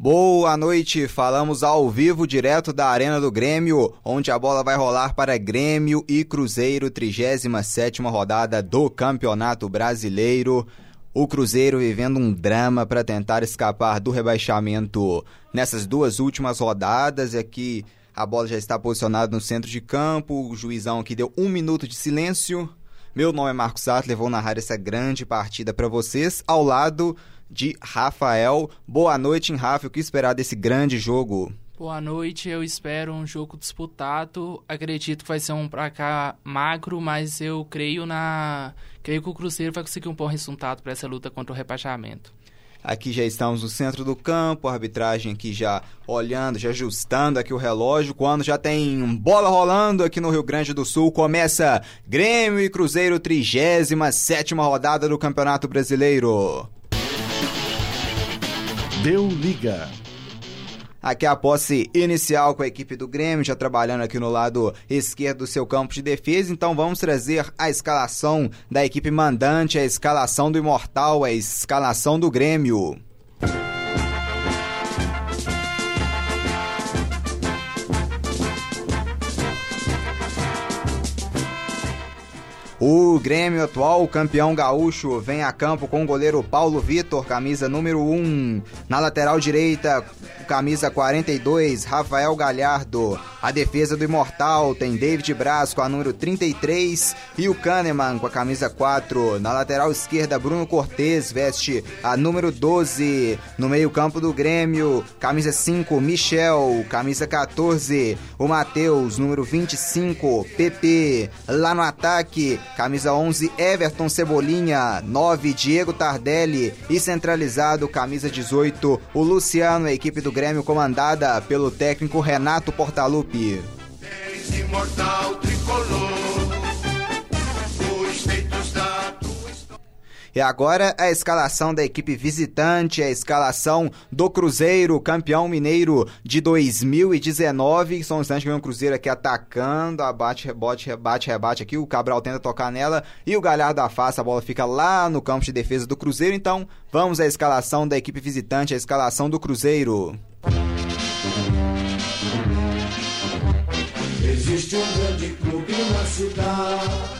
Boa noite, falamos ao vivo direto da Arena do Grêmio, onde a bola vai rolar para Grêmio e Cruzeiro, 37ª rodada do Campeonato Brasileiro. O Cruzeiro vivendo um drama para tentar escapar do rebaixamento nessas duas últimas rodadas. E aqui a bola já está posicionada no centro de campo. O juizão aqui deu um minuto de silêncio. Meu nome é Marcos Sato, levou narrar essa grande partida para vocês, ao lado de Rafael. Boa noite, Rafa. O que esperar desse grande jogo? Boa noite, eu espero um jogo disputado. Acredito que vai ser um pra cá magro, mas eu creio na. Creio que o Cruzeiro vai conseguir um bom resultado para essa luta contra o rebaixamento. Aqui já estamos no centro do campo, a arbitragem aqui já olhando, já ajustando aqui o relógio. Quando já tem bola rolando aqui no Rio Grande do Sul, começa Grêmio e Cruzeiro, 37 rodada do Campeonato Brasileiro. Deu liga. Aqui é a posse inicial com a equipe do Grêmio, já trabalhando aqui no lado esquerdo do seu campo de defesa. Então vamos trazer a escalação da equipe mandante, a escalação do Imortal, a escalação do Grêmio. O Grêmio, atual campeão gaúcho, vem a campo com o goleiro Paulo Vitor, camisa número 1. Na lateral direita, camisa 42, Rafael Galhardo. A defesa do Imortal tem David Braz com a número 33 e o Kahneman com a camisa 4. Na lateral esquerda, Bruno Cortes veste a número 12. No meio-campo do Grêmio, camisa 5, Michel, camisa 14, o Matheus, número 25, PP. Lá no ataque, camisa 11, Everton Cebolinha, 9, Diego Tardelli e centralizado, camisa 18, o Luciano, a equipe do Grêmio comandada pelo técnico Renato Portaluppi. Tricolor. E agora a escalação da equipe visitante, a escalação do Cruzeiro, campeão mineiro de 2019. São instantes que vem o Cruzeiro aqui atacando, abate, rebote, rebate, rebate aqui. O Cabral tenta tocar nela e o Galhardo afasta, a bola fica lá no campo de defesa do Cruzeiro. Então vamos à escalação da equipe visitante, a escalação do Cruzeiro. Existe um grande clube na cidade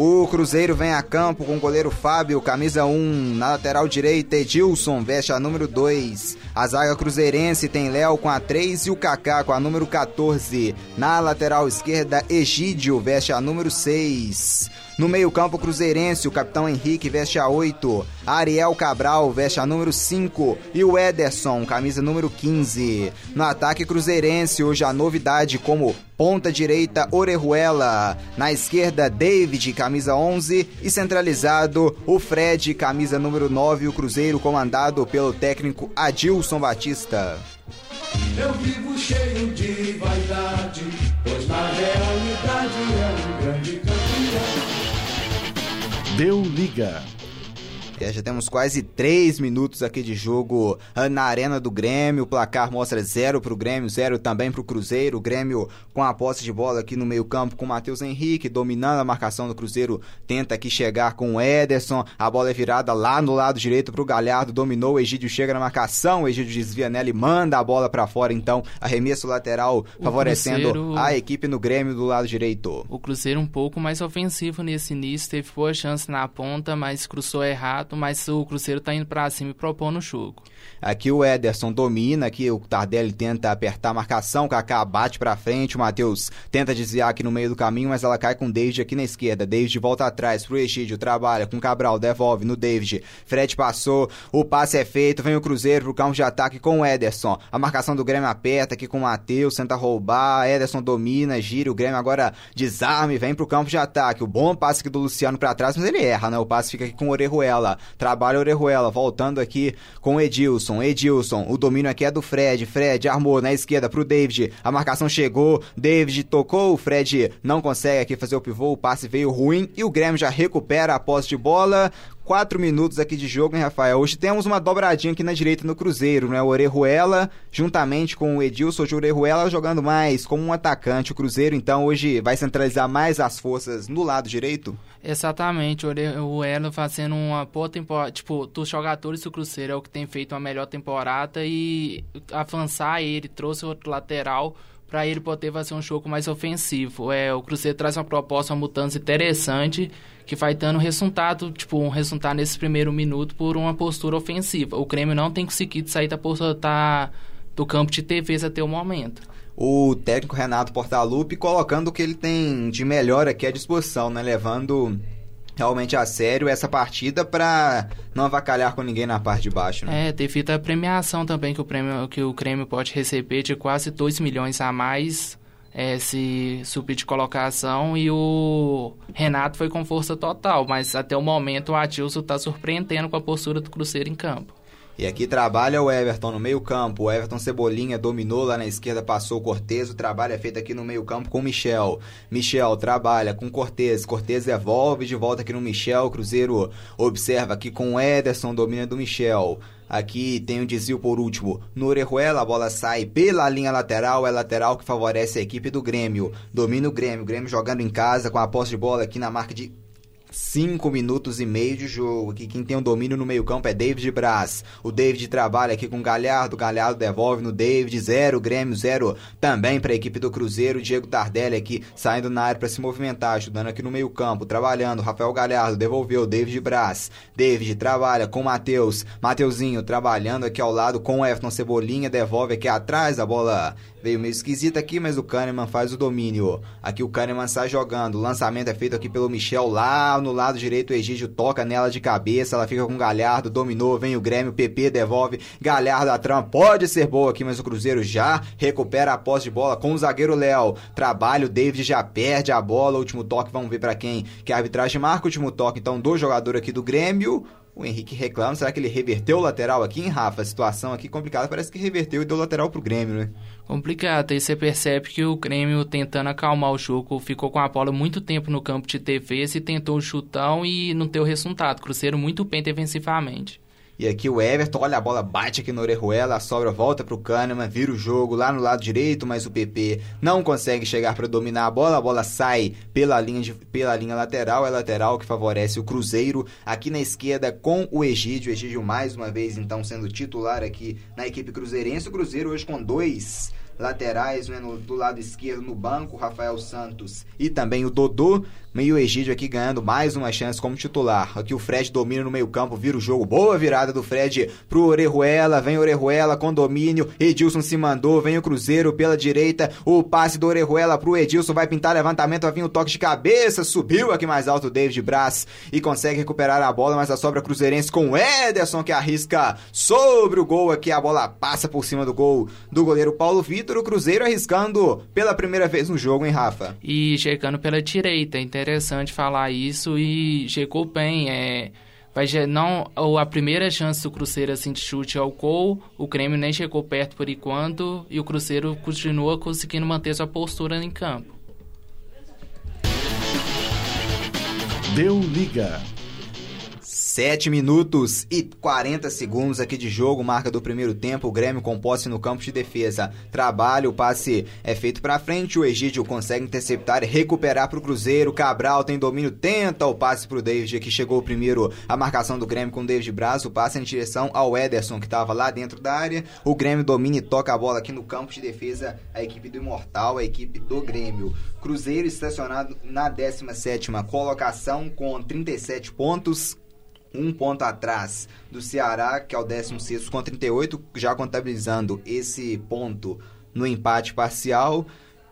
o Cruzeiro vem a campo com o goleiro Fábio, camisa 1. Na lateral direita, Edilson veste a número 2. A zaga cruzeirense tem Léo com a 3 e o Kaká com a número 14. Na lateral esquerda, Egídio veste a número 6. No meio-campo cruzeirense, o capitão Henrique veste a 8, Ariel Cabral veste a número 5 e o Ederson, camisa número 15. No ataque cruzeirense, hoje a novidade como ponta direita Orejuela, na esquerda David, camisa 11 e centralizado o Fred, camisa número 9, o Cruzeiro comandado pelo técnico Adilson Batista. Eu vivo cheio de vaidade, pois na Deu liga. É, já temos quase 3 minutos aqui de jogo na Arena do Grêmio. O placar mostra 0 para o Grêmio, 0 também para o Cruzeiro. O Grêmio com a posse de bola aqui no meio-campo com o Matheus Henrique, dominando a marcação do Cruzeiro. Tenta aqui chegar com o Ederson. A bola é virada lá no lado direito para o Galhardo. Dominou. O Egídio chega na marcação. O Egídio desvia nela e manda a bola para fora. Então, arremesso lateral favorecendo Cruzeiro... a equipe no Grêmio do lado direito. O Cruzeiro um pouco mais ofensivo nesse início. Teve boa chance na ponta, mas cruzou errado mas o Cruzeiro está indo para cima e propondo o jogo. Aqui o Ederson domina, aqui o Tardelli tenta apertar a marcação, o Kaká bate para frente, o Matheus tenta desviar aqui no meio do caminho, mas ela cai com o David aqui na esquerda. David volta atrás pro Egídio, trabalha com o Cabral, devolve no David. Fred passou, o passe é feito, vem o Cruzeiro pro campo de ataque com o Ederson. A marcação do Grêmio aperta aqui com o Matheus, tenta roubar, Ederson domina, gira, o Grêmio agora desarme, vem pro campo de ataque. O bom passe aqui do Luciano para trás, mas ele erra, né? O passe fica aqui com o Orejuela. Trabalha o Orejuela, voltando aqui com o Edilson. Edilson, o domínio aqui é do Fred. Fred armou na esquerda pro David. A marcação chegou, David tocou, o Fred não consegue aqui fazer o pivô, o passe veio ruim e o Grêmio já recupera a posse de bola Quatro minutos aqui de jogo, hein, Rafael? Hoje temos uma dobradinha aqui na direita no Cruzeiro, né? O Orejuela, juntamente com o Edilson de Orejuela, jogando mais como um atacante. O Cruzeiro, então, hoje vai centralizar mais as forças no lado direito? Exatamente. O Orejuela fazendo uma boa temporada. Tipo, dos jogadores do Cruzeiro é o que tem feito uma melhor temporada e avançar ele, trouxe outro lateral para ele poder fazer um jogo mais ofensivo. É, o Cruzeiro traz uma proposta, uma mudança interessante que vai dando resultado, tipo, um resultado nesse primeiro minuto por uma postura ofensiva. O Grêmio não tem conseguido sair da postura tá, do campo de defesa até o momento. O técnico Renato Portaluppi colocando o que ele tem de melhor aqui à disposição, né? Levando realmente a sério essa partida para não avacalhar com ninguém na parte de baixo. Né? É, devido à premiação também que o, prêmio, que o Grêmio pode receber de quase 2 milhões a mais é, se subir de colocação e o Renato foi com força total, mas até o momento o Atilson está surpreendendo com a postura do Cruzeiro em campo. E aqui trabalha o Everton no meio-campo. O Everton Cebolinha dominou lá na esquerda, passou o Cortez. O trabalho é feito aqui no meio-campo com o Michel. Michel trabalha com Cortez. Cortez devolve de volta aqui no Michel. O Cruzeiro observa aqui com o Ederson, domina do Michel. Aqui tem um desvio por último no Orejuela, a bola sai pela linha lateral, é lateral que favorece a equipe do Grêmio. Domina o Grêmio, o Grêmio jogando em casa com a posse de bola aqui na marca de 5 minutos e meio de jogo. Aqui quem tem o um domínio no meio-campo é David Braz. O David trabalha aqui com o Galhardo. Galhardo devolve no David. Zero, Grêmio, zero também para a equipe do Cruzeiro. Diego Tardelli aqui saindo na área para se movimentar, ajudando aqui no meio-campo, trabalhando. Rafael Galhardo devolveu. David Braz. David trabalha com o Matheus. Mateuzinho trabalhando aqui ao lado com o Efton Cebolinha. Devolve aqui atrás. A bola veio meio esquisita aqui, mas o Kahneman faz o domínio. Aqui o Kahneman sai jogando. O lançamento é feito aqui pelo Michel lá no lado direito, o Egídio toca nela de cabeça, ela fica com o Galhardo, dominou, vem o Grêmio, PP devolve, Galhardo a tram pode ser boa aqui, mas o Cruzeiro já recupera a posse de bola com o zagueiro Léo. Trabalho, o David já perde a bola, último toque, vamos ver para quem que a arbitragem marca o último toque, então do jogador aqui do Grêmio. O Henrique reclama, será que ele reverteu o lateral aqui, hein, Rafa? A situação aqui complicada, parece que reverteu e deu lateral pro Grêmio, né? Complicado, aí você percebe que o Grêmio tentando acalmar o jogo, ficou com a bola muito tempo no campo de defesa e tentou o chutão e não deu resultado. Cruzeiro muito bem defensivamente. E aqui o Everton, olha a bola, bate aqui no Orejuela, a sobra volta pro Kahneman, vira o jogo lá no lado direito, mas o PP não consegue chegar para dominar a bola, a bola sai pela linha, de, pela linha lateral, é lateral que favorece o Cruzeiro aqui na esquerda com o Egídio, o Egídio mais uma vez então sendo titular aqui na equipe cruzeirense, o Cruzeiro hoje com dois laterais, né, no, do lado esquerdo no banco, Rafael Santos e também o Dodô, Meio Egídio aqui ganhando mais uma chance como titular. Aqui o Fred domina no meio-campo, vira o jogo. Boa virada do Fred pro Orejuela. Vem Orejuela com domínio. Edilson se mandou. Vem o Cruzeiro pela direita. O passe do Orejuela pro Edilson. Vai pintar levantamento. Vai vir o toque de cabeça. Subiu aqui mais alto o David Braz e consegue recuperar a bola. Mas a sobra cruzeirense com o Ederson que arrisca sobre o gol aqui. A bola passa por cima do gol do goleiro Paulo Vitor. O Cruzeiro arriscando pela primeira vez no jogo, hein, Rafa? E chegando pela direita. Interessante interessante falar isso e chegou bem. É, vai não a primeira chance do Cruzeiro assim de chute ao gol, o Grêmio nem chegou perto por enquanto e o Cruzeiro continua conseguindo manter sua postura em campo. Deu liga. 7 minutos e 40 segundos aqui de jogo, marca do primeiro tempo. O Grêmio com posse no campo de defesa. Trabalho, o passe é feito para frente. O Egídio consegue interceptar e recuperar para o Cruzeiro. Cabral tem domínio, tenta o passe para o David, que chegou primeiro a marcação do Grêmio com o David Braz. O passe em direção ao Ederson, que estava lá dentro da área. O Grêmio domina e toca a bola aqui no campo de defesa. A equipe do Imortal, a equipe do Grêmio. Cruzeiro estacionado na 17 colocação com 37 pontos um ponto atrás do Ceará, que é o 16 com 38, já contabilizando esse ponto no empate parcial.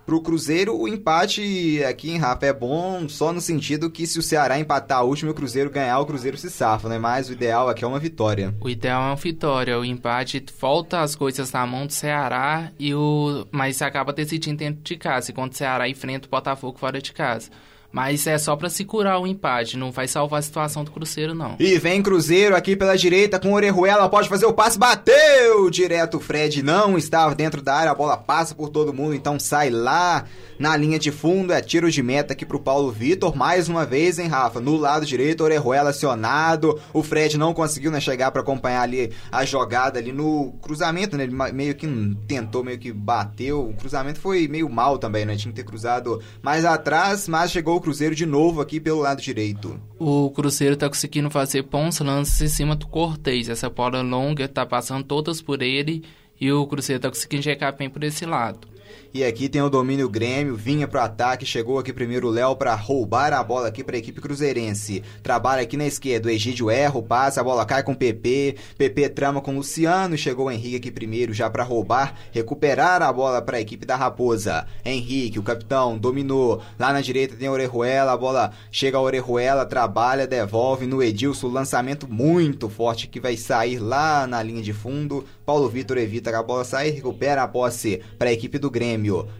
Para o Cruzeiro, o empate aqui em Rafa é bom só no sentido que se o Ceará empatar o último e o Cruzeiro ganhar, o Cruzeiro se safa, né? Mas o ideal aqui é uma vitória. O ideal é uma vitória. O empate falta as coisas na mão do Ceará, e o... mas acaba decidindo dentro de casa. Enquanto o Ceará enfrenta o Botafogo fora de casa. Mas é só para se curar o empate, não vai salvar a situação do Cruzeiro, não. E vem Cruzeiro aqui pela direita com Orejuela, pode fazer o passe, bateu direto. Fred não estava dentro da área, a bola passa por todo mundo, então sai lá na linha de fundo. É tiro de meta aqui pro Paulo Vitor. Mais uma vez, hein, Rafa? No lado direito, Orejuela acionado. O Fred não conseguiu né, chegar para acompanhar ali a jogada ali no cruzamento, né? Ele meio que tentou, meio que bateu. O cruzamento foi meio mal também, né? Tinha que ter cruzado mais atrás, mas chegou o Cruzeiro de novo aqui pelo lado direito. O Cruzeiro tá conseguindo fazer bons lances em cima do Cortez. Essa bola longa tá passando todas por ele e o Cruzeiro tá conseguindo chegar bem por esse lado. E aqui tem o domínio Grêmio, vinha pro ataque, chegou aqui primeiro o Léo para roubar a bola aqui para a equipe cruzeirense. Trabalha aqui na esquerda, o Egídio erra, passa, a bola cai com o PP, PP trama com o Luciano, chegou o Henrique aqui primeiro já para roubar, recuperar a bola para a equipe da Raposa. Henrique, o capitão, dominou. Lá na direita tem a Orejuela, a bola chega a Orejuela, trabalha, devolve no Edilson, lançamento muito forte que vai sair lá na linha de fundo. Paulo Vitor evita que a bola sair, recupera a posse para a equipe do Grêmio.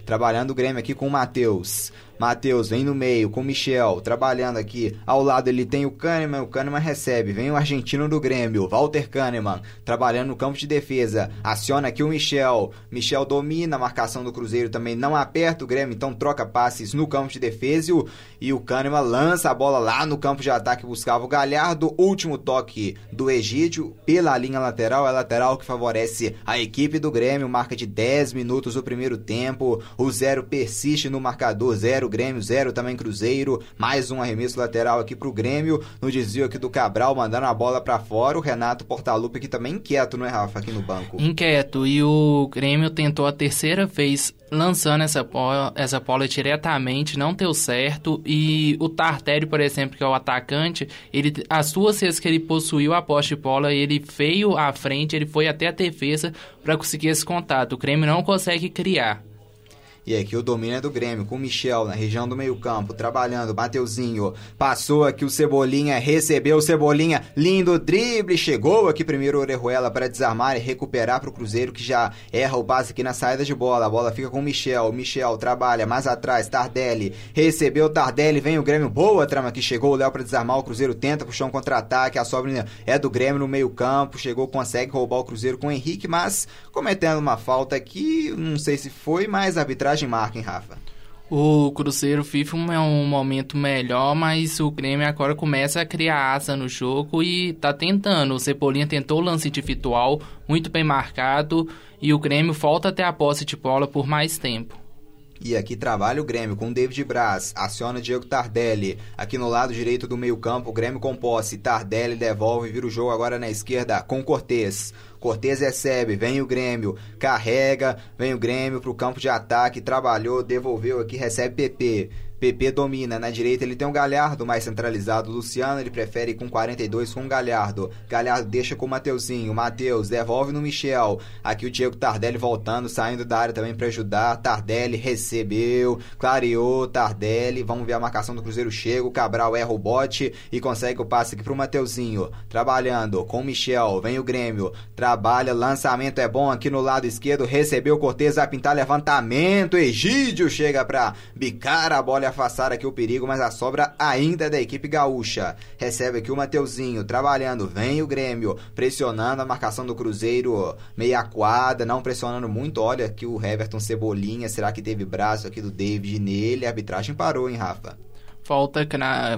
Trabalhando o Grêmio aqui com o Matheus. Matheus vem no meio com o Michel, trabalhando aqui. Ao lado ele tem o Kahneman, o Kahneman recebe. Vem o argentino do Grêmio, Walter Kahneman, trabalhando no campo de defesa. Aciona aqui o Michel. Michel domina a marcação do Cruzeiro também, não aperta o Grêmio, então troca passes no campo de defesa. E o Kahneman lança a bola lá no campo de ataque, buscava o Galhardo. Último toque do Egídio pela linha lateral. É lateral que favorece a equipe do Grêmio. Marca de 10 minutos do primeiro tempo. O zero persiste no marcador, zero 0 Grêmio, 0 também Cruzeiro. Mais um arremesso lateral aqui pro Grêmio. No desvio aqui do Cabral, mandando a bola para fora. O Renato Portaluppi aqui também inquieto, não é, Rafa? Aqui no banco. Inquieto. E o Grêmio tentou a terceira vez lançando essa bola, essa bola diretamente, não deu certo. E o Tartério, por exemplo, que é o atacante, ele, as duas vezes que ele possuiu a poste de bola, ele veio à frente, ele foi até a defesa para conseguir esse contato. O Grêmio não consegue criar. E aqui o domínio é do Grêmio, com o Michel na região do meio-campo, trabalhando. Mateuzinho passou aqui o Cebolinha, recebeu o Cebolinha, lindo drible. Chegou aqui primeiro o Orejuela para desarmar e recuperar para o Cruzeiro, que já erra o base aqui na saída de bola. A bola fica com o Michel. Michel trabalha mais atrás, Tardelli recebeu Tardelli, vem o Grêmio. Boa trama que chegou o Léo para desarmar. O Cruzeiro tenta puxar um contra-ataque. A sobra é do Grêmio no meio-campo. Chegou, consegue roubar o Cruzeiro com o Henrique, mas cometendo uma falta aqui. Não sei se foi, mas a arbitragem marca, hein, Rafa? O Cruzeiro FIFA é um momento melhor, mas o Grêmio agora começa a criar asa no jogo e tá tentando. O Cebolinha tentou o lance individual, muito bem marcado, e o Grêmio volta até a posse de bola por mais tempo. E aqui trabalha o Grêmio com David Braz, aciona Diego Tardelli. Aqui no lado direito do meio-campo, o Grêmio com posse. Tardelli devolve, vira o jogo agora na esquerda com Cortez. Cortez recebe, vem o Grêmio, carrega, vem o Grêmio pro campo de ataque, trabalhou, devolveu aqui, recebe PP. PP domina. Na direita ele tem o Galhardo mais centralizado. Luciano ele prefere com 42 com o Galhardo. Galhardo deixa com o Mateuzinho. Matheus devolve no Michel. Aqui o Diego Tardelli voltando, saindo da área também para ajudar. Tardelli recebeu, clareou. Tardelli. Vamos ver a marcação do Cruzeiro chega. O Cabral erra o bote e consegue o passe aqui pro Mateuzinho. Trabalhando com o Michel. Vem o Grêmio. Trabalha. Lançamento é bom aqui no lado esquerdo. Recebeu o Cortez. Vai pintar levantamento. Egídio chega para bicar a bola afastar aqui o perigo, mas a sobra ainda é da equipe gaúcha. Recebe aqui o Mateuzinho, trabalhando, vem o Grêmio, pressionando a marcação do Cruzeiro, meia quadra, não pressionando muito. Olha aqui o Everton Cebolinha, será que teve braço aqui do David nele? A arbitragem parou, hein, Rafa? Falta,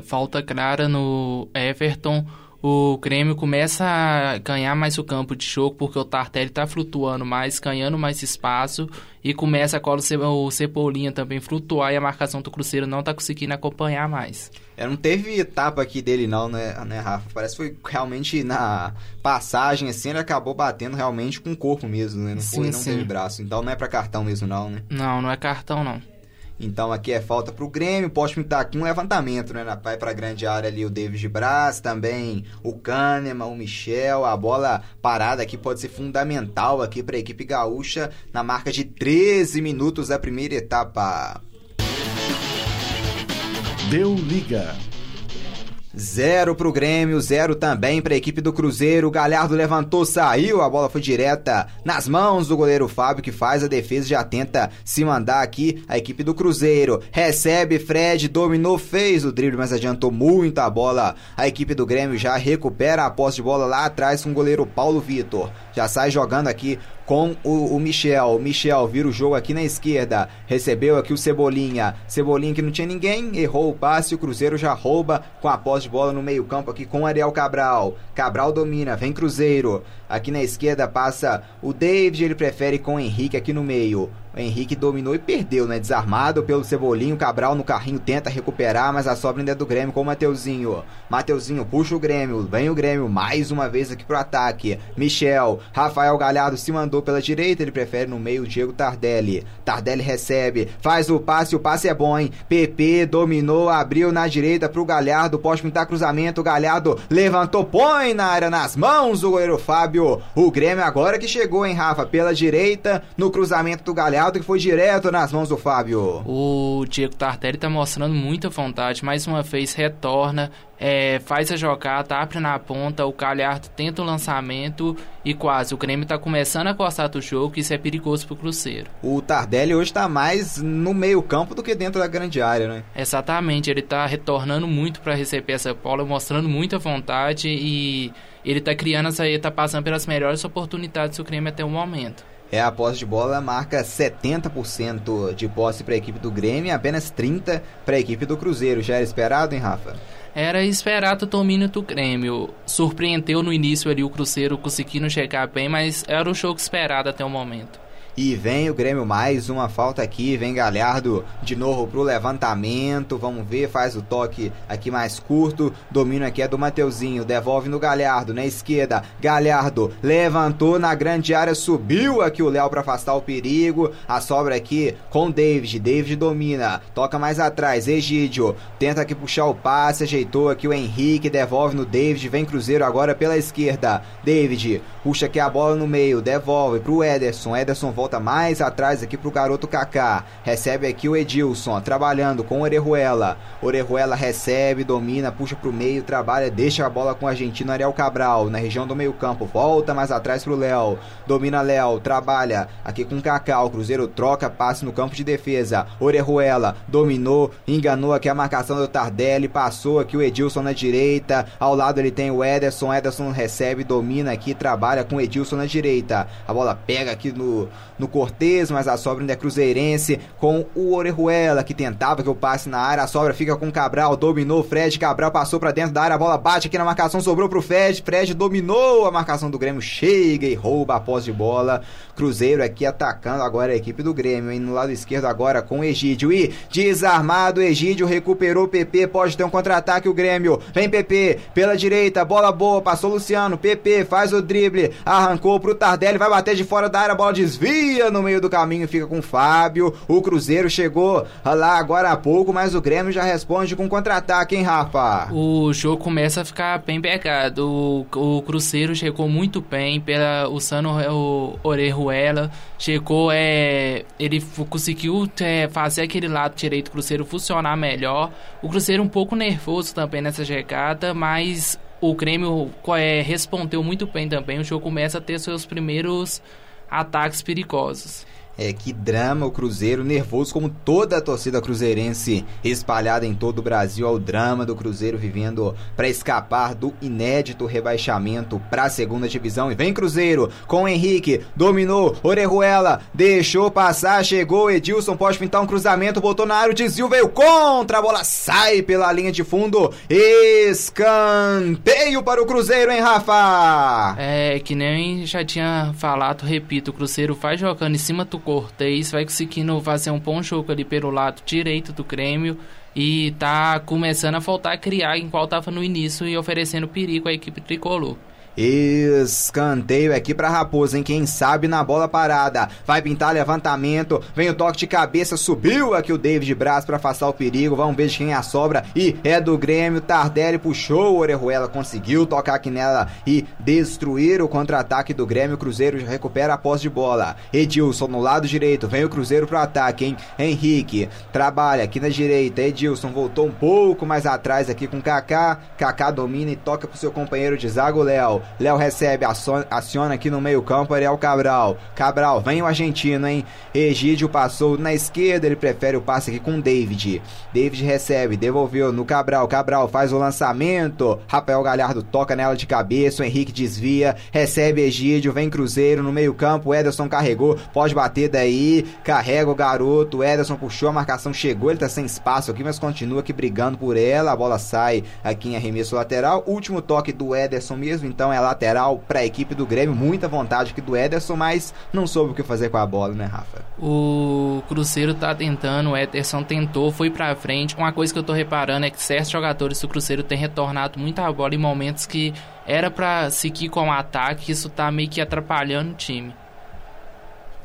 falta clara no Everton o Grêmio começa a ganhar mais o campo de jogo porque o Tartelli está flutuando mais, ganhando mais espaço e começa a cola o Cebolinha também flutuar e a marcação do Cruzeiro não está conseguindo acompanhar mais. É, não teve etapa aqui dele não, né, né, Rafa? Parece que foi realmente na passagem assim, ele acabou batendo realmente com o corpo mesmo, né? Não sim, foi, não sim. teve braço. Então não é para cartão mesmo não, né? Não, não é cartão não. Então aqui é falta para o Grêmio. Pode pintar aqui um levantamento, né? Vai para a grande área ali o David Braz, também o Kahneman, o Michel. A bola parada aqui pode ser fundamental aqui para a equipe gaúcha na marca de 13 minutos da primeira etapa. Deu liga. Zero pro Grêmio, zero também pra equipe do Cruzeiro. O Galhardo levantou, saiu, a bola foi direta nas mãos do goleiro Fábio, que faz a defesa e já tenta se mandar aqui. A equipe do Cruzeiro recebe, Fred dominou, fez o drible, mas adiantou muito a bola. A equipe do Grêmio já recupera a posse de bola lá atrás com o goleiro Paulo Vitor. Já sai jogando aqui com o, o Michel. Michel vira o jogo aqui na esquerda. Recebeu aqui o Cebolinha. Cebolinha que não tinha ninguém, errou o passe. O Cruzeiro já rouba com a posse de bola no meio-campo aqui com o Ariel Cabral. Cabral domina, vem Cruzeiro. Aqui na esquerda passa o David, ele prefere com o Henrique aqui no meio. O Henrique dominou e perdeu, né? Desarmado pelo Cebolinho. Cabral no carrinho tenta recuperar, mas a sobra ainda é do Grêmio com o Mateuzinho. Mateuzinho puxa o Grêmio. Vem o Grêmio mais uma vez aqui pro ataque. Michel. Rafael Galhardo se mandou pela direita. Ele prefere no meio o Diego Tardelli. Tardelli recebe. Faz o passe. O passe é bom, hein? PP dominou. Abriu na direita pro Galhardo. Pode pintar cruzamento. O Galhardo levantou. Põe na área nas mãos do goleiro Fábio. O Grêmio agora que chegou, hein, Rafa? Pela direita no cruzamento do Galhardo que foi direto nas mãos do Fábio. O Diego Tartelli tá mostrando muita vontade, mais uma vez retorna, é, faz a jogada, abre na ponta, o Calhardo tenta o lançamento e quase. O Grêmio tá começando a gostar do jogo, isso é perigoso pro Cruzeiro. O Tardelli hoje tá mais no meio campo do que dentro da grande área, né? Exatamente, ele tá retornando muito para receber essa bola, mostrando muita vontade e ele tá criando essa, ele tá passando pelas melhores oportunidades do Grêmio até o momento. É, a posse de bola marca 70% de posse para a equipe do Grêmio e apenas 30% para a equipe do Cruzeiro. Já era esperado, hein, Rafa? Era esperado o domínio do Grêmio. Surpreendeu no início ali o Cruzeiro conseguindo chegar bem, mas era o jogo esperado até o momento. E vem o Grêmio mais uma falta aqui, vem Galhardo de novo pro levantamento, vamos ver, faz o toque aqui mais curto, domínio aqui é do Mateuzinho, devolve no Galhardo, na esquerda, Galhardo levantou na grande área, subiu aqui o Léo para afastar o perigo, a sobra aqui com David, David domina, toca mais atrás, Egídio, tenta aqui puxar o passe, ajeitou aqui o Henrique, devolve no David, vem Cruzeiro agora pela esquerda, David, puxa aqui a bola no meio, devolve pro Ederson, Ederson volta mais atrás aqui pro garoto Kaká. Recebe aqui o Edilson, trabalhando com o Orejuela. Orejuela recebe, domina, puxa pro meio, trabalha, deixa a bola com o argentino Ariel Cabral, na região do meio campo. Volta mais atrás pro Léo. Domina Léo, trabalha aqui com Kaká. O Cruzeiro troca, passe no campo de defesa. Orejuela dominou, enganou aqui a marcação do Tardelli, passou aqui o Edilson na direita. Ao lado ele tem o Ederson. Ederson recebe, domina aqui, trabalha com o Edilson na direita. A bola pega aqui no, no Cortez, mas a sobra ainda é cruzeirense com o Orejuela que tentava que eu passe na área. A sobra fica com Cabral, dominou Fred. Cabral passou para dentro da área, a bola bate aqui na marcação, sobrou pro Fred. Fred dominou a marcação do Grêmio, chega e rouba a posse de bola. Cruzeiro aqui atacando agora a equipe do Grêmio, hein? no lado esquerdo agora com o Egídio. E desarmado, Egídio recuperou o PP, pode ter um contra-ataque o Grêmio. Vem PP pela direita, bola boa, passou Luciano. PP faz o drible, arrancou pro Tardelli, vai bater de fora da área, bola desvia no meio do caminho fica com o Fábio. O Cruzeiro chegou lá agora há pouco, mas o Grêmio já responde com contra-ataque, hein, Rafa? O jogo começa a ficar bem pegado. O, o Cruzeiro chegou muito bem pela o Sano o Orejuela. Chegou, é, ele conseguiu é, fazer aquele lado direito do Cruzeiro funcionar melhor. O Cruzeiro um pouco nervoso também nessa chegada, mas o Grêmio é, respondeu muito bem também. O jogo começa a ter seus primeiros ataques perigosos. É, que drama o Cruzeiro, nervoso como toda a torcida cruzeirense espalhada em todo o Brasil. Ao drama do Cruzeiro vivendo para escapar do inédito rebaixamento para a segunda divisão. E vem Cruzeiro com Henrique, dominou, Orejuela, deixou passar, chegou, Edilson pode pintar um cruzamento, botou na área, o desvio veio contra, a bola sai pela linha de fundo. Escanteio para o Cruzeiro, hein, Rafa? É, que nem já tinha falado, repito, o Cruzeiro vai jogando em cima do Cortez, vai conseguindo fazer um bom jogo ali pelo lado direito do Grêmio e tá começando a voltar a criar igual tava no início e oferecendo perigo à equipe tricolor. Escanteio aqui pra Raposa, hein? Quem sabe na bola parada. Vai pintar levantamento. Vem o toque de cabeça. Subiu aqui o David Braz pra afastar o perigo. Vamos ver de quem é a sobra. E é do Grêmio. Tardelli puxou. O Orejuela conseguiu tocar aqui nela e destruir o contra-ataque do Grêmio. O Cruzeiro recupera a posse de bola. Edilson no lado direito. Vem o Cruzeiro pro ataque, hein? Henrique trabalha aqui na direita. Edilson voltou um pouco mais atrás aqui com Kaká. Kaká domina e toca pro seu companheiro de zago, Léo. Léo recebe, aciona aqui no meio-campo Ariel Cabral. Cabral, vem o argentino, hein? Egídio passou na esquerda, ele prefere o passe aqui com David. David recebe, devolveu no Cabral. Cabral faz o lançamento. Rafael Galhardo toca nela de cabeça. O Henrique desvia, recebe Egídio, vem Cruzeiro no meio-campo. Ederson carregou, pode bater daí. Carrega o garoto. Ederson puxou a marcação, chegou. Ele tá sem espaço aqui, mas continua aqui brigando por ela. A bola sai aqui em arremesso lateral. Último toque do Ederson mesmo, então é é lateral para a equipe do Grêmio. Muita vontade aqui do Ederson, mas não soube o que fazer com a bola, né, Rafa? O Cruzeiro tá tentando, o Ederson tentou, foi para frente. Uma coisa que eu tô reparando é que certos jogadores do Cruzeiro têm retornado muito a bola em momentos que era para seguir com o ataque, isso tá meio que atrapalhando o time.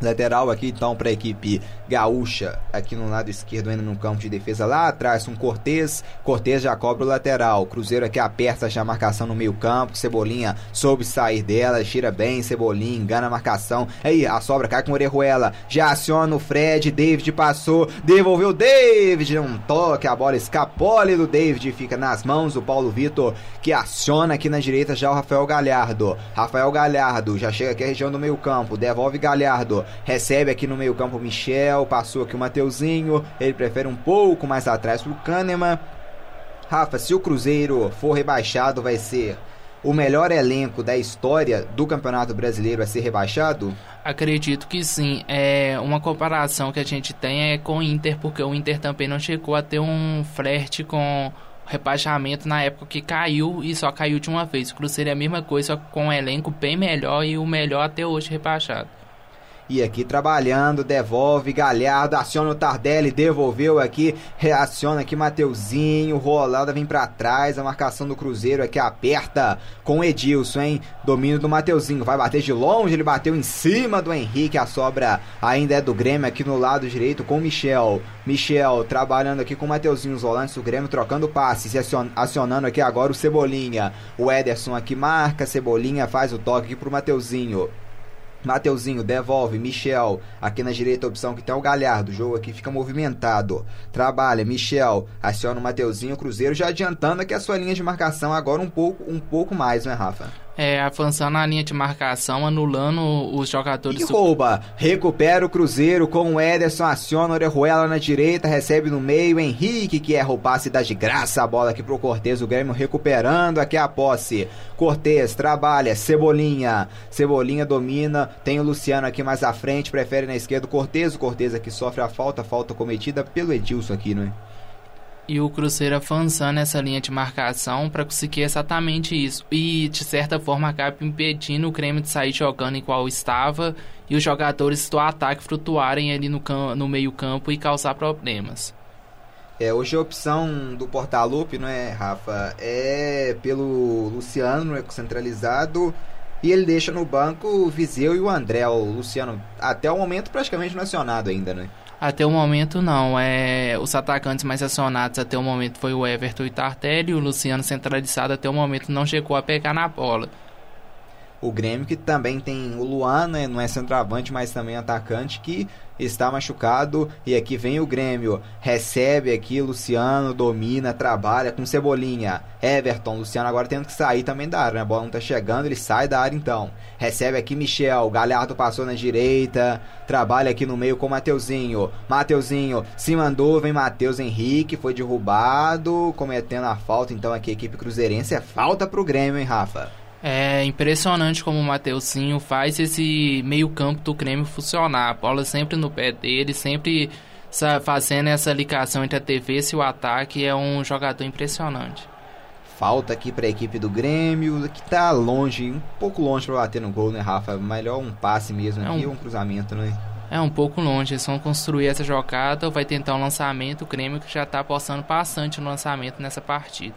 Lateral aqui então para a equipe gaúcha, aqui no lado esquerdo, ainda no campo de defesa lá atrás, um Cortez. Cortez já cobra o lateral. Cruzeiro aqui aperta já a marcação no meio-campo. Cebolinha soube sair dela, tira bem. Cebolinha engana a marcação. Aí a sobra cai com o Orejuela. Já aciona o Fred. David passou, devolveu David. Um toque, a bola escapole do David. Fica nas mãos do Paulo Vitor, que aciona aqui na direita já o Rafael Galhardo. Rafael Galhardo já chega aqui a região do meio-campo, devolve Galhardo. Recebe aqui no meio-campo Michel, passou aqui o Mateuzinho. Ele prefere um pouco mais atrás pro Kahneman. Rafa, se o Cruzeiro for rebaixado, vai ser o melhor elenco da história do Campeonato Brasileiro a ser rebaixado? Acredito que sim. É uma comparação que a gente tem é com o Inter, porque o Inter também não chegou a ter um flerte com rebaixamento na época que caiu e só caiu de uma vez. O Cruzeiro é a mesma coisa, com um elenco bem melhor e o melhor até hoje rebaixado. E aqui trabalhando, devolve Galhardo, aciona o Tardelli, devolveu aqui, reaciona aqui Mateuzinho, rolada vem para trás, a marcação do Cruzeiro aqui aperta com Edilson, hein? Domínio do Mateuzinho, vai bater de longe, ele bateu em cima do Henrique, a sobra ainda é do Grêmio aqui no lado direito com o Michel. Michel trabalhando aqui com o Mateuzinho, os volantes do Grêmio trocando passes acionando aqui agora o Cebolinha. O Ederson aqui marca, Cebolinha faz o toque aqui pro Mateuzinho. Mateuzinho devolve, Michel, aqui na direita opção que tem o Galhardo, o jogo aqui fica movimentado, trabalha, Michel, aciona o Mateuzinho, o Cruzeiro já adiantando aqui a sua linha de marcação. Agora um pouco, um pouco mais, né Rafa? É, avançando na linha de marcação, anulando os jogadores. E rouba, recupera o Cruzeiro com o Ederson, aciona o Orejuela na direita, recebe no meio, Henrique que erra o passe dá de graça a bola aqui pro Cortez, o Grêmio recuperando aqui a posse. Cortez trabalha, Cebolinha, Cebolinha domina, tem o Luciano aqui mais à frente, prefere na esquerda o Cortez, o Cortez aqui sofre a falta, falta cometida pelo Edilson aqui, não é? E o Cruzeiro avançando essa linha de marcação para conseguir exatamente isso. E de certa forma acaba impedindo o Grêmio de sair jogando igual estava e os jogadores do ataque flutuarem ali no, no meio-campo e causar problemas. É, hoje a opção do Portalupe, não é, Rafa? É pelo Luciano, não é centralizado. E ele deixa no banco o Viseu e o André. O Luciano, até o momento, praticamente nacionado ainda, né? Até o momento não. É, os atacantes mais acionados até o momento foi o Everton e Tartelli. O Luciano centralizado até o momento não chegou a pegar na bola. O Grêmio que também tem o Luan, né? não é centroavante, mas também atacante, que está machucado e aqui vem o Grêmio. Recebe aqui Luciano, domina, trabalha com Cebolinha. Everton, Luciano agora tendo que sair também da área, né? A bola não tá chegando, ele sai da área então. Recebe aqui Michel, Galhardo passou na direita, trabalha aqui no meio com Mateuzinho. Mateuzinho se mandou, vem Matheus Henrique, foi derrubado, cometendo a falta então aqui a equipe cruzeirense. É falta pro Grêmio, hein, Rafa? É impressionante como o Mateuzinho faz esse meio-campo do Grêmio funcionar. A bola sempre no pé dele, sempre fazendo essa ligação entre a TV e o ataque. É um jogador impressionante. Falta aqui para a equipe do Grêmio, que está longe, um pouco longe para bater no gol, né, Rafa? Melhor um passe mesmo é aqui um... ou um cruzamento, né? É um pouco longe, eles vão construir essa jogada, vai tentar um lançamento, o Grêmio que já está apostando bastante no lançamento nessa partida.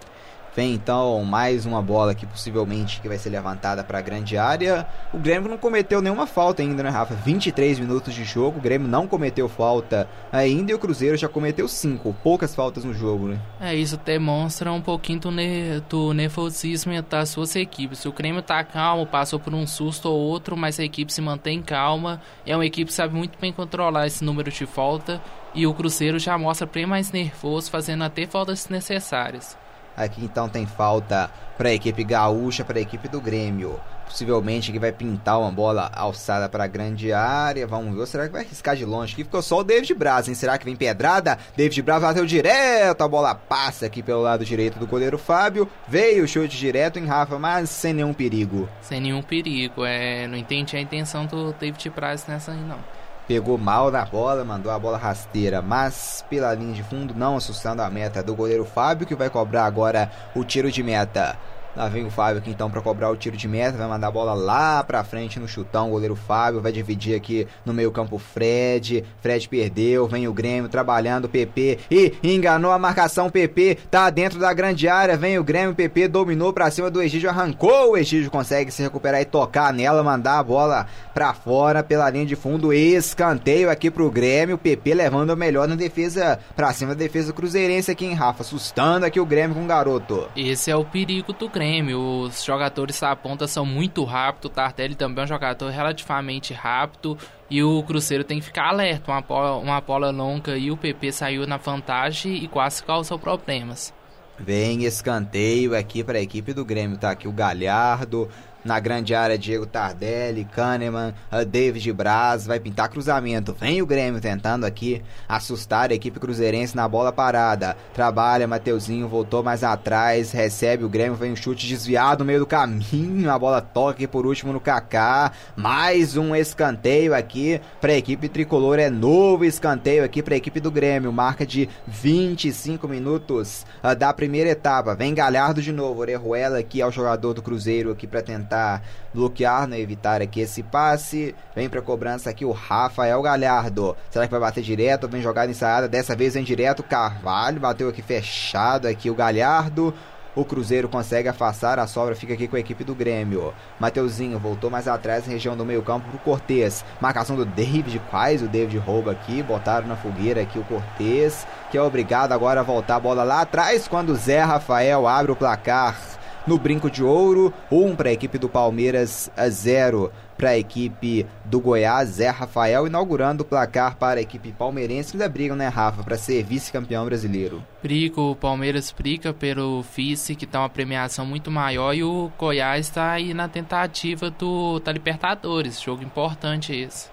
Vem então mais uma bola aqui, possivelmente, que vai ser levantada para a grande área. O Grêmio não cometeu nenhuma falta ainda, né, Rafa? 23 minutos de jogo, o Grêmio não cometeu falta ainda e o Cruzeiro já cometeu 5. Poucas faltas no jogo, né? É, isso demonstra um pouquinho do, ne do nervosismo das suas equipes. O Grêmio tá calmo, passou por um susto ou outro, mas a equipe se mantém calma. É uma equipe que sabe muito bem controlar esse número de falta. E o Cruzeiro já mostra bem mais nervoso, fazendo até faltas necessárias. Aqui então tem falta para a equipe gaúcha, para a equipe do Grêmio. Possivelmente que vai pintar uma bola alçada para a grande área. Vamos ver. Será que vai arriscar de longe? Aqui ficou só o David Braz, hein? Será que vem pedrada? David Braz bateu direto. A bola passa aqui pelo lado direito do goleiro Fábio. Veio o chute direto em Rafa, mas sem nenhum perigo. Sem nenhum perigo. É, não entendi a intenção do David Braz nessa aí, não pegou mal na bola, mandou a bola rasteira, mas pela linha de fundo, não assustando a meta do goleiro Fábio, que vai cobrar agora o tiro de meta. Lá vem o Fábio aqui então para cobrar o tiro de meta, vai mandar a bola lá para frente no chutão. O goleiro Fábio vai dividir aqui no meio-campo Fred. Fred perdeu, vem o Grêmio trabalhando PP e enganou a marcação. PP tá dentro da grande área, vem o Grêmio. PP dominou para cima do Egídio, arrancou. O Egídio consegue se recuperar e tocar nela, mandar a bola para fora pela linha de fundo. Escanteio aqui pro Grêmio. PP levando o melhor na defesa para cima da defesa cruzeirense aqui em Rafa, assustando aqui o Grêmio com o garoto. Esse é o perigo do Grêmio os jogadores da ponta são muito rápidos. O Tardelli também é um jogador relativamente rápido. E o Cruzeiro tem que ficar alerta. Uma bola, uma bola longa e o PP saiu na vantagem e quase causou problemas. Vem escanteio aqui para a equipe do Grêmio. Tá aqui o Galhardo, na grande área, Diego Tardelli, Kahneman, uh, David Braz, vai pintar cruzamento. Vem o Grêmio tentando aqui assustar a equipe cruzeirense na bola parada. Trabalha, Mateuzinho voltou mais atrás, recebe o Grêmio, vem um chute desviado no meio do caminho. A bola toca aqui por último no Kaká. Mais um escanteio aqui para a equipe tricolor. É novo escanteio aqui para a equipe do Grêmio. Marca de 25 minutos uh, da primeira etapa. Vem Galhardo de novo. Orejuela aqui é o jogador do Cruzeiro aqui para tentar tentar bloquear, né, evitar aqui esse passe. Vem para cobrança aqui o Rafael Galhardo. Será que vai bater direto? Vem jogada ensaiada, dessa vez vem direto Carvalho, bateu aqui fechado aqui o Galhardo. O Cruzeiro consegue afastar, a sobra fica aqui com a equipe do Grêmio. Mateuzinho voltou mais atrás, região do meio campo pro Cortez. Marcação do David, quase o David rouba aqui, botaram na fogueira aqui o Cortez, que é obrigado agora a voltar a bola lá atrás quando o Zé Rafael abre o placar no Brinco de Ouro. Um para a equipe do Palmeiras, a zero para a equipe do Goiás, Zé Rafael, inaugurando o placar para a equipe palmeirense. Ainda brigam, né, Rafa, para ser vice-campeão brasileiro. Briga, o Palmeiras briga pelo vice, que está uma premiação muito maior, e o Goiás está aí na tentativa do da Libertadores, jogo importante esse.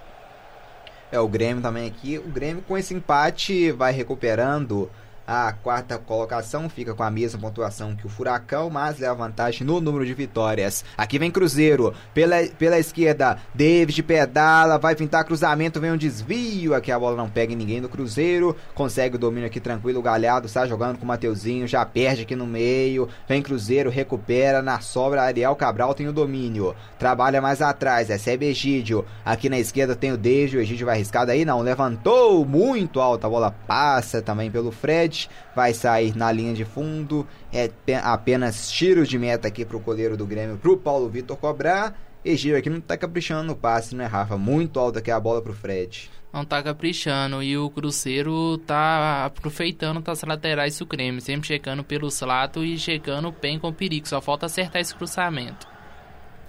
É, o Grêmio também aqui. O Grêmio com esse empate vai recuperando a quarta colocação fica com a mesma pontuação que o Furacão, mas leva vantagem no número de vitórias. Aqui vem Cruzeiro, pela, pela esquerda, David pedala, vai pintar cruzamento, vem um desvio. Aqui a bola não pega em ninguém do Cruzeiro, consegue o domínio aqui tranquilo. O Galhardo está jogando com o Mateuzinho, já perde aqui no meio. Vem Cruzeiro, recupera na sobra. Ariel Cabral tem o domínio, trabalha mais atrás, recebe Egídio. Aqui na esquerda tem o David, o Egídio vai arriscado aí, não, levantou muito alto, a bola passa também pelo Fred vai sair na linha de fundo. É apenas tiros de meta aqui pro goleiro do Grêmio, pro Paulo Vitor cobrar. E Giro aqui não tá caprichando no passe, né, Rafa? Muito alto aqui a bola pro Fred. Não tá caprichando. E o Cruzeiro tá aproveitando das laterais do Grêmio. Sempre chegando pelos lados e chegando bem com perigo. Só falta acertar esse cruzamento.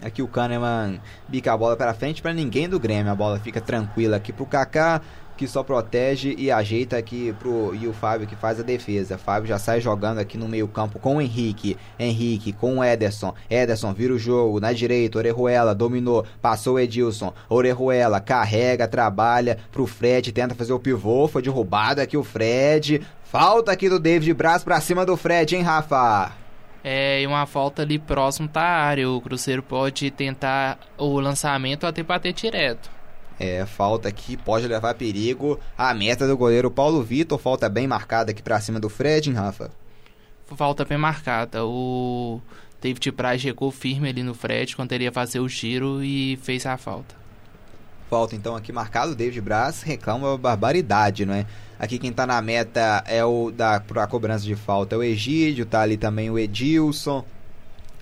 Aqui o Kahneman bica a bola para frente para ninguém do Grêmio. A bola fica tranquila aqui pro Kaká que só protege e ajeita aqui pro e o Fábio que faz a defesa. Fábio já sai jogando aqui no meio-campo com o Henrique. Henrique com o Ederson. Ederson vira o jogo na direita. Orejuela dominou, passou o Edilson. Orejuela carrega, trabalha pro Fred, tenta fazer o pivô. Foi derrubado aqui o Fred. Falta aqui do David Braz pra cima do Fred, hein, Rafa? É, e uma falta ali próximo da área. O Cruzeiro pode tentar o lançamento até bater direto. É, falta aqui, pode levar a perigo. A meta do goleiro Paulo Vitor, falta bem marcada aqui pra cima do Fred, hein, Rafa? Falta bem marcada. O David Braz chegou firme ali no Fred quando ele ia fazer o giro e fez a falta. Falta então aqui marcado, David Braz reclama uma barbaridade, não é? Aqui quem tá na meta é o da pra cobrança de falta é o Egídio, tá ali também o Edilson.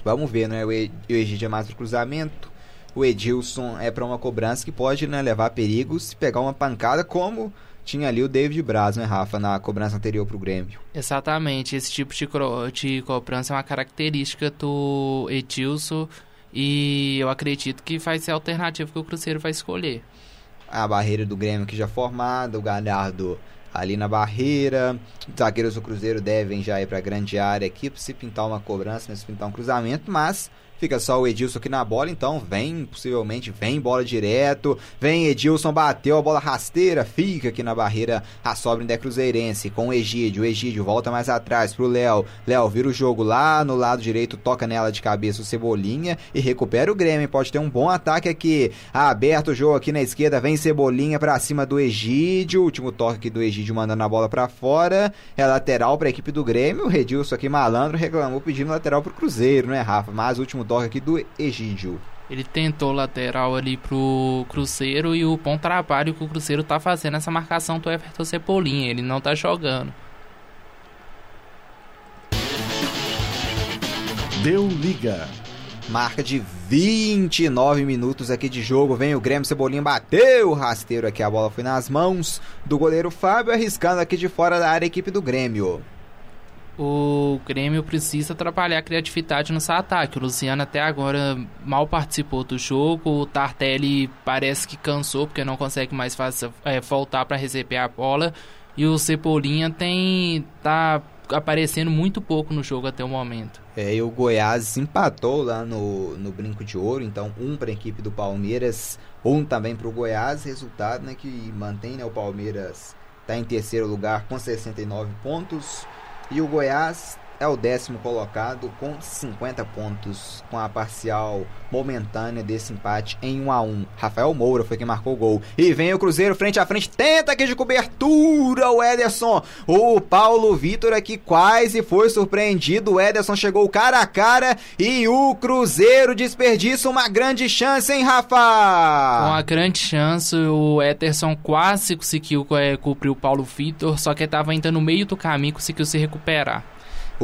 Vamos ver, né? O Egídio é mais pro cruzamento. O Edilson é para uma cobrança que pode né, levar perigos se pegar uma pancada, como tinha ali o David Braz, né, Rafa, na cobrança anterior pro Grêmio. Exatamente, esse tipo de, de cobrança é uma característica do Edilson e eu acredito que vai ser a alternativa que o Cruzeiro vai escolher. A barreira do Grêmio que já formada, o Galhardo ali na barreira. Os zagueiros do Cruzeiro devem já ir para a grande área aqui para se pintar uma cobrança, né, se pintar um cruzamento, mas Fica só o Edilson aqui na bola, então vem, possivelmente, vem bola direto. Vem Edilson, bateu a bola rasteira, fica aqui na barreira a sobra ainda é cruzeirense com o Egídio. O Egídio volta mais atrás pro Léo. Léo vira o jogo lá no lado direito, toca nela de cabeça o Cebolinha e recupera o Grêmio. Pode ter um bom ataque aqui. Aberto o jogo aqui na esquerda, vem Cebolinha pra cima do Egídio. Último toque aqui do Egídio mandando a bola pra fora. É lateral pra equipe do Grêmio. O Edilson aqui malandro reclamou pedindo lateral pro Cruzeiro, né, Rafa? Mas último toque aqui do Egídio. Ele tentou lateral ali pro Cruzeiro e o bom trabalho que o Cruzeiro tá fazendo essa marcação do Everton Cebolinha. Ele não tá jogando. Deu liga. Marca de 29 minutos aqui de jogo. Vem o Grêmio Cebolinha, bateu o rasteiro aqui. A bola foi nas mãos do goleiro Fábio, arriscando aqui de fora da área a equipe do Grêmio o Grêmio precisa trabalhar a criatividade no seu ataque. O Luciano até agora mal participou do jogo. O Tartelli parece que cansou porque não consegue mais fazer, é, voltar para receber a bola. E o Cebolinha tem tá aparecendo muito pouco no jogo até o momento. É, e o Goiás empatou lá no, no Brinco de Ouro, então um para a equipe do Palmeiras, um também para o Goiás. Resultado né, que mantém né, o Palmeiras está em terceiro lugar com 69 pontos. E o Goiás é o décimo colocado com 50 pontos, com a parcial momentânea desse empate em 1 a 1 Rafael Moura foi quem marcou o gol. E vem o Cruzeiro frente a frente, tenta aqui de cobertura o Ederson. O Paulo Vitor aqui quase foi surpreendido. O Ederson chegou cara a cara e o Cruzeiro desperdiça uma grande chance, hein, Rafa? Com a grande chance, o Ederson quase conseguiu é, cumprir o Paulo Vitor, só que estava ainda no meio do caminho, conseguiu se recuperar.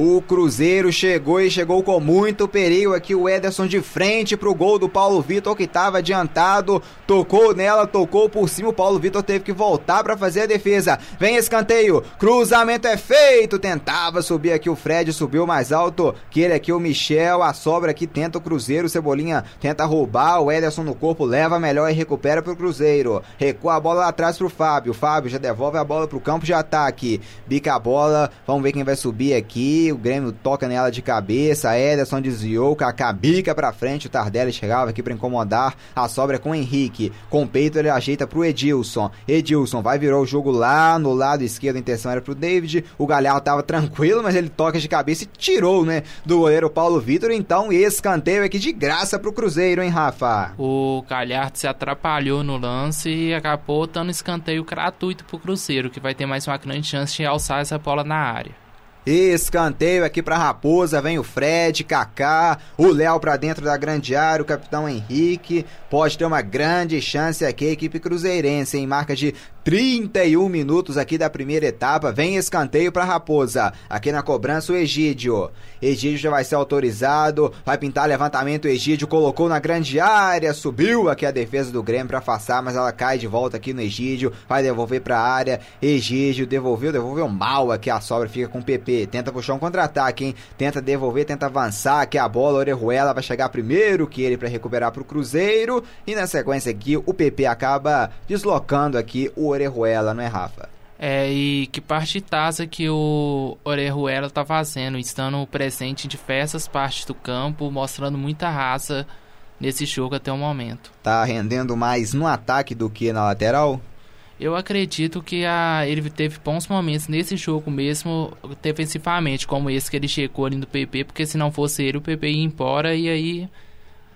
O Cruzeiro chegou e chegou com muito perigo aqui. O Ederson de frente pro gol do Paulo Vitor que estava adiantado. Tocou nela, tocou por cima. O Paulo Vitor teve que voltar para fazer a defesa. Vem escanteio. Cruzamento é feito. Tentava subir aqui o Fred, subiu mais alto que ele aqui, o Michel. A sobra aqui tenta o Cruzeiro. Cebolinha tenta roubar. O Ederson no corpo leva melhor e recupera pro Cruzeiro. Recua a bola lá atrás pro Fábio. Fábio já devolve a bola pro campo de ataque. Bica a bola. Vamos ver quem vai subir aqui o Grêmio toca nela de cabeça, Ederson desviou, Kaká bica pra frente, o Tardelli chegava aqui para incomodar, a sobra com o Henrique, com o peito ele ajeita pro Edilson, Edilson vai virar o jogo lá no lado esquerdo, a intenção era pro David, o Galhardo tava tranquilo, mas ele toca de cabeça e tirou, né, do goleiro Paulo Vitor, então escanteio aqui de graça pro Cruzeiro, hein, Rafa? O Galhardo se atrapalhou no lance e acabou dando escanteio gratuito pro Cruzeiro, que vai ter mais uma grande chance de alçar essa bola na área. Escanteio aqui para Raposa, vem o Fred, Kaká, o Léo para dentro da grande área, o capitão Henrique. Pode ter uma grande chance aqui a equipe cruzeirense em marca de 31 minutos aqui da primeira etapa. Vem escanteio para Raposa. Aqui na cobrança o Egídio. Egídio já vai ser autorizado. Vai pintar levantamento. O Egídio colocou na grande área. Subiu aqui a defesa do Grêmio para afastar, mas ela cai de volta aqui no Egídio. Vai devolver para a área. Egídio devolveu, devolveu mal aqui a sobra. Fica com o PP. Tenta puxar um contra-ataque, hein? Tenta devolver, tenta avançar. Aqui a bola. Orejuela vai chegar primeiro que ele para recuperar para o Cruzeiro. E na sequência aqui o PP acaba deslocando aqui o Orejuela, não é, Rafa? É, e que parte taça que o Orejuela tá fazendo, estando presente em diversas partes do campo, mostrando muita raça nesse jogo até o momento. Tá rendendo mais no ataque do que na lateral? Eu acredito que a, ele teve bons momentos nesse jogo mesmo, defensivamente, como esse que ele chegou ali no PP, porque se não fosse ele, o PP ia embora e aí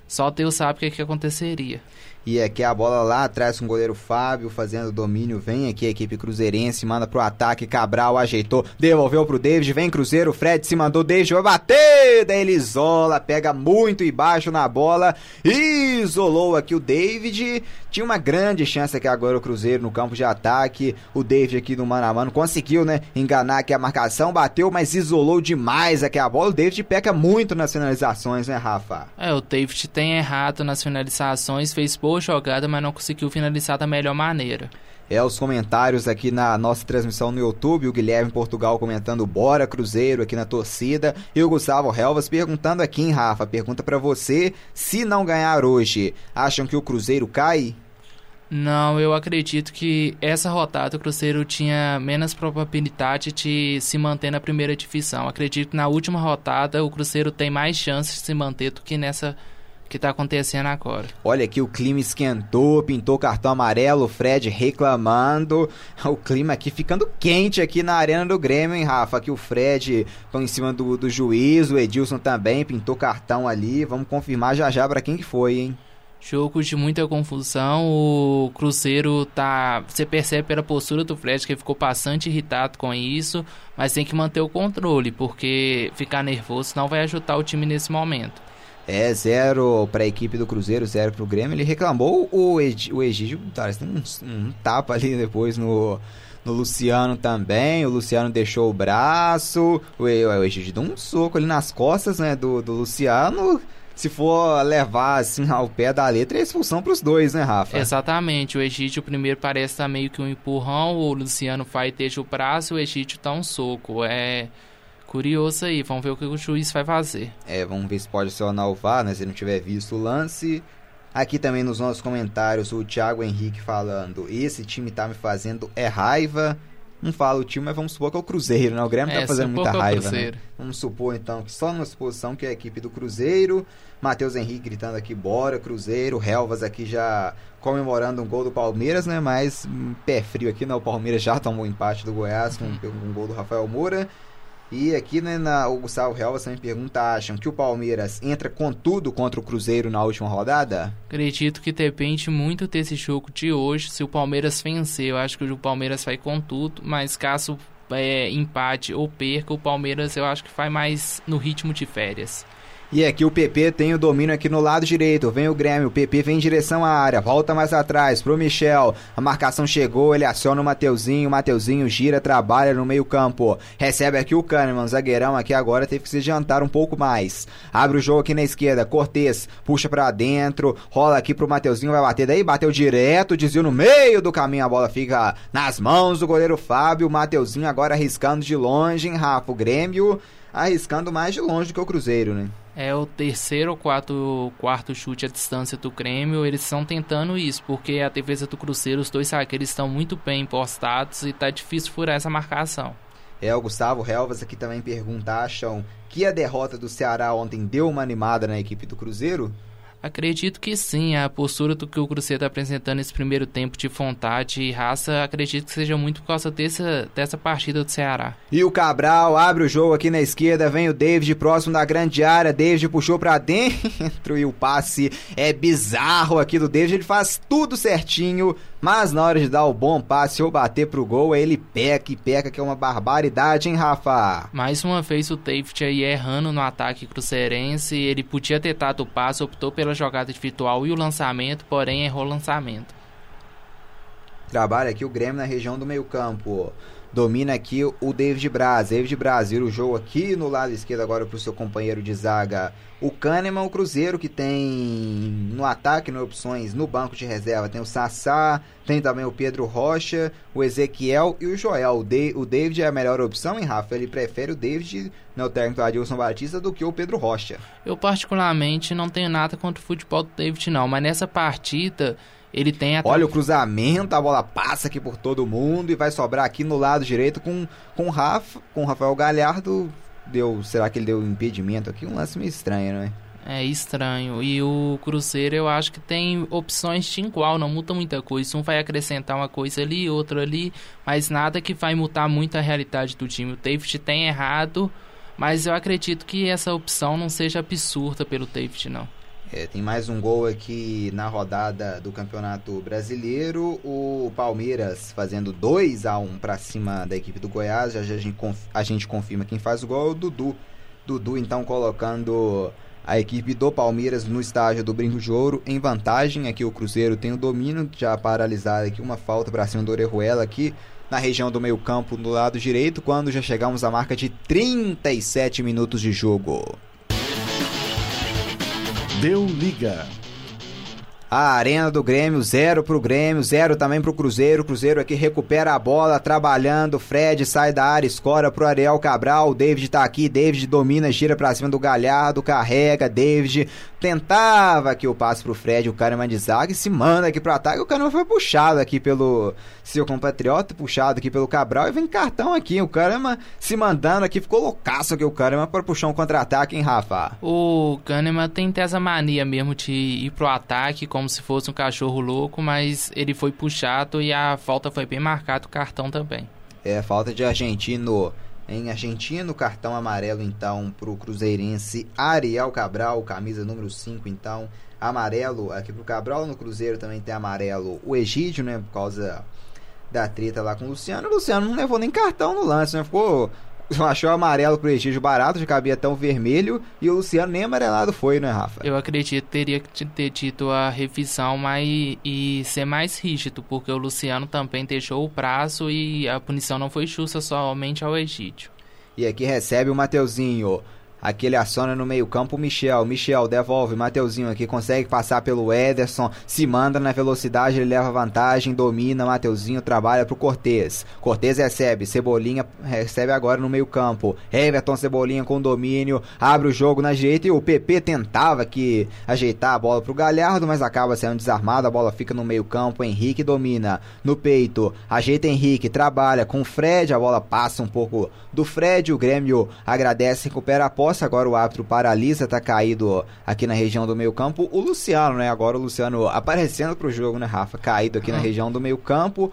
só Deus sabe o que, que aconteceria. E aqui a bola lá atrás com o goleiro Fábio fazendo domínio. Vem aqui a equipe cruzeirense, manda pro ataque. Cabral ajeitou, devolveu pro David. Vem Cruzeiro, Fred se mandou. David vai bater. Daí ele isola, pega muito embaixo na bola. Isolou aqui o David. Tinha uma grande chance aqui agora o Cruzeiro no campo de ataque. O David aqui no mano a mano conseguiu, né, enganar aqui a marcação, bateu, mas isolou demais aqui a bola. O David peca muito nas finalizações, né, Rafa? É, o David tem errado nas finalizações, fez boa jogada, mas não conseguiu finalizar da melhor maneira é, os comentários aqui na nossa transmissão no YouTube, o Guilherme Portugal comentando Bora Cruzeiro aqui na torcida, e o Gustavo Helvas perguntando aqui, hein, Rafa, pergunta para você, se não ganhar hoje, acham que o Cruzeiro cai? Não, eu acredito que essa rodada o Cruzeiro tinha menos probabilidade de se manter na primeira divisão. Acredito que na última rodada o Cruzeiro tem mais chances de se manter do que nessa que está acontecendo agora. Olha aqui, o clima esquentou, pintou cartão amarelo, o Fred reclamando. O clima aqui ficando quente aqui na arena do Grêmio, hein, Rafa? Aqui o Fred em cima do, do juiz, o Edilson também pintou cartão ali. Vamos confirmar já já para quem que foi, hein? Jogo de muita confusão. O Cruzeiro tá. Você percebe pela postura do Fred que ele ficou bastante irritado com isso. Mas tem que manter o controle, porque ficar nervoso não vai ajudar o time nesse momento. É, zero para a equipe do Cruzeiro, zero para o Grêmio. Ele reclamou o, Eg, o Egídio, tá, tem um, um tapa ali depois no, no Luciano também. O Luciano deixou o braço. O, o Egídio deu um soco ali nas costas né, do, do Luciano. Se for levar assim ao pé da letra, é expulsão para os dois, né, Rafa? Exatamente. O Egídio primeiro parece estar meio que um empurrão. O Luciano vai deixa o braço. O Egídio dá um soco. É. Curioso aí, vamos ver o que o juiz vai fazer. É, vamos ver se pode acionar o VAR, né? Se não tiver visto o lance. Aqui também nos nossos comentários, o Thiago Henrique falando: esse time tá me fazendo é raiva. Não fala o time, mas vamos supor que é o Cruzeiro, né? O Grêmio tá é, tá fazendo muita é raiva. Né? Vamos supor então que só numa suposição que é a equipe do Cruzeiro. Matheus Henrique gritando aqui, bora, Cruzeiro. Helvas aqui já comemorando um gol do Palmeiras, né? Mas um pé frio aqui, né? O Palmeiras já tomou empate do Goiás com um, um gol do Rafael Moura. E aqui né, na, o Gustavo Helvas também pergunta: acham que o Palmeiras entra com tudo contra o Cruzeiro na última rodada? Acredito que depende muito desse jogo de hoje. Se o Palmeiras vencer, eu acho que o Palmeiras vai com tudo, mas caso é, empate ou perca, o Palmeiras eu acho que vai mais no ritmo de férias. E aqui o PP tem o domínio aqui no lado direito. Vem o Grêmio. O PP vem em direção à área. Volta mais atrás pro Michel. A marcação chegou. Ele aciona o Mateuzinho. O Mateuzinho gira, trabalha no meio-campo. Recebe aqui o Kahneman. Zagueirão aqui agora teve que se adiantar um pouco mais. Abre o jogo aqui na esquerda. Cortez puxa para dentro. Rola aqui pro Mateuzinho. Vai bater daí. Bateu direto. Desvio no meio do caminho. A bola fica nas mãos do goleiro Fábio. Mateuzinho agora arriscando de longe, hein, Rafa? O Grêmio arriscando mais de longe do que o Cruzeiro, né? É o terceiro ou quarto, quarto chute à distância do Grêmio. Eles estão tentando isso, porque a defesa do Cruzeiro, os dois zagueiros estão muito bem postados e tá difícil furar essa marcação. É, o Gustavo Helvas aqui também pergunta, acham que a derrota do Ceará ontem deu uma animada na equipe do Cruzeiro? Acredito que sim. A postura do que o Cruzeiro está apresentando nesse primeiro tempo de vontade e raça, acredito que seja muito por causa dessa, dessa partida do Ceará. E o Cabral abre o jogo aqui na esquerda, vem o David próximo da grande área. David puxou para dentro e o passe é bizarro aqui do David. Ele faz tudo certinho mas na hora de dar o bom passe ou bater pro gol, ele peca e peca, que é uma barbaridade, hein, Rafa? Mais uma vez o Taft aí errando no ataque cruzeirense. Ele podia ter dado o passe, optou pela jogada individual e o lançamento, porém errou o lançamento. Trabalha aqui o Grêmio na região do meio campo. Domina aqui o David Braz. David Braz vira o jogo aqui no lado esquerdo agora para o seu companheiro de zaga. O Kahneman, o Cruzeiro, que tem no ataque, no opções, no banco de reserva, tem o Sassá, tem também o Pedro Rocha, o Ezequiel e o Joel. O, de, o David é a melhor opção, hein, Rafa? Ele prefere o David, no técnico Adilson Batista, do que o Pedro Rocha. Eu, particularmente, não tenho nada contra o futebol do David, não. Mas nessa partida, ele tem até... Olha o cruzamento, a bola passa aqui por todo mundo e vai sobrar aqui no lado direito com com Rafa, com Rafael Galhardo. Deu, será que ele deu impedimento aqui? Um lance meio estranho, não é? É estranho. E o Cruzeiro eu acho que tem opções de igual, não muda muita coisa. Um vai acrescentar uma coisa ali, outro ali, mas nada que vai mudar muito a realidade do time. O David tem errado, mas eu acredito que essa opção não seja absurda pelo David, não. É, tem mais um gol aqui na rodada do Campeonato Brasileiro. O Palmeiras fazendo 2 a 1 um para cima da equipe do Goiás. Já, a, gente a gente confirma quem faz o gol é o Dudu. Dudu então colocando a equipe do Palmeiras no estágio do Brinco de Ouro em vantagem. Aqui o Cruzeiro tem o domínio, já paralisado aqui uma falta para cima do Orejuela aqui na região do meio-campo do lado direito, quando já chegamos à marca de 37 minutos de jogo. Deu liga. A arena do Grêmio, zero pro Grêmio, zero também pro Cruzeiro. Cruzeiro aqui recupera a bola, trabalhando. Fred sai da área, escora pro Ariel Cabral. O David tá aqui, David domina, gira pra cima do Galhardo, carrega. David tentava aqui o passe pro Fred, o Kahneman de zaga e se manda aqui pro ataque. O Kahneman foi puxado aqui pelo seu compatriota, puxado aqui pelo Cabral e vem cartão aqui. O Kahneman se mandando aqui, ficou loucaço aqui o Kahneman para puxar um contra-ataque, hein, Rafa? O Kahneman tem essa mania mesmo de ir pro ataque como se fosse um cachorro louco, mas ele foi puxado e a falta foi bem marcada, o cartão também. É, falta de argentino. Em argentino, cartão amarelo então para o cruzeirense Ariel Cabral, camisa número 5 então, amarelo. Aqui para o Cabral, no Cruzeiro também tem amarelo o Egídio, né, por causa da treta lá com o Luciano, o Luciano não levou nem cartão no lance, né, ficou achou amarelo pro Egídio barato, já cabia tão vermelho, e o Luciano nem amarelado foi, né, Rafa? Eu acredito que teria que ter tido a revisão mas, e ser mais rígido, porque o Luciano também deixou o prazo e a punição não foi justa somente ao Egídio. E aqui recebe o Mateuzinho. Aqui ele aciona no meio-campo Michel. Michel devolve. Mateuzinho aqui consegue passar pelo Ederson. Se manda na velocidade, ele leva vantagem, domina. Mateuzinho trabalha pro Cortez. Cortez recebe. Cebolinha recebe agora no meio-campo. Everton Cebolinha com domínio. Abre o jogo na direita e o PP tentava aqui ajeitar a bola pro Galhardo, mas acaba sendo desarmado. A bola fica no meio-campo. Henrique domina no peito. Ajeita Henrique, trabalha com o Fred. A bola passa um pouco do Fred. O Grêmio agradece, recupera a posse posse, agora o árbitro paralisa, tá caído aqui na região do meio campo. O Luciano, né? Agora o Luciano aparecendo pro jogo, né, Rafa? Caído aqui na uhum. região do meio campo.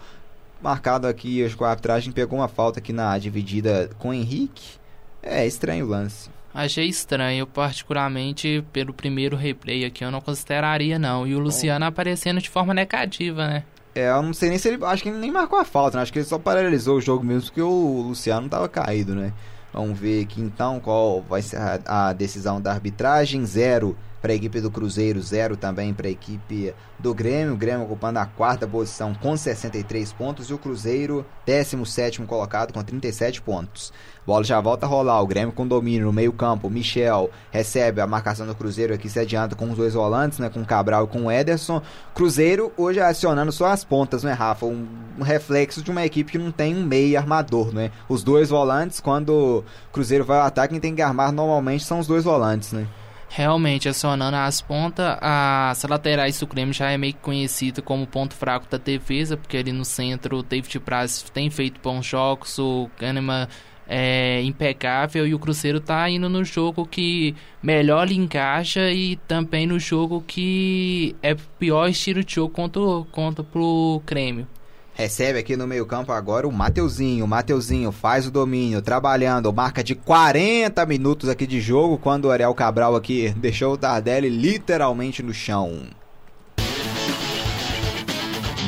Marcado aqui, acho que a arbitragem pegou uma falta aqui na dividida com o Henrique. É estranho o lance. Achei estranho, particularmente pelo primeiro replay aqui, eu não consideraria não. E o Luciano Bom. aparecendo de forma negativa, né? É, eu não sei nem se ele. Acho que ele nem marcou a falta, né? Acho que ele só paralisou o jogo mesmo, porque o Luciano tava caído, né? Vamos ver aqui então qual vai ser a, a decisão da arbitragem. Zero para a equipe do Cruzeiro, zero também para a equipe do Grêmio. O Grêmio ocupando a quarta posição com 63 pontos e o Cruzeiro, 17 colocado com 37 pontos. Bola já volta a rolar. O Grêmio com domínio no meio-campo. Michel recebe a marcação do Cruzeiro aqui, se adianta com os dois volantes, né? Com o Cabral e com o Ederson. Cruzeiro hoje acionando só as pontas, né, Rafa? Um, um reflexo de uma equipe que não tem um meio armador, né? Os dois volantes, quando o Cruzeiro vai ao ataque, quem tem que armar normalmente são os dois volantes, né? Realmente acionando as pontas, as laterais do Grêmio já é meio que conhecido como ponto fraco da defesa, porque ali no centro o David Braz tem feito bons jogos, o Kahneman é impecável e o Cruzeiro tá indo no jogo que melhor lhe encaixa e também no jogo que é pior estilo de jogo contra, contra pro Grêmio. Recebe aqui no meio-campo agora o Mateuzinho. O Mateuzinho faz o domínio, trabalhando, marca de 40 minutos aqui de jogo, quando o Ariel Cabral aqui deixou o Tardelli literalmente no chão.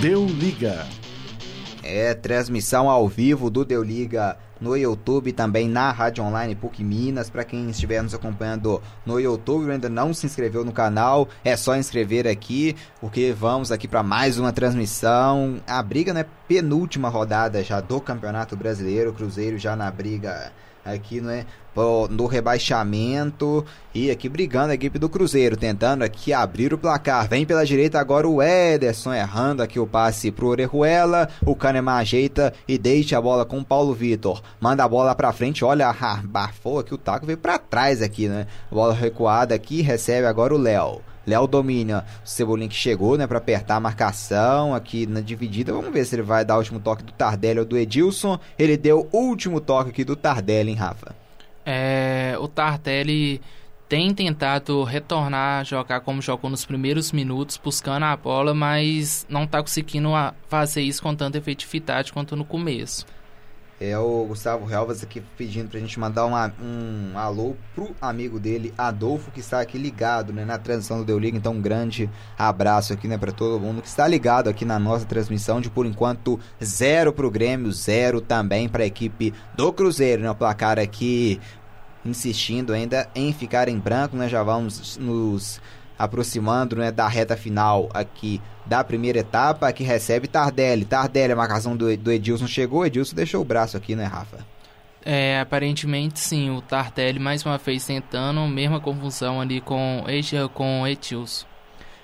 Deu liga. É, transmissão ao vivo do Deu Liga no YouTube, também na Rádio Online PUC Minas. Para quem estiver nos acompanhando no YouTube ainda não se inscreveu no canal, é só inscrever aqui, porque vamos aqui para mais uma transmissão. A briga, né, penúltima rodada já do Campeonato Brasileiro, Cruzeiro já na briga aqui, né? No rebaixamento e aqui brigando a equipe do Cruzeiro, tentando aqui abrir o placar. Vem pela direita agora o Ederson, errando aqui o passe pro Orejuela. O Kahneman ajeita e deixa a bola com o Paulo Vitor. Manda a bola pra frente, olha, bafou aqui o taco, veio pra trás aqui, né? Bola recuada aqui, recebe agora o Léo. Léo domina. O Cebolinha que chegou, né, para apertar a marcação aqui na dividida. Vamos ver se ele vai dar o último toque do Tardelli ou do Edilson. Ele deu o último toque aqui do Tardelli, hein, Rafa? É, o Tardelli tem tentado retornar a jogar como jogou nos primeiros minutos, buscando a bola, mas não está conseguindo fazer isso com tanta efetividade quanto no começo. É o Gustavo Relvas aqui pedindo pra gente mandar uma, um alô pro amigo dele, Adolfo, que está aqui ligado né, na transmissão do Deu Liga. Então, um grande abraço aqui né, para todo mundo que está ligado aqui na nossa transmissão. De por enquanto, zero pro Grêmio, zero também para a equipe do Cruzeiro. Né, o placar aqui insistindo ainda em ficar em branco, né? Já vamos nos aproximando né, da reta final aqui da primeira etapa, que recebe Tardelli. Tardelli, a marcação do, do Edilson chegou, Edilson deixou o braço aqui, né, Rafa? É, aparentemente sim, o Tardelli mais uma vez tentando, mesma confusão ali com, com Edilson.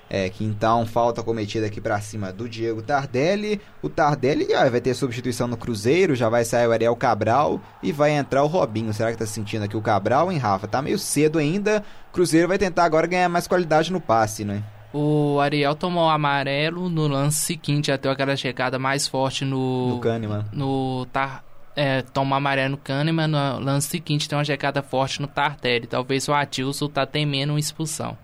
É, que então falta cometida aqui para cima do Diego Tardelli. O Tardelli ó, vai ter substituição no Cruzeiro, já vai sair o Ariel Cabral e vai entrar o Robinho. Será que tá sentindo aqui o Cabral, hein, Rafa? Tá meio cedo ainda. Cruzeiro vai tentar agora ganhar mais qualidade no passe, né? O Ariel tomou amarelo no lance seguinte, já deu aquela chegada mais forte no. No Kahneman. No Tar. É, toma amarelo no Kahneman, no lance seguinte tem uma chegada forte no Tardelli. Talvez o Atilson tá temendo uma expulsão.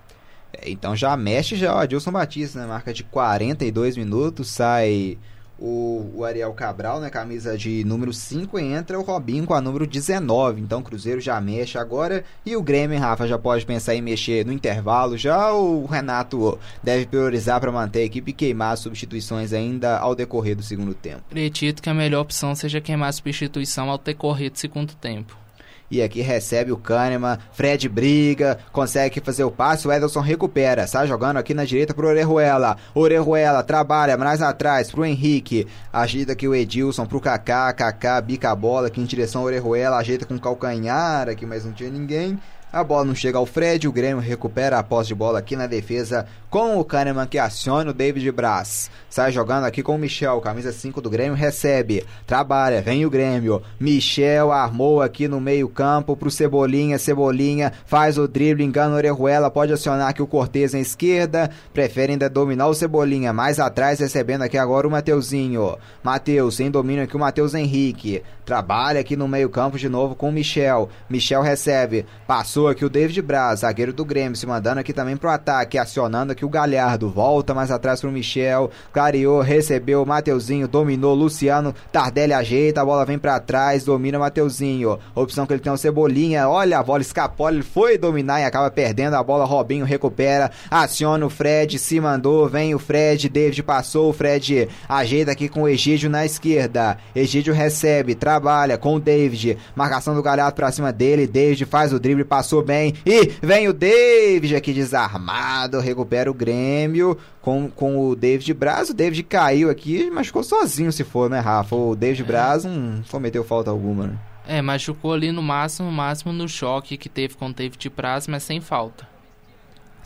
Então já mexe já o Adilson Batista, né? Marca de 42 minutos, sai o, o, Ariel Cabral, né, camisa de número 5, e entra o Robinho com a número 19. Então o Cruzeiro já mexe agora e o Grêmio, Rafa, já pode pensar em mexer no intervalo. Já o Renato deve priorizar para manter a equipe e queimar as substituições ainda ao decorrer do segundo tempo. Acredito que a melhor opção seja queimar a substituição ao decorrer do segundo tempo. E aqui recebe o Kahneman, Fred briga, consegue fazer o passe, o Ederson recupera, sai jogando aqui na direita pro Orejuela. Orejuela trabalha mais atrás pro Henrique, agita aqui o Edilson pro Kaká, Kaká bica a bola aqui em direção ao Orejuela, ajeita com calcanhar aqui, mas não tinha ninguém. A bola não chega ao Fred, o Grêmio recupera a posse de bola aqui na defesa com o Kahneman que aciona o David Braz. Sai jogando aqui com o Michel, camisa 5 do Grêmio, recebe, trabalha, vem o Grêmio. Michel armou aqui no meio-campo pro Cebolinha, Cebolinha faz o drible, engana o Orejuela, pode acionar aqui o Cortez na esquerda, prefere ainda dominar o Cebolinha, mais atrás recebendo aqui agora o Mateuzinho. Mateus, sem domínio aqui o Matheus Henrique. Trabalha aqui no meio-campo de novo com o Michel. Michel recebe, passou aqui o David Braz, zagueiro do Grêmio, se mandando aqui também pro ataque, acionando aqui o Galhardo, volta mais atrás pro Michel, clareou, recebeu Mateuzinho, dominou, Luciano, Tardelli ajeita, a bola vem para trás, domina Mateuzinho, opção que ele tem o Cebolinha, olha a bola escapou, ele foi dominar e acaba perdendo a bola, Robinho recupera, aciona o Fred, se mandou, vem o Fred, David passou, o Fred ajeita aqui com o Egídio na esquerda, Egídio recebe, trabalha com o David, marcação do Galhardo pra cima dele, David faz o drible, passou bem. E vem o David aqui desarmado, recupera o Grêmio com, com o David Braz. O David caiu aqui, mas ficou sozinho se for, né, Rafa? O David é. Braz não cometeu falta alguma, né? É, machucou ali no máximo, máximo no choque que teve com o David Braz, mas sem falta.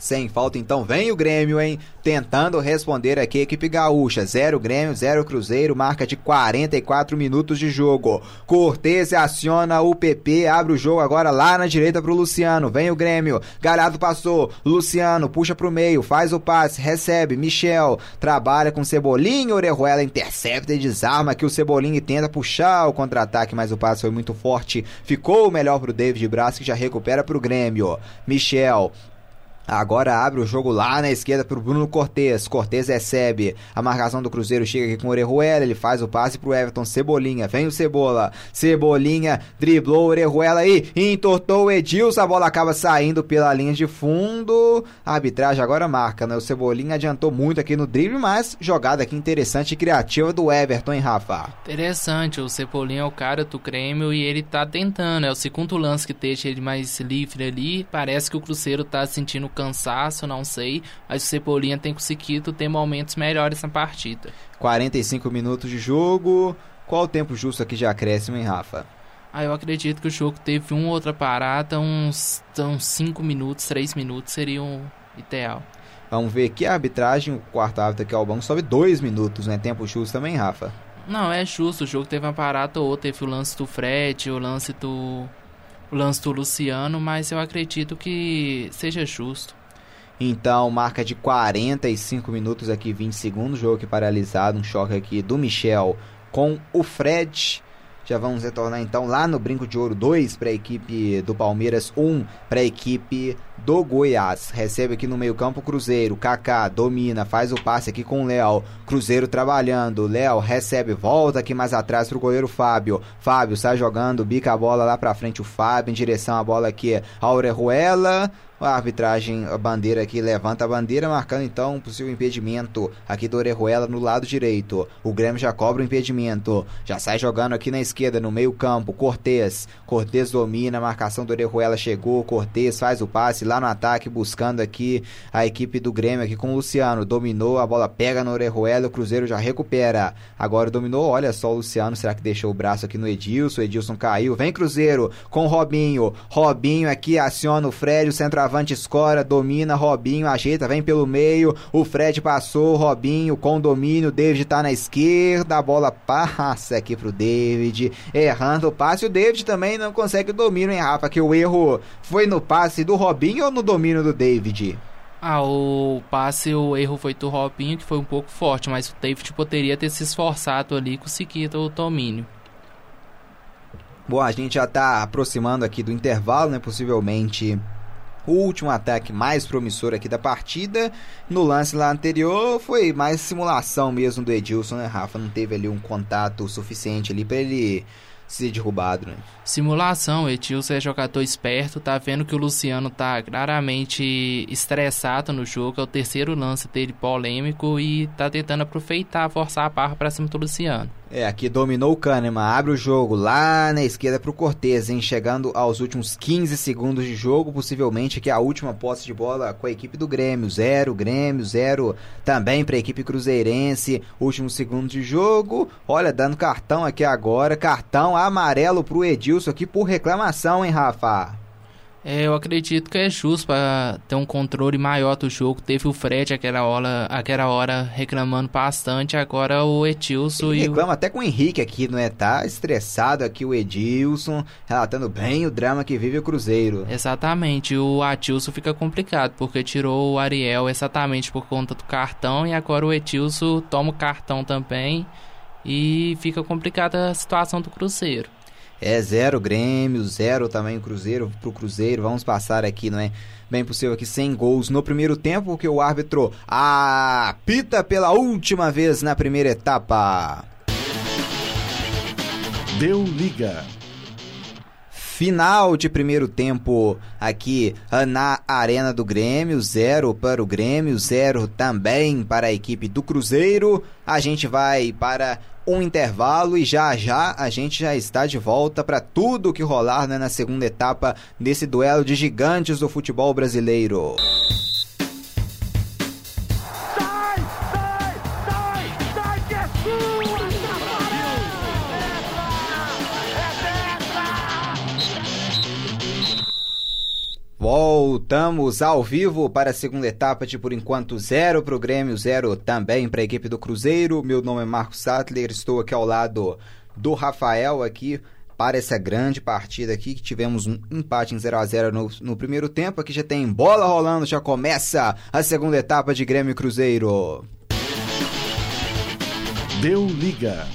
Sem falta, então vem o Grêmio, hein? Tentando responder aqui equipe gaúcha. Zero Grêmio, zero Cruzeiro, marca de 44 minutos de jogo. Cortez aciona o PP, abre o jogo agora lá na direita pro Luciano. Vem o Grêmio, Galhardo passou. Luciano puxa pro meio, faz o passe, recebe. Michel trabalha com Cebolinha. Orejuela intercepta e desarma que o Cebolinha tenta puxar o contra-ataque, mas o passe foi muito forte. Ficou melhor pro David Braz que já recupera pro Grêmio. Michel Agora abre o jogo lá na esquerda para o Bruno Cortes. Cortes recebe. A marcação do Cruzeiro chega aqui com o Orejuela. Ele faz o passe para o Everton Cebolinha. Vem o Cebola. Cebolinha driblou o Orejuela aí. Entortou o Edilson. A bola acaba saindo pela linha de fundo. A arbitragem agora marca, né? O Cebolinha adiantou muito aqui no drible, mas jogada aqui interessante e criativa do Everton, hein, Rafa? Interessante. O Cebolinha é o cara do Grêmio e ele tá tentando. É o segundo lance que deixa ele mais livre ali. Parece que o Cruzeiro tá sentindo cansaço, não sei. Mas o Cebolinha tem conseguido ter momentos melhores na partida. 45 minutos de jogo. Qual o tempo justo aqui de acréscimo, hein, Rafa? Ah, eu acredito que o jogo teve uma outra parada, uns 5 minutos, 3 minutos seria um ideal. Vamos ver aqui a arbitragem, o quarto árbitro aqui ao banco sobe 2 minutos, né? Tempo justo também, Rafa? Não, é justo. O jogo teve uma parada ou outra. Teve o lance do Fred, o lance do o lance do Luciano, mas eu acredito que seja justo. Então, marca de 45 minutos aqui, 20 segundos, jogo aqui paralisado, um choque aqui do Michel com o Fred. Já vamos retornar então lá no Brinco de Ouro 2 para a equipe do Palmeiras, 1 para a equipe do Goiás. Recebe aqui no meio-campo Cruzeiro. Kaká domina, faz o passe aqui com o Léo. Cruzeiro trabalhando. Léo recebe, volta aqui mais atrás pro goleiro Fábio. Fábio sai jogando, bica a bola lá pra frente o Fábio em direção à bola aqui. Aurejuela A arbitragem, a bandeira aqui levanta a bandeira, marcando então um possível impedimento aqui do Orejuela no lado direito. O Grêmio já cobra o impedimento. Já sai jogando aqui na esquerda, no meio-campo. Cortez. Cortez domina, a marcação do Orejuela chegou. Cortez faz o passe lá no ataque, buscando aqui a equipe do Grêmio aqui com o Luciano. Dominou, a bola pega no Orejuela, o Cruzeiro já recupera. Agora dominou, olha só o Luciano, será que deixou o braço aqui no Edilson? Edilson caiu. Vem Cruzeiro com o Robinho. Robinho aqui aciona o Fred, o centroavante centroavante escora, domina, Robinho ajeita, vem pelo meio, o Fred passou, Robinho com domínio, David tá na esquerda, a bola passa aqui pro David, errando o passe, o David também não consegue o domínio, hein, Rafa, que o erro foi no passe do Robinho ou no domínio do David? Ah, o passe, o erro foi do Robinho, que foi um pouco forte, mas o David poderia ter se esforçado ali e conseguido o domínio. Bom, a gente já está aproximando aqui do intervalo, né? Possivelmente o último ataque mais promissor aqui da partida. No lance lá anterior foi mais simulação mesmo do Edilson, né, Rafa? Não teve ali um contato suficiente ali para ele ser derrubado, né? Simulação, Edilson é jogador esperto, tá vendo que o Luciano tá claramente estressado no jogo, é o terceiro lance dele polêmico e tá tentando aproveitar, forçar a barra para cima do Luciano. É, aqui dominou o Kahneman, abre o jogo lá na esquerda pro Cortez, hein? Chegando aos últimos 15 segundos de jogo, possivelmente que a última posse de bola com a equipe do Grêmio. Zero, Grêmio, zero também pra equipe cruzeirense. Últimos segundos de jogo. Olha, dando cartão aqui agora. Cartão amarelo pro Edilson aqui por reclamação, hein, Rafa? É, eu acredito que é justo para ter um controle maior do jogo. Teve o Fred aquela hora, aquela hora reclamando bastante, agora o Edilson Ele e reclama o... até com o Henrique aqui, não é? Tá estressado aqui o Edilson, relatando bem o drama que vive o Cruzeiro. Exatamente, o Adilson fica complicado, porque tirou o Ariel exatamente por conta do cartão e agora o Edilson toma o cartão também e fica complicada a situação do Cruzeiro. É zero Grêmio, zero também o Cruzeiro pro Cruzeiro. Vamos passar aqui, não é? Bem possível aqui sem gols no primeiro tempo, que o árbitro apita pela última vez na primeira etapa. Deu liga. Final de primeiro tempo aqui na Arena do Grêmio, zero para o Grêmio, zero também para a equipe do Cruzeiro. A gente vai para um intervalo e já já a gente já está de volta para tudo que rolar né, na segunda etapa desse duelo de gigantes do futebol brasileiro. Voltamos ao vivo para a segunda etapa de por enquanto zero para o Grêmio, zero também para a equipe do Cruzeiro. Meu nome é Marcos Sattler, estou aqui ao lado do Rafael aqui para essa grande partida aqui que tivemos um empate em 0 a 0 no, no primeiro tempo. Aqui já tem bola rolando, já começa a segunda etapa de Grêmio e Cruzeiro. Deu liga.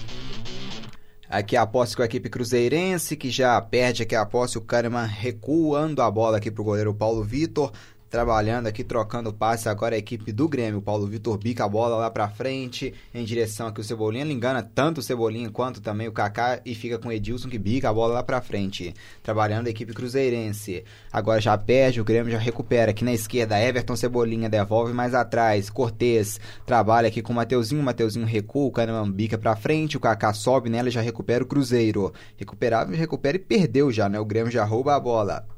Aqui a posse com a equipe cruzeirense, que já perde aqui a posse, o Kahneman recuando a bola aqui para o goleiro Paulo Vitor trabalhando aqui, trocando passe. Agora a equipe do Grêmio. Paulo Vitor bica a bola lá pra frente, em direção aqui o Cebolinha. Ele engana tanto o Cebolinha quanto também o Kaká e fica com o Edilson que bica a bola lá pra frente. Trabalhando a equipe cruzeirense. Agora já perde, o Grêmio já recupera. Aqui na esquerda, Everton Cebolinha devolve mais atrás. Cortez trabalha aqui com o Mateuzinho. Mateuzinho recua, o Kahneman bica pra frente. O Kaká sobe nela e já recupera o Cruzeiro. Recuperava, recupera e perdeu já, né? O Grêmio já rouba a bola.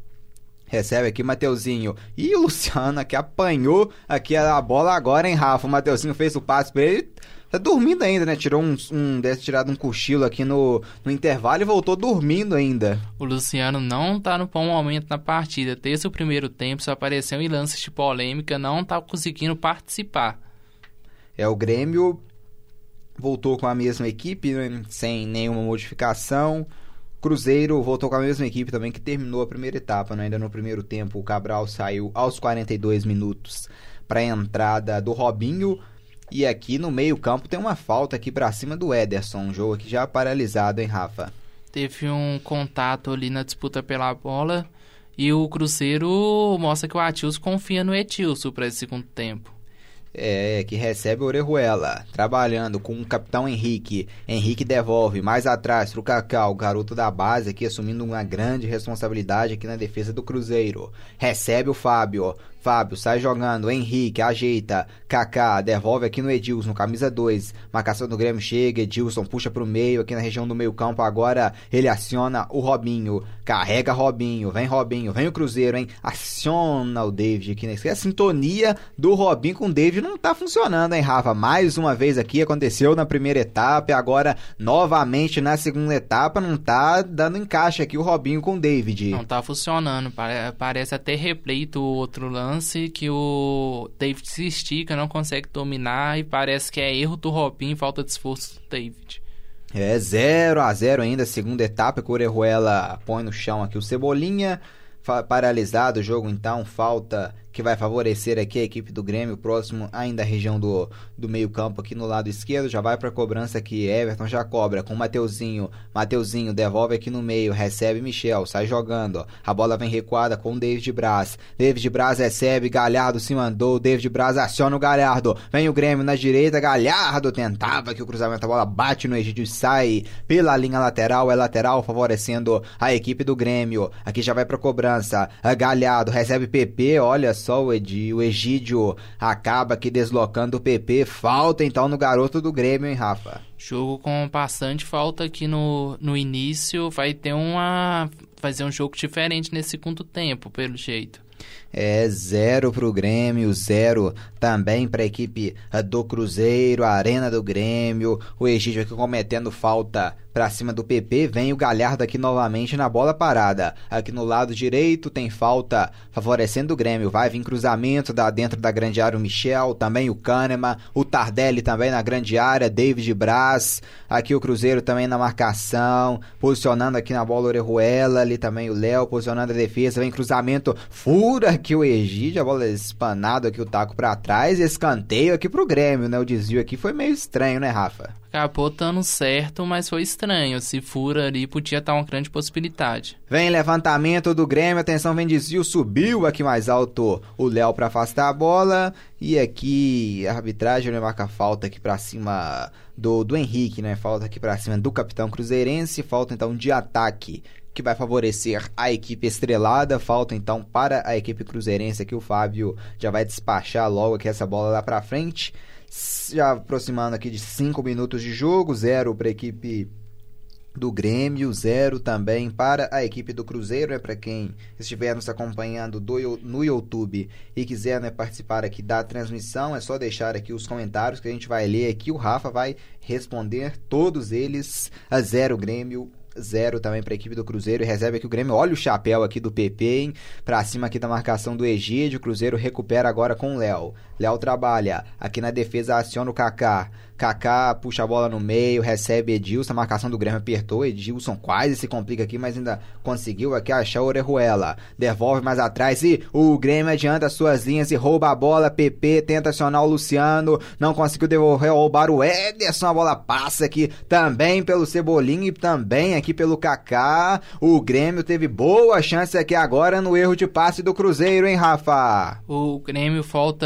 Recebe aqui Mateuzinho. E o Luciano que apanhou aqui a bola agora, hein, Rafa? O Mateuzinho fez o passe pra ele. Tá dormindo ainda, né? Tirou um, um deve tirado um cochilo aqui no, no intervalo e voltou dormindo ainda. O Luciano não tá no bom momento na partida. Desde o primeiro tempo só apareceu em lances de polêmica, não tá conseguindo participar. É, o Grêmio voltou com a mesma equipe, né? sem nenhuma modificação. Cruzeiro voltou com a mesma equipe também que terminou a primeira etapa, né? ainda no primeiro tempo. O Cabral saiu aos 42 minutos para a entrada do Robinho. E aqui no meio-campo tem uma falta aqui para cima do Ederson, um jogo aqui já paralisado, hein, Rafa? Teve um contato ali na disputa pela bola e o Cruzeiro mostra que o Atilson confia no Etilson para esse segundo tempo. É, que recebe o Orejuela, trabalhando com o capitão Henrique. Henrique devolve mais atrás pro Cacau, garoto da base aqui, assumindo uma grande responsabilidade aqui na defesa do Cruzeiro. Recebe o Fábio, Fábio sai jogando, Henrique ajeita, Kaká devolve aqui no Edilson, camisa 2. Marcação do Grêmio chega, Edilson puxa pro meio, aqui na região do meio-campo. Agora ele aciona o Robinho, carrega Robinho, vem Robinho, vem o Cruzeiro, hein? Aciona o David aqui esquerda. A sintonia do Robinho com o David não tá funcionando, hein, Rafa? Mais uma vez aqui aconteceu na primeira etapa e agora novamente na segunda etapa não tá dando encaixe aqui o Robinho com o David. Não tá funcionando, parece até replay do outro lance lance que o David se estica, não consegue dominar e parece que é erro do Robin, falta de esforço do David. É 0 a 0 ainda, segunda etapa, que o Orejuela põe no chão aqui o Cebolinha, paralisado o jogo então, falta que vai favorecer aqui a equipe do Grêmio, próximo ainda à região do, do meio-campo aqui no lado esquerdo. Já vai para a cobrança aqui. Everton já cobra com o Mateuzinho. Mateuzinho devolve aqui no meio, recebe Michel, sai jogando. A bola vem recuada com o David Braz. David Braz recebe, Galhardo se mandou. David Braz aciona o Galhardo. Vem o Grêmio na direita, Galhardo tentava que o cruzamento da bola bate no Egídio e sai pela linha lateral. É lateral, favorecendo a equipe do Grêmio. Aqui já vai para a cobrança. Galhardo recebe PP, olha só só o, Edi, o Egídio acaba aqui deslocando o PP. Falta então no garoto do Grêmio, hein, Rafa? Jogo com bastante falta aqui no, no início. Vai ter uma. Fazer um jogo diferente nesse segundo tempo, pelo jeito. É zero para o Grêmio, zero também para a equipe do Cruzeiro, a Arena do Grêmio. O Egídio aqui cometendo falta para cima do PP. Vem o Galhardo aqui novamente na bola parada. Aqui no lado direito tem falta favorecendo o Grêmio. Vai vir cruzamento da dentro da grande área o Michel, também o Kahneman, o Tardelli também na grande área, David Braz. Aqui o Cruzeiro também na marcação, posicionando aqui na bola o Orejuela, ali também o Léo posicionando a defesa. Vem cruzamento, fura aqui o Egídio, a bola espanada aqui o taco para trás, escanteio aqui pro Grêmio, né? O desvio aqui foi meio estranho, né, Rafa? Acabou dando certo, mas foi estranho. Se fura ali, podia estar uma grande possibilidade. Vem levantamento do Grêmio, atenção, vem desvio, subiu aqui mais alto o Léo para afastar a bola. E aqui a arbitragem né, marca falta aqui para cima do, do Henrique, né? Falta aqui para cima do capitão cruzeirense, falta então de ataque que vai favorecer a equipe estrelada. Falta então para a equipe cruzeirense aqui o Fábio já vai despachar logo aqui essa bola lá para frente. Já aproximando aqui de 5 minutos de jogo, zero para a equipe do Grêmio, zero também para a equipe do Cruzeiro, é para quem estiver nos acompanhando do, no YouTube e quiser né, participar aqui da transmissão, é só deixar aqui os comentários que a gente vai ler aqui, o Rafa vai responder todos eles. A zero Grêmio, zero também para a equipe do Cruzeiro. E recebe aqui o Grêmio. Olha o chapéu aqui do PP, hein? Pra cima aqui da marcação do Egídio. O Cruzeiro recupera agora com o Léo. Léo trabalha. Aqui na defesa aciona o Kaká. Kaká puxa a bola no meio, recebe Edilson, a marcação do Grêmio apertou, Edilson quase se complica aqui, mas ainda conseguiu aqui achar Orejuela. Devolve mais atrás e o Grêmio adianta suas linhas e rouba a bola, PP tenta acionar o Luciano, não conseguiu devolver, roubar o Ederson, a bola passa aqui também pelo Cebolinha e também aqui pelo Kaká. O Grêmio teve boa chance aqui agora no erro de passe do Cruzeiro, hein, Rafa? O Grêmio falta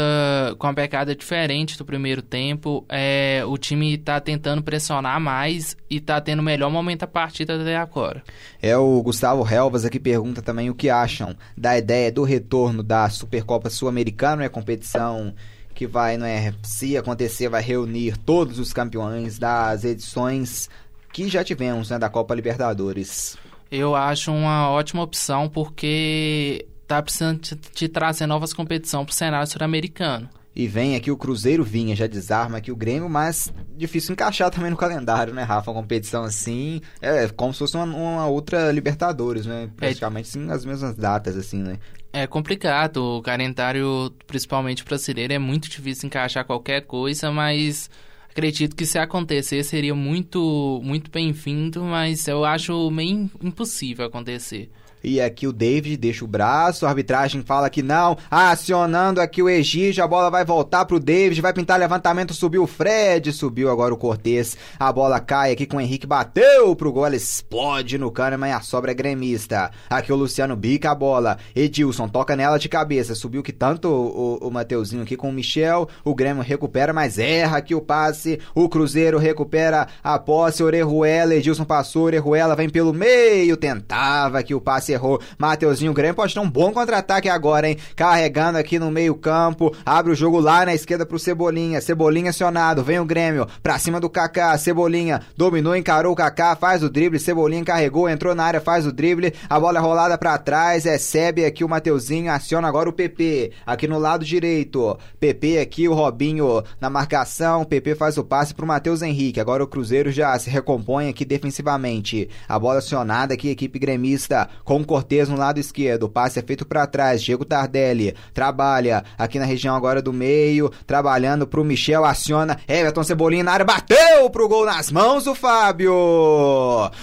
com uma pecada diferente do primeiro tempo, é o time está tentando pressionar mais e está tendo o melhor momento da partida até agora. É o Gustavo Helvas aqui pergunta também o que acham da ideia do retorno da Supercopa Sul-Americana, é competição que vai, não é, se acontecer, vai reunir todos os campeões das edições que já tivemos, né, da Copa Libertadores. Eu acho uma ótima opção porque tá precisando de, de trazer novas competições para o cenário sul-americano. E vem aqui o Cruzeiro vinha, já desarma aqui o Grêmio, mas difícil encaixar também no calendário, né, Rafa? Uma competição assim, é como se fosse uma, uma outra Libertadores, né? Praticamente é. sim, as mesmas datas, assim, né? É complicado, o calendário, principalmente brasileiro, é muito difícil encaixar qualquer coisa, mas acredito que se acontecer seria muito, muito bem-vindo, mas eu acho meio impossível acontecer. E aqui o David deixa o braço, a arbitragem fala que não. Acionando aqui o Egídio, a bola vai voltar pro David, vai pintar levantamento, subiu o Fred, subiu agora o Cortez. A bola cai aqui com o Henrique, bateu pro gol, explode no Kahneman e a sobra é gremista. Aqui o Luciano bica a bola. Edilson toca nela de cabeça, subiu que tanto o, o, o Mateuzinho aqui com o Michel. O Grêmio recupera, mas erra aqui o passe. O Cruzeiro recupera a posse. Orejuela, Edilson passou, Orejuela vem pelo meio, tentava aqui o passe errou. Mateuzinho Grêmio pode ter um bom contra-ataque agora, hein? Carregando aqui no meio-campo. Abre o jogo lá na esquerda pro Cebolinha. Cebolinha acionado. Vem o Grêmio. Pra cima do Kaká. Cebolinha dominou, encarou o Kaká. Faz o drible. Cebolinha carregou, entrou na área, faz o drible. A bola é rolada para trás. Recebe aqui o Mateuzinho. Aciona agora o PP. Aqui no lado direito. PP aqui, o Robinho na marcação. PP faz o passe pro Matheus Henrique. Agora o Cruzeiro já se recompõe aqui defensivamente. A bola acionada aqui, equipe gremista com com Cortez no lado esquerdo. O passe é feito para trás. Diego Tardelli trabalha aqui na região agora do meio, trabalhando pro Michel, aciona Everton Cebolinha na área, bateu pro gol nas mãos do Fábio.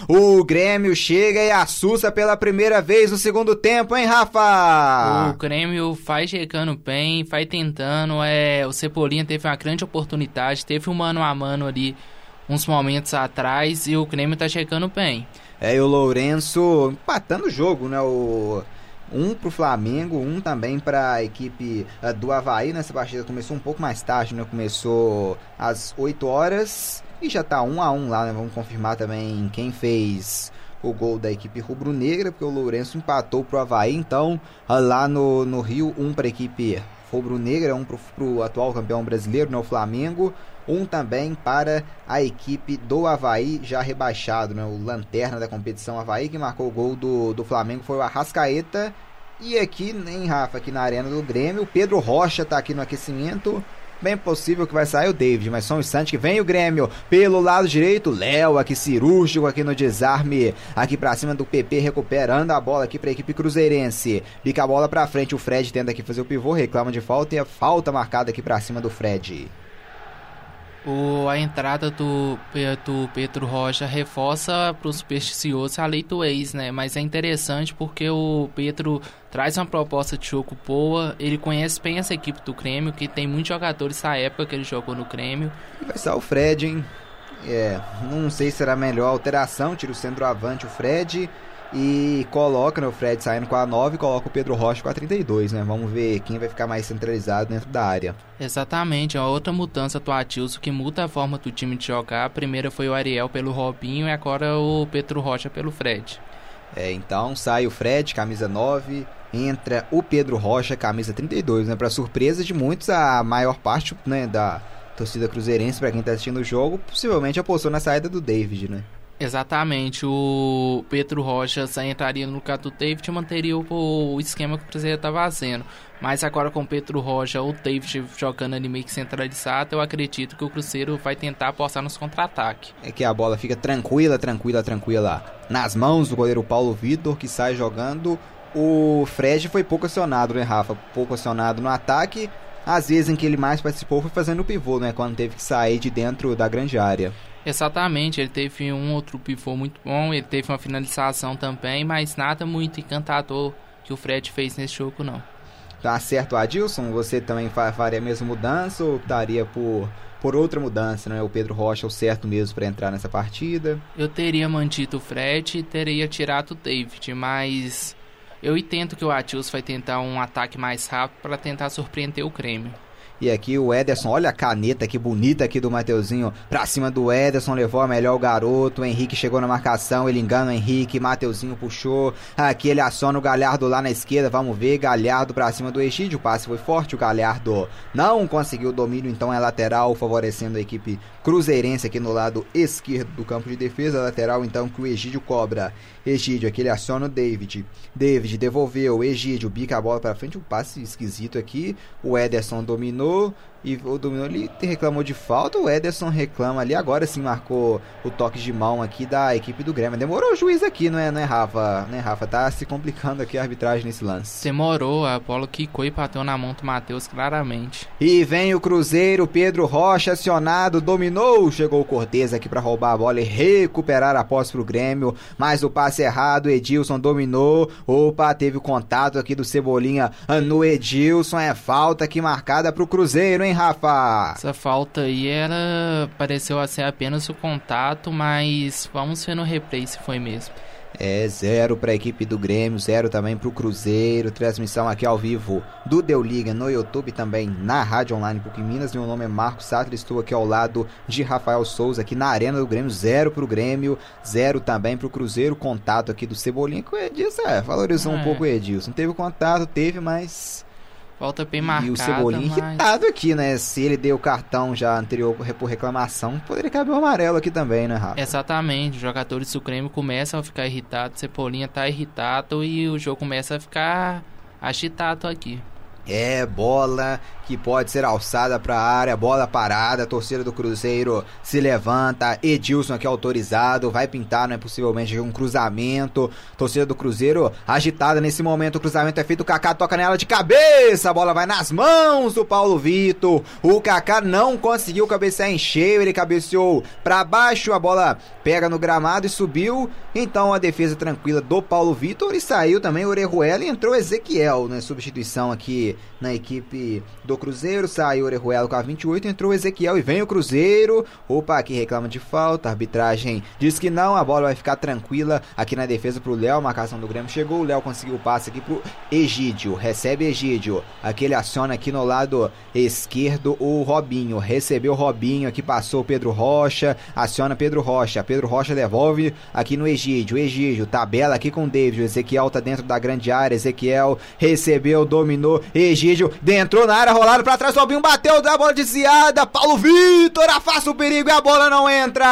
O Grêmio chega e assusta pela primeira vez no segundo tempo, hein, Rafa? O Grêmio faz chegando bem, vai tentando. É, o Cebolinha teve uma grande oportunidade, teve um mano a mano ali uns momentos atrás e o Grêmio tá chegando bem. É, e o Lourenço empatando o jogo, né? O, um pro Flamengo, um também para a equipe uh, do Havaí. Nessa partida começou um pouco mais tarde, né? Começou às 8 horas e já tá um a um lá, né? Vamos confirmar também quem fez o gol da equipe rubro-negra, porque o Lourenço empatou pro Havaí. Então, uh, lá no, no Rio, um para a equipe rubro-negra, um pro, pro atual campeão brasileiro, né? O Flamengo um também para a equipe do Havaí, já rebaixado, né? O lanterna da competição Havaí, que marcou o gol do, do Flamengo foi o Arrascaeta. E aqui, nem Rafa, aqui na arena do Grêmio, o Pedro Rocha está aqui no aquecimento. Bem possível que vai sair o David, mas só um instante que vem o Grêmio pelo lado direito. Léo aqui cirúrgico aqui no desarme, aqui para cima do PP recuperando a bola aqui para a equipe cruzeirense. Pica a bola para frente, o Fred tenta aqui fazer o pivô, reclama de falta e a falta marcada aqui para cima do Fred. O, a entrada do, do Pedro Rocha reforça para o supersticioso a lei do ex, né? Mas é interessante porque o Pedro traz uma proposta de jogo boa, ele conhece bem essa equipe do Grêmio, que tem muitos jogadores da época que ele jogou no Grêmio. Vai ser o Fred, hein? É, não sei se será a melhor alteração, tira o centroavante o Fred e coloca né, o Fred saindo com a 9 e coloca o Pedro Rocha com a 32, né? Vamos ver quem vai ficar mais centralizado dentro da área. Exatamente, é outra mudança do Atilson que muda a forma do time de jogar. A primeira foi o Ariel pelo Robinho e agora o Pedro Rocha pelo Fred. É, então sai o Fred, camisa 9, entra o Pedro Rocha, camisa 32, né? Para surpresa de muitos, a maior parte, né, da torcida cruzeirense, para quem tá assistindo o jogo, possivelmente apostou na saída do David, né? Exatamente, o Pedro Rocha entraria no lugar do David e manteria o, esquema que o Cruzeiro estava fazendo. Mas agora com o Pedro Rocha, o David jogando ali meio que centralizado, eu acredito que o Cruzeiro vai tentar apostar nos contra-ataques. É que a bola fica tranquila, tranquila, tranquila nas mãos do goleiro Paulo Vitor, que sai jogando. O Fred foi pouco acionado, né, Rafa? Pouco acionado no ataque. Às vezes em que ele mais participou foi fazendo o pivô, né? Quando teve que sair de dentro da grande área. Exatamente, ele teve um outro pivô muito bom, ele teve uma finalização também, mas nada muito encantador que o Fred fez nesse jogo não. Tá certo, Adilson, você também faria a mesma mudança ou optaria por, por outra mudança, né? O Pedro Rocha é o certo mesmo para entrar nessa partida? Eu teria mantido o Fred e teria tirado o David, mas eu entendo que o Adilson vai tentar um ataque mais rápido para tentar surpreender o Grêmio. E aqui o Ederson, olha a caneta que bonita aqui do Mateuzinho. Pra cima do Ederson, levou a melhor o garoto. O Henrique chegou na marcação, ele engana o Henrique. Mateuzinho puxou. Aqui ele aciona o Galhardo lá na esquerda. Vamos ver. Galhardo pra cima do Egídio. O passe foi forte. O Galhardo não conseguiu o domínio, então é lateral, favorecendo a equipe cruzeirense aqui no lado esquerdo do campo de defesa. Lateral, então, que o Egídio cobra. Egídio, aqui ele aciona o David. David devolveu. Egídio bica a bola pra frente. Um passe esquisito aqui. O Ederson dominou dominou e o dominou ali reclamou de falta, o Ederson reclama ali, agora sim marcou o toque de mão aqui da equipe do Grêmio. Demorou o juiz aqui, não é, não é Rafa? Não é Rafa? Tá se complicando aqui a arbitragem nesse lance. Demorou, a bola quicou e bateu na mão do Matheus claramente. E vem o Cruzeiro, Pedro Rocha acionado, dominou, chegou o Cortez aqui para roubar a bola e recuperar a posse pro Grêmio, mas o passe errado, Edilson dominou, opa, teve o contato aqui do Cebolinha no Edilson, é falta aqui marcada pro Cruzeiro, hein? Hein, Rafa? Essa falta aí era. pareceu ser apenas o contato, mas vamos ver no replay se foi mesmo. É zero para a equipe do Grêmio, zero também para o Cruzeiro. Transmissão aqui ao vivo do Deu Liga no YouTube também na Rádio Online PUC Minas. Meu nome é Marcos Sattler, estou aqui ao lado de Rafael Souza aqui na Arena do Grêmio. Zero para o Grêmio, zero também para o Cruzeiro. Contato aqui do Cebolinha com o Edilson. É, valorizou é. um pouco o Edilson. Teve contato, teve, mas Volta bem marcada. E o Cebolinha mas... irritado aqui, né? Se ele deu o cartão já anterior por reclamação, poderia caber o amarelo aqui também, né, Rafa? Exatamente. Os jogadores do Grêmio começam a ficar irritados, o Cebolinha tá irritado e o jogo começa a ficar agitado aqui. É, bola que pode ser alçada para a área, bola parada, torcida do Cruzeiro se levanta, Edilson aqui autorizado, vai pintar, não é possivelmente um cruzamento, torcida do Cruzeiro agitada nesse momento, o cruzamento é feito, o Kaká toca nela de cabeça, a bola vai nas mãos do Paulo Vitor, o Kaká não conseguiu cabecear em cheio, ele cabeceou para baixo, a bola pega no gramado e subiu, então a defesa tranquila do Paulo Vitor e saiu também o Orejuela e entrou Ezequiel, né, substituição aqui na equipe do Cruzeiro, saiu Orejuela com a 28, entrou Ezequiel e vem o Cruzeiro. Opa, aqui reclama de falta, arbitragem diz que não, a bola vai ficar tranquila aqui na defesa pro Léo, marcação do Grêmio chegou, o Léo conseguiu o passe aqui pro Egídio, recebe Egídio, aqui ele aciona aqui no lado esquerdo o Robinho, recebeu o Robinho, aqui passou o Pedro Rocha, aciona Pedro Rocha, Pedro Rocha devolve aqui no Egídio, Egídio, tabela aqui com o David, o Ezequiel tá dentro da grande área, Ezequiel recebeu, dominou, Egídio, entrou na área, rolado pra trás, Robinho bateu, dá a bola desviada, Paulo Vitor afasta o perigo e a bola não entra!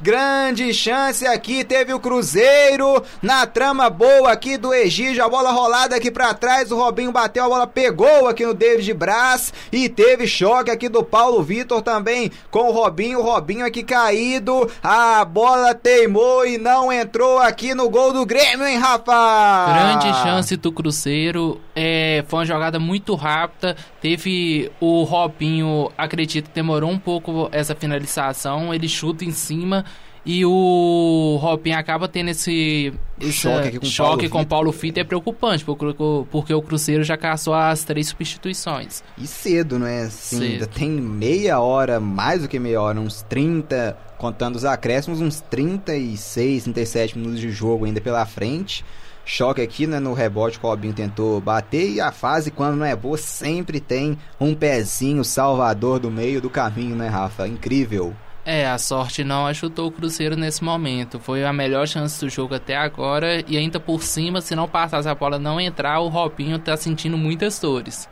Grande chance aqui, teve o Cruzeiro na trama boa aqui do Egídio, a bola rolada aqui para trás, o Robinho bateu, a bola pegou aqui no David Braz e teve choque aqui do Paulo Vitor também com o Robinho, o Robinho aqui caído, a bola teimou e não entrou aqui no gol do Grêmio, hein, Rafa? Grande chance do Cruzeiro, é, foi uma jogada muito rápida, teve o Robinho, acredito que demorou um pouco essa finalização, ele chuta em cima e o Robinho acaba tendo esse, esse choque, com, choque Paulo com Paulo Fita é preocupante, porque, porque o Cruzeiro já caçou as três substituições. E cedo, não é? Assim, ainda tem meia hora, mais do que meia hora, uns 30, contando os acréscimos, uns 36, 37 minutos de jogo ainda pela frente. Choque aqui né, no rebote que o Robinho tentou bater e a fase, quando não é boa, sempre tem um pezinho salvador do meio do caminho, né, Rafa? Incrível. É, a sorte não ajudou o Cruzeiro nesse momento. Foi a melhor chance do jogo até agora. E ainda por cima, se não passasse a bola não entrar, o Robinho tá sentindo muitas dores.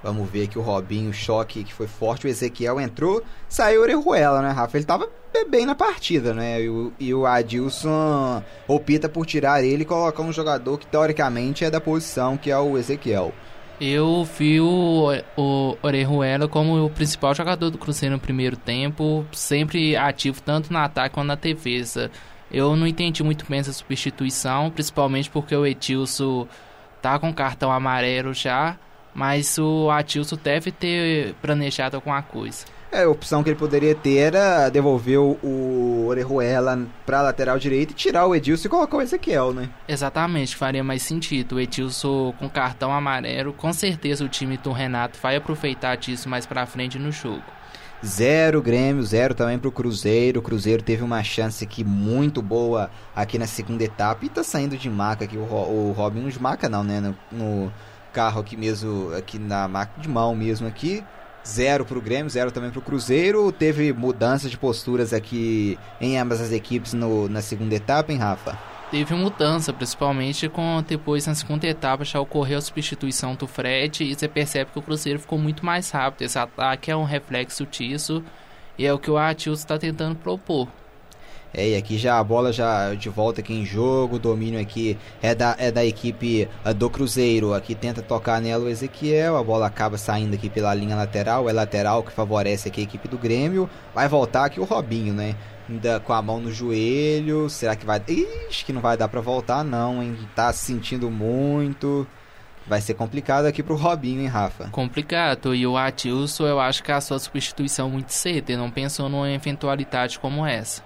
Vamos ver aqui o Robinho, choque que foi forte. O Ezequiel entrou, saiu Orejuela, né, Rafa? Ele tava bem na partida, né? E o, e o Adilson opta por tirar ele e colocar um jogador que teoricamente é da posição, que é o Ezequiel. Eu vi o, o Orejuela como o principal jogador do Cruzeiro no primeiro tempo, sempre ativo tanto no ataque quanto na defesa. Eu não entendi muito bem essa substituição, principalmente porque o Etilson tá com cartão amarelo já, mas o Atilson deve ter planejado alguma coisa. É, a opção que ele poderia ter era devolver o Orejuela pra lateral direita e tirar o Edilson e colocar o Ezequiel, né? Exatamente, faria mais sentido. O Edilson com cartão amarelo, com certeza o time do Renato vai aproveitar disso mais pra frente no jogo. Zero Grêmio, zero também pro Cruzeiro. O Cruzeiro teve uma chance aqui muito boa aqui na segunda etapa e tá saindo de maca aqui o, o Robin, não de maca não, né? No, no carro aqui mesmo, aqui na maca de mão mesmo aqui Zero para o Grêmio, zero também para o Cruzeiro. Teve mudança de posturas aqui em ambas as equipes no, na segunda etapa, hein, Rafa? Teve mudança, principalmente com depois na segunda etapa já ocorreu a substituição do Fred e você percebe que o Cruzeiro ficou muito mais rápido. Esse ataque é um reflexo disso e é o que o Atilson está tentando propor. É, e aqui já a bola já de volta aqui em jogo, o domínio aqui é da, é da equipe é do Cruzeiro. Aqui tenta tocar nela o Ezequiel, a bola acaba saindo aqui pela linha lateral, é lateral que favorece aqui a equipe do Grêmio. Vai voltar aqui o Robinho, né? Ainda com a mão no joelho, será que vai... Ixi, que não vai dar para voltar não, hein? Tá se sentindo muito... Vai ser complicado aqui pro Robinho, hein, Rafa? Complicado. E o Atilson, eu acho que é a sua substituição muito cedo. Ele não pensou numa eventualidade como essa.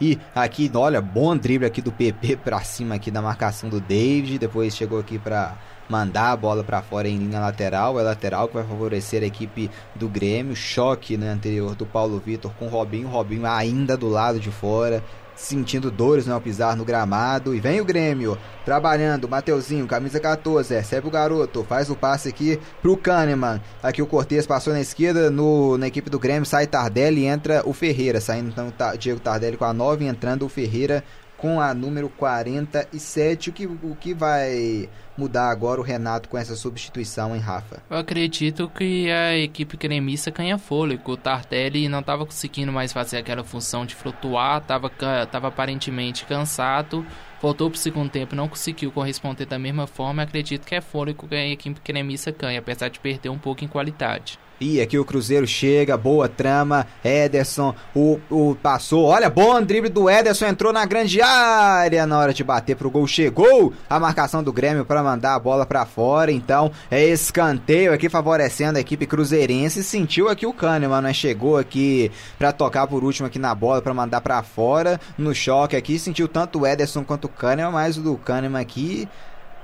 E aqui, olha, bom drible aqui do PP pra cima aqui da marcação do David. Depois chegou aqui pra mandar a bola para fora em linha lateral. É lateral que vai favorecer a equipe do Grêmio. Choque né, anterior do Paulo Vitor com o Robinho. Robinho ainda do lado de fora sentindo dores né, ao pisar no gramado. E vem o Grêmio, trabalhando, Mateuzinho, camisa 14, recebe o garoto, faz o passe aqui pro Kahneman. Aqui o Cortez passou na esquerda, no, na equipe do Grêmio sai Tardelli e entra o Ferreira. Saindo então tá, Diego Tardelli com a 9, entrando o Ferreira com a número 47. O que, o que vai mudar agora o Renato com essa substituição, em Rafa? Eu acredito que a equipe cremista ganha fôlego. O Tardelli não estava conseguindo mais fazer aquela função de flutuar, estava tava aparentemente cansado. Voltou para o segundo tempo, não conseguiu corresponder da mesma forma. Acredito que é fôlego que a equipe cremista ganha, apesar de perder um pouco em qualidade. E aqui o Cruzeiro chega, boa trama. Ederson, o, o passou. Olha, bom drible do Ederson, entrou na grande área na hora de bater pro gol. Chegou a marcação do Grêmio para mandar a bola para fora. Então, é escanteio aqui favorecendo a equipe cruzeirense. Sentiu aqui o Kahneman, né? Chegou aqui para tocar por último aqui na bola para mandar para fora. No choque aqui, sentiu tanto o Ederson quanto o Kahneman, mas o do Kahneman aqui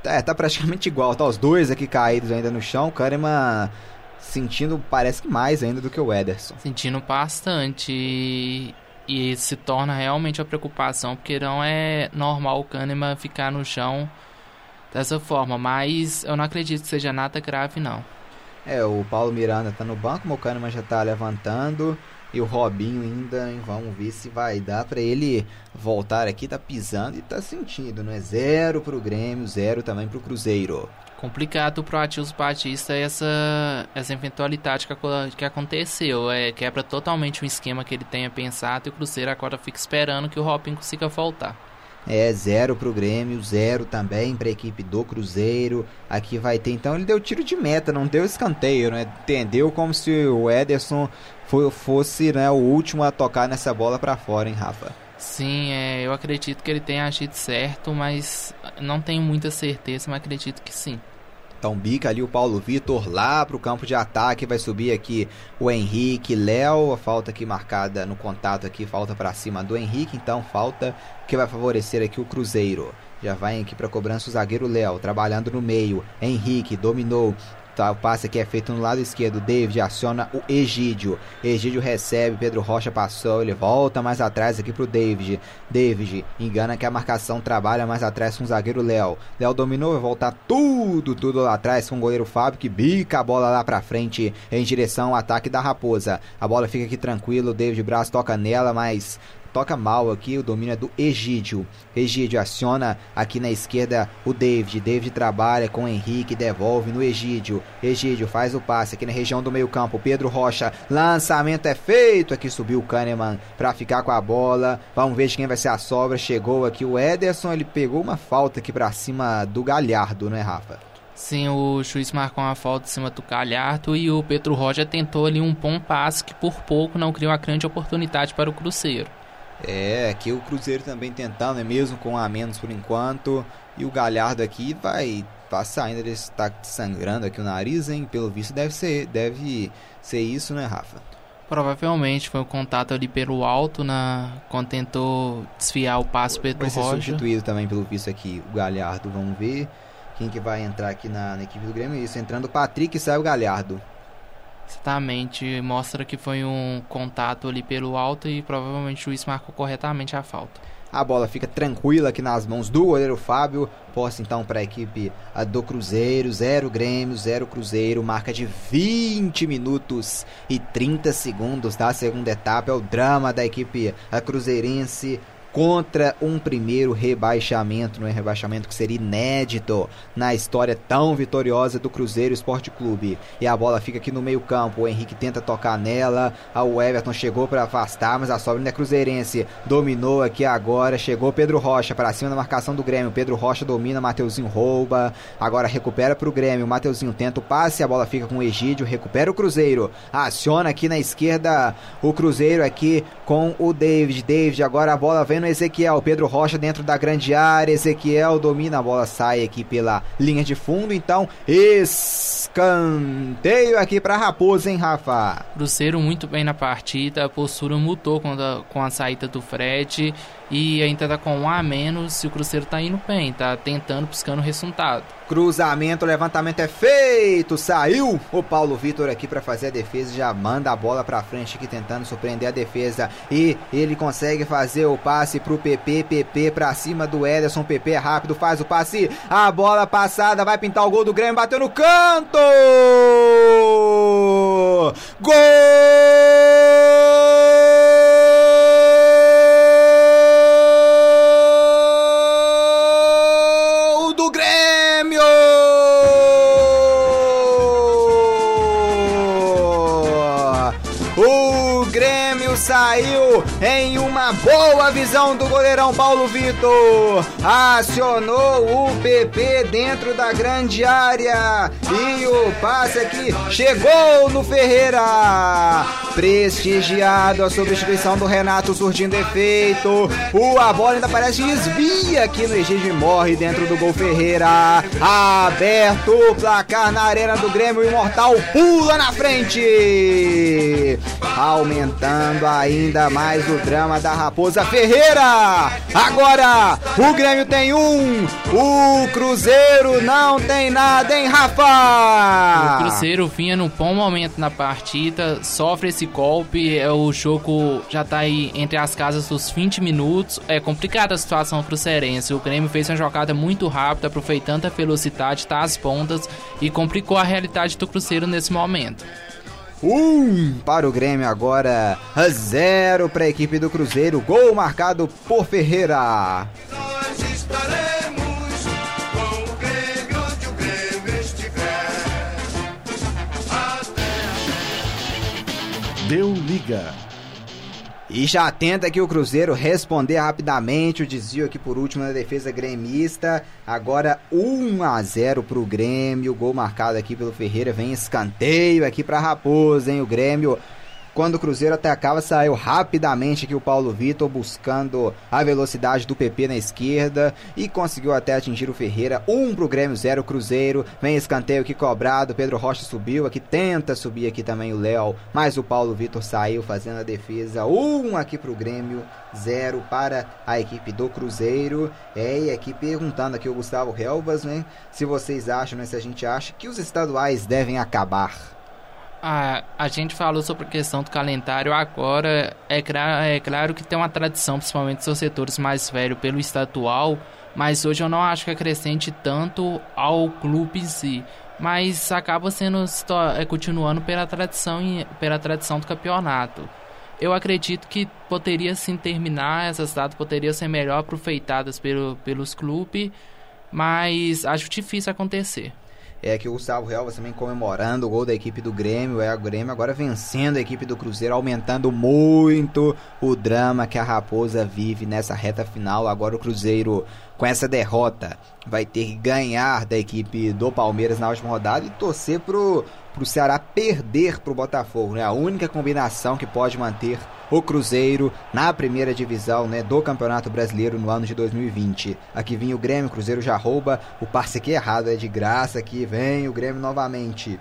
é, tá praticamente igual. Tá os dois aqui caídos ainda no chão. O Kahneman sentindo, parece que mais ainda do que o Ederson. Sentindo bastante. E, se torna realmente uma preocupação, porque não é normal o Kahneman ficar no chão dessa forma. Mas eu não acredito que seja nada grave, não. É, o Paulo Miranda tá no banco, o Kahneman já tá levantando. E o Robinho ainda, vamos ver se vai dar para ele voltar aqui, tá pisando e tá sentindo, não é? Zero pro Grêmio, zero também pro Cruzeiro complicado pro Atilson Batista essa, essa eventualidade que, que aconteceu. É, quebra totalmente o esquema que ele tenha pensado e o Cruzeiro agora fica esperando que o Robin consiga voltar. É, zero pro Grêmio, zero também pra equipe do Cruzeiro. Aqui vai ter, então ele deu tiro de meta, não deu escanteio, né? Entendeu como se o Ederson fosse né, o último a tocar nessa bola para fora, hein, Rafa? Sim, é, eu acredito que ele tenha agido certo, mas não tenho muita certeza, mas acredito que sim. Então bica ali o Paulo Vitor lá para o campo de ataque, vai subir aqui o Henrique, Léo, a falta aqui marcada no contato aqui, falta para cima do Henrique, então falta que vai favorecer aqui o Cruzeiro. Já vai aqui para cobrança o zagueiro Léo, trabalhando no meio. Henrique dominou, Tá, o passe aqui é feito no lado esquerdo. David aciona o Egídio. Egídio recebe. Pedro Rocha passou. Ele volta mais atrás aqui pro David. David engana que a marcação trabalha mais atrás com o zagueiro Léo. Léo dominou. Vai voltar tudo, tudo lá atrás com o goleiro Fábio que bica a bola lá pra frente em direção ao ataque da Raposa. A bola fica aqui tranquilo. David Braz toca nela, mas toca mal aqui, o domínio é do Egídio. Egídio aciona aqui na esquerda o David. David trabalha com o Henrique, devolve no Egídio. Egídio faz o passe aqui na região do meio-campo. Pedro Rocha, lançamento é feito. Aqui subiu o Kahneman para ficar com a bola. Vamos ver de quem vai ser a sobra. Chegou aqui o Ederson, ele pegou uma falta aqui para cima do Galhardo, né, Rafa? Sim, o juiz marcou uma falta em cima do Galhardo e o Pedro Rocha tentou ali um bom passe que por pouco não criou uma grande oportunidade para o Cruzeiro. É, aqui o Cruzeiro também tentando, é mesmo com a menos por enquanto. E o Galhardo aqui vai passar ainda, ele está sangrando aqui o nariz, hein? Pelo visto deve ser, deve ser isso, né, Rafa? Provavelmente foi um contato ali pelo alto na quando tentou desfiar o passe Pedro Vai ser Rocha. substituído também pelo visto aqui o Galhardo, vamos ver quem que vai entrar aqui na, na equipe do Grêmio. Isso, entrando o Patrick e sai o Galhardo. Exatamente, mostra que foi um contato ali pelo alto e provavelmente o juiz marcou corretamente a falta. A bola fica tranquila aqui nas mãos do goleiro Fábio. Posse então para a equipe do Cruzeiro. Zero Grêmio, zero Cruzeiro. Marca de 20 minutos e 30 segundos da segunda etapa. É o drama da equipe cruzeirense contra um primeiro rebaixamento, não é rebaixamento que seria inédito na história tão vitoriosa do Cruzeiro Esporte Clube. E a bola fica aqui no meio-campo. O Henrique tenta tocar nela. O Everton chegou para afastar, mas a sobra ainda é cruzeirense. Dominou aqui agora. Chegou Pedro Rocha para cima da marcação do Grêmio. Pedro Rocha domina, Mateuzinho rouba. Agora recupera para o Grêmio. Mateuzinho tenta o passe. A bola fica com o Egídio. Recupera o Cruzeiro. Aciona aqui na esquerda o Cruzeiro aqui com o David. David agora a bola vem Ezequiel. Pedro Rocha dentro da grande área. Ezequiel domina a bola, sai aqui pela linha de fundo. Então, escanteio aqui para Raposa, hein, Rafa? Cruzeiro muito bem na partida. A postura mudou com a, com a saída do Fred. E ainda tá com um a menos. E o Cruzeiro tá indo bem, tá tentando, buscando resultado. Cruzamento, levantamento é feito. Saiu o Paulo Vitor aqui para fazer a defesa. Já manda a bola para frente aqui tentando surpreender a defesa. E ele consegue fazer o passe pro PP. PP para cima do Ederson. PP é rápido, faz o passe. A bola passada vai pintar o gol do Grêmio. Bateu no canto. Gol! Em uma boa visão do goleirão Paulo Vitor. Acionou o PP dentro da grande área e o passe aqui chegou no Ferreira. Prestigiado a substituição do Renato surgindo efeito. O a bola ainda parece desvia aqui no Egídio e morre dentro do gol Ferreira. Aberto o placar na arena do Grêmio. O Imortal pula na frente. Aumentando ainda mais o drama da Raposa Ferreira. Agora o Grêmio tem um, o Cruzeiro não tem nada, hein, Rafa? O Cruzeiro vinha num bom momento na partida, sofre esse golpe, é, o jogo já tá aí entre as casas dos 20 minutos. É complicada a situação cruzeirense. O Grêmio fez uma jogada muito rápida, aproveitando a velocidade, tá às pontas e complicou a realidade do Cruzeiro nesse momento. Um para o Grêmio agora, zero para a equipe do Cruzeiro. Gol marcado por Ferreira. Nós estaremos com o Grêmio onde o Grêmio estiver. Deu liga. E já tenta aqui o Cruzeiro responder rapidamente o desvio aqui por último na defesa gremista. Agora 1 a 0 pro Grêmio, gol marcado aqui pelo Ferreira, vem escanteio aqui para Raposa, hein? O Grêmio quando o Cruzeiro atacava, saiu rapidamente aqui o Paulo Vitor, buscando a velocidade do PP na esquerda e conseguiu até atingir o Ferreira. 1 um pro Grêmio, 0 Cruzeiro. Vem escanteio aqui cobrado. Pedro Rocha subiu aqui, tenta subir aqui também o Léo, mas o Paulo Vitor saiu fazendo a defesa. 1 um aqui pro Grêmio, 0 para a equipe do Cruzeiro. É, e aqui perguntando aqui o Gustavo Helvas, né? Se vocês acham, né? Se a gente acha que os estaduais devem acabar. A, a gente falou sobre a questão do calendário agora. É, é claro que tem uma tradição, principalmente dos setores mais velhos, pelo estadual, mas hoje eu não acho que acrescente tanto ao clube em si. Mas acaba sendo é, continuando pela tradição, pela tradição do campeonato. Eu acredito que poderia sim terminar, essas datas poderiam ser melhor aproveitadas pelo, pelos clubes, mas acho difícil acontecer. É que o Gustavo Real também comemorando o gol da equipe do Grêmio. É o Grêmio agora vencendo a equipe do Cruzeiro, aumentando muito o drama que a Raposa vive nessa reta final. Agora o Cruzeiro, com essa derrota, vai ter que ganhar da equipe do Palmeiras na última rodada e torcer pro, pro Ceará perder pro Botafogo. Né? A única combinação que pode manter o Cruzeiro na primeira divisão né, do Campeonato Brasileiro no ano de 2020. Aqui vinha o Grêmio, o Cruzeiro já rouba, o passe aqui errado é de graça, aqui vem o Grêmio novamente.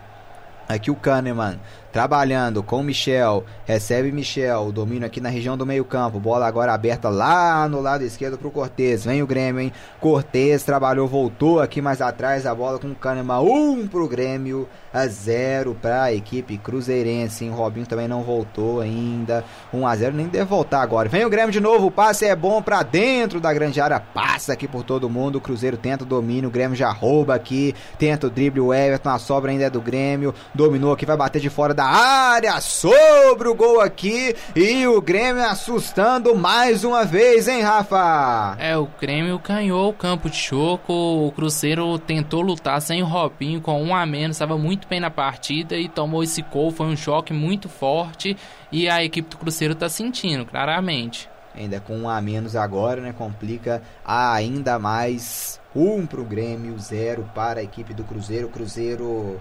Aqui o Kahneman trabalhando com Michel, recebe Michel, domínio aqui na região do meio-campo, bola agora aberta lá no lado esquerdo pro Cortez. Vem o Grêmio, hein? Cortez trabalhou, voltou aqui mais atrás a bola com o Kahneman, um pro Grêmio, a zero para a equipe cruzeirense. Hein? Robinho também não voltou ainda. 1 a 0 nem deve voltar agora. Vem o Grêmio de novo, o passe é bom para dentro da grande área, passa aqui por todo mundo. O Cruzeiro tenta o domínio, o Grêmio já rouba aqui, tenta o drible, o Everton, a sobra ainda é do Grêmio. dominou aqui, vai bater de fora da área, sobre o gol aqui, e o Grêmio assustando mais uma vez, hein, Rafa? É, o Grêmio ganhou o campo de choco, o Cruzeiro tentou lutar sem o Robinho, com um a menos, estava muito bem na partida e tomou esse gol, foi um choque muito forte, e a equipe do Cruzeiro está sentindo, claramente ainda com um a menos agora, né? Complica ainda mais. Um para o Grêmio, zero para a equipe do Cruzeiro. Cruzeiro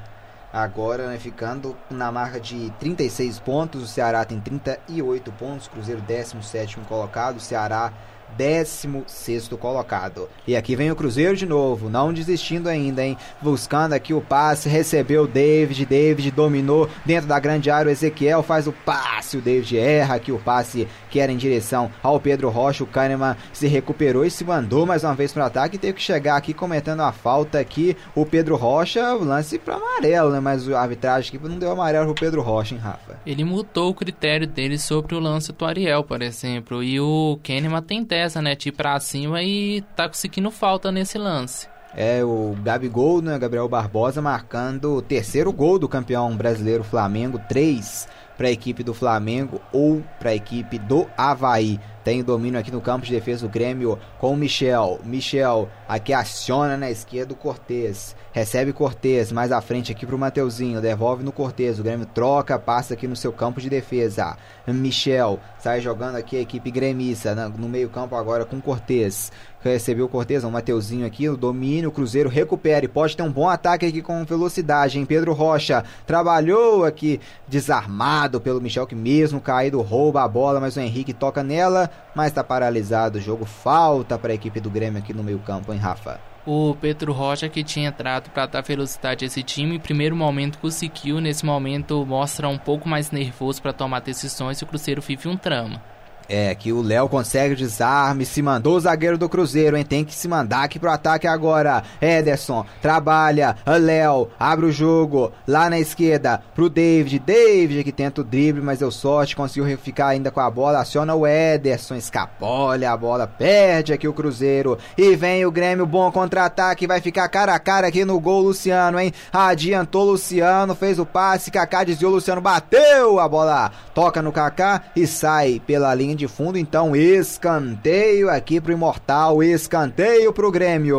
agora né, ficando na marca de 36 pontos. O Ceará tem 38 pontos. Cruzeiro 17 colocado. O Ceará 16 colocado. E aqui vem o Cruzeiro de novo, não desistindo ainda, hein? Buscando aqui o passe, recebeu David, David dominou dentro da grande área, o Ezequiel faz o passe, o David erra aqui o passe que era em direção ao Pedro Rocha, o Kahneman se recuperou e se mandou mais uma vez para o ataque, teve que chegar aqui cometendo a falta aqui, o Pedro Rocha, lance para amarelo, né? Mas a arbitragem aqui não deu amarelo pro Pedro Rocha, hein, Rafa? Ele mudou o critério dele sobre o lance do Ariel, por exemplo, e o Kahneman tem dessa, né? De ir pra cima e tá conseguindo falta nesse lance. É o Gabigol, né? Gabriel Barbosa marcando o terceiro gol do campeão brasileiro Flamengo, três para a equipe do Flamengo ou para a equipe do Havaí. Tem domínio aqui no campo de defesa do Grêmio com o Michel. Michel aqui aciona na esquerda o Cortez. Recebe Cortez mais à frente aqui para o Mateuzinho. Devolve no Cortez. O Grêmio troca, passa aqui no seu campo de defesa. Michel sai jogando aqui a equipe gremista no meio-campo agora com Cortez. Recebeu o Cortez, o Mateuzinho aqui, o domínio, o Cruzeiro recupera e pode ter um bom ataque aqui com velocidade, hein? Pedro Rocha trabalhou aqui desarmado pelo Michel que mesmo caído rouba a bola, mas o Henrique toca nela, mas está paralisado o jogo. Falta para a equipe do Grêmio aqui no meio-campo, hein, Rafa? O Pedro Rocha que tinha entrado para dar velocidade a esse time, em primeiro momento conseguiu, nesse momento mostra um pouco mais nervoso para tomar decisões e o Cruzeiro vive um trama. É, que o Léo consegue o desarme, se mandou o zagueiro do Cruzeiro, hein? Tem que se mandar aqui pro ataque agora. Ederson, trabalha, Léo, abre o jogo, lá na esquerda, pro David. David que tenta o drible, mas deu sorte, conseguiu ficar ainda com a bola. Aciona o Ederson, escapolha a bola, perde aqui o Cruzeiro. E vem o Grêmio, bom contra-ataque, vai ficar cara a cara aqui no gol, Luciano, hein? Adiantou Luciano, fez o passe, Kaká desviou, Luciano bateu a bola, toca no Kaká e sai pela linha de fundo, então escanteio aqui pro Imortal, escanteio pro Grêmio.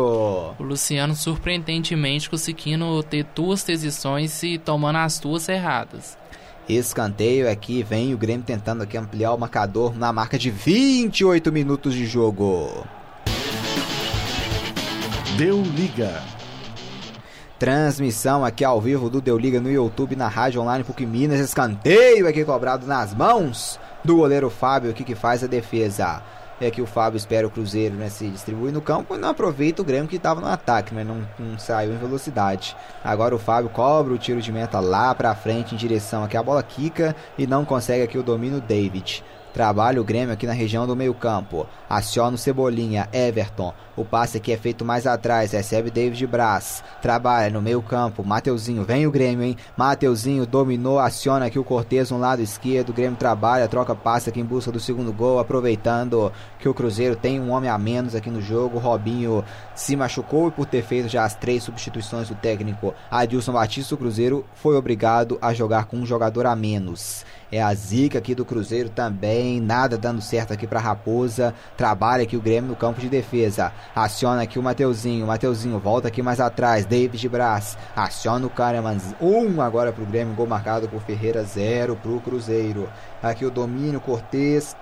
O Luciano surpreendentemente conseguindo ter duas decisões e tomando as duas erradas. Escanteio aqui, vem o Grêmio tentando aqui ampliar o marcador na marca de 28 minutos de jogo. Deu liga. Transmissão aqui ao vivo do Deu Liga no YouTube, na Rádio Online PUC Minas. Escanteio aqui cobrado nas mãos do goleiro Fábio aqui que faz a defesa. É que o Fábio espera o Cruzeiro né, se distribuir no campo e não aproveita o Grêmio que estava no ataque, mas não, não, saiu em velocidade. Agora o Fábio cobra o tiro de meta lá para frente em direção aqui a bola quica e não consegue aqui o domínio David. Trabalha o Grêmio aqui na região do meio campo. Aciona o Cebolinha, Everton. O passe aqui é feito mais atrás. Recebe David Braz. Trabalha no meio campo. Mateuzinho. Vem o Grêmio, hein? Mateuzinho dominou. Aciona aqui o Cortez no lado esquerdo. O Grêmio trabalha. Troca passe aqui em busca do segundo gol. Aproveitando que o Cruzeiro tem um homem a menos aqui no jogo. Robinho se machucou e por ter feito já as três substituições do técnico Adilson Batista, o Cruzeiro foi obrigado a jogar com um jogador a menos. É a zica aqui do Cruzeiro também. Nada dando certo aqui para Raposa. Trabalha aqui o Grêmio no campo de defesa. Aciona aqui o Mateuzinho. Mateuzinho volta aqui mais atrás. David Braz. Aciona o Kahneman. Um agora pro Grêmio. Gol marcado por Ferreira. Zero pro Cruzeiro. Aqui o domínio. Cortez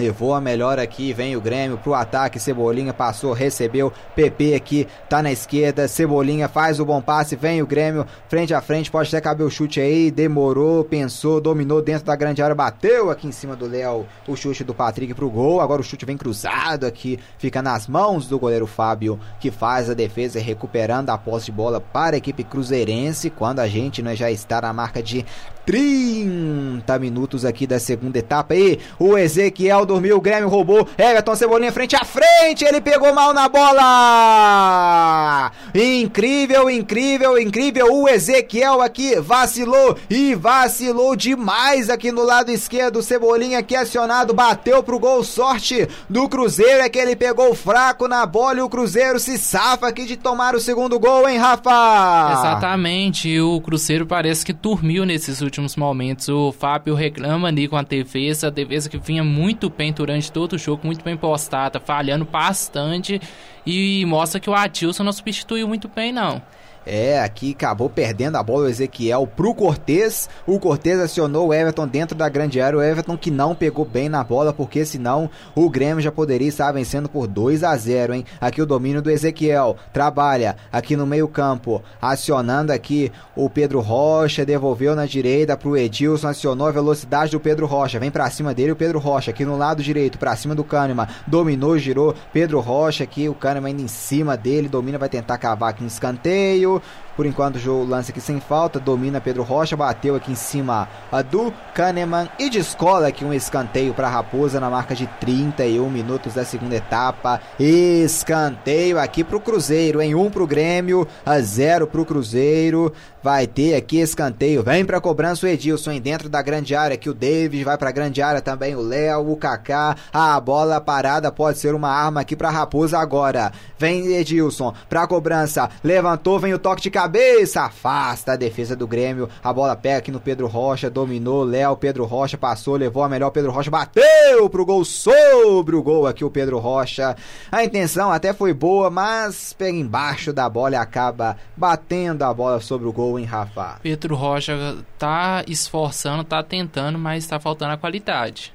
Levou a melhor aqui, vem o Grêmio pro ataque, Cebolinha passou, recebeu, PP aqui, tá na esquerda, Cebolinha faz o bom passe, vem o Grêmio, frente a frente, pode até caber o chute aí, demorou, pensou, dominou dentro da grande área, bateu aqui em cima do Léo, o chute do Patrick pro gol, agora o chute vem cruzado aqui, fica nas mãos do goleiro Fábio, que faz a defesa recuperando a posse de bola para a equipe cruzeirense, quando a gente né, já está na marca de 30 minutos aqui da segunda etapa aí. O Ezequiel dormiu, o Grêmio roubou. Everton Cebolinha frente a frente, ele pegou mal na bola. Incrível, incrível, incrível. O Ezequiel aqui vacilou e vacilou demais aqui no lado esquerdo. Cebolinha aqui acionado, bateu pro gol. Sorte do Cruzeiro é que ele pegou fraco na bola e o Cruzeiro se safa aqui de tomar o segundo gol, hein, Rafa? Exatamente. O Cruzeiro parece que dormiu nesses últimos momentos. O Fábio reclama ali com a defesa, a defesa que vinha muito bem durante todo o jogo, muito bem postada, falhando bastante e mostra que o Adilson não substituiu muito bem, não. É, aqui acabou perdendo a bola o Ezequiel pro Cortez. O Cortez acionou o Everton dentro da grande área. O Everton que não pegou bem na bola, porque senão o Grêmio já poderia estar vencendo por 2 a 0 hein? Aqui o domínio do Ezequiel. Trabalha aqui no meio-campo. Acionando aqui o Pedro Rocha. Devolveu na direita pro Edilson. Acionou a velocidade do Pedro Rocha. Vem para cima dele o Pedro Rocha. Aqui no lado direito, para cima do Kahneman. Dominou, girou. Pedro Rocha aqui. O Kahneman indo em cima dele. Domina, vai tentar cavar aqui no escanteio. you. Por enquanto, o lance aqui sem falta. Domina Pedro Rocha. Bateu aqui em cima do Kahneman. E descola aqui um escanteio para Raposa na marca de 31 minutos da segunda etapa. Escanteio aqui para o Cruzeiro, em 1 um para o Grêmio, a 0 para o Cruzeiro. Vai ter aqui escanteio. Vem para cobrança o Edilson em dentro da grande área. Aqui o David vai para grande área também. O Léo, o Kaká. A bola parada pode ser uma arma aqui para Raposa agora. Vem Edilson para cobrança. Levantou, vem o toque de cabeça. Afasta a defesa do Grêmio. A bola pega aqui no Pedro Rocha. Dominou. Léo, Pedro Rocha passou, levou a melhor. Pedro Rocha bateu pro gol sobre o gol aqui o Pedro Rocha. A intenção até foi boa, mas pega embaixo da bola e acaba batendo a bola sobre o gol em Rafa. Pedro Rocha tá esforçando, tá tentando, mas tá faltando a qualidade.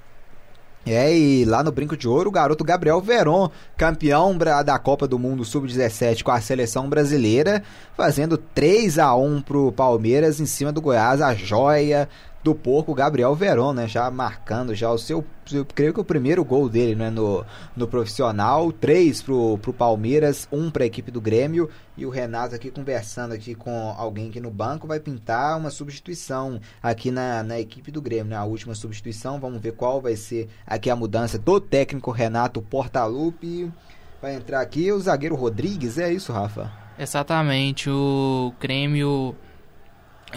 É, e lá no Brinco de Ouro, o garoto Gabriel Veron, campeão da Copa do Mundo Sub-17 com a seleção brasileira, fazendo 3 a 1 pro Palmeiras em cima do Goiás, a joia do porco Gabriel Veron, né? Já marcando já o seu, eu creio que o primeiro gol dele, né? No, no profissional, três pro, pro Palmeiras, um para a equipe do Grêmio e o Renato aqui conversando aqui com alguém aqui no banco vai pintar uma substituição aqui na, na equipe do Grêmio, né? A última substituição, vamos ver qual vai ser aqui a mudança do técnico Renato Portaluppi. Vai entrar aqui o zagueiro Rodrigues, é isso, Rafa? Exatamente, o Grêmio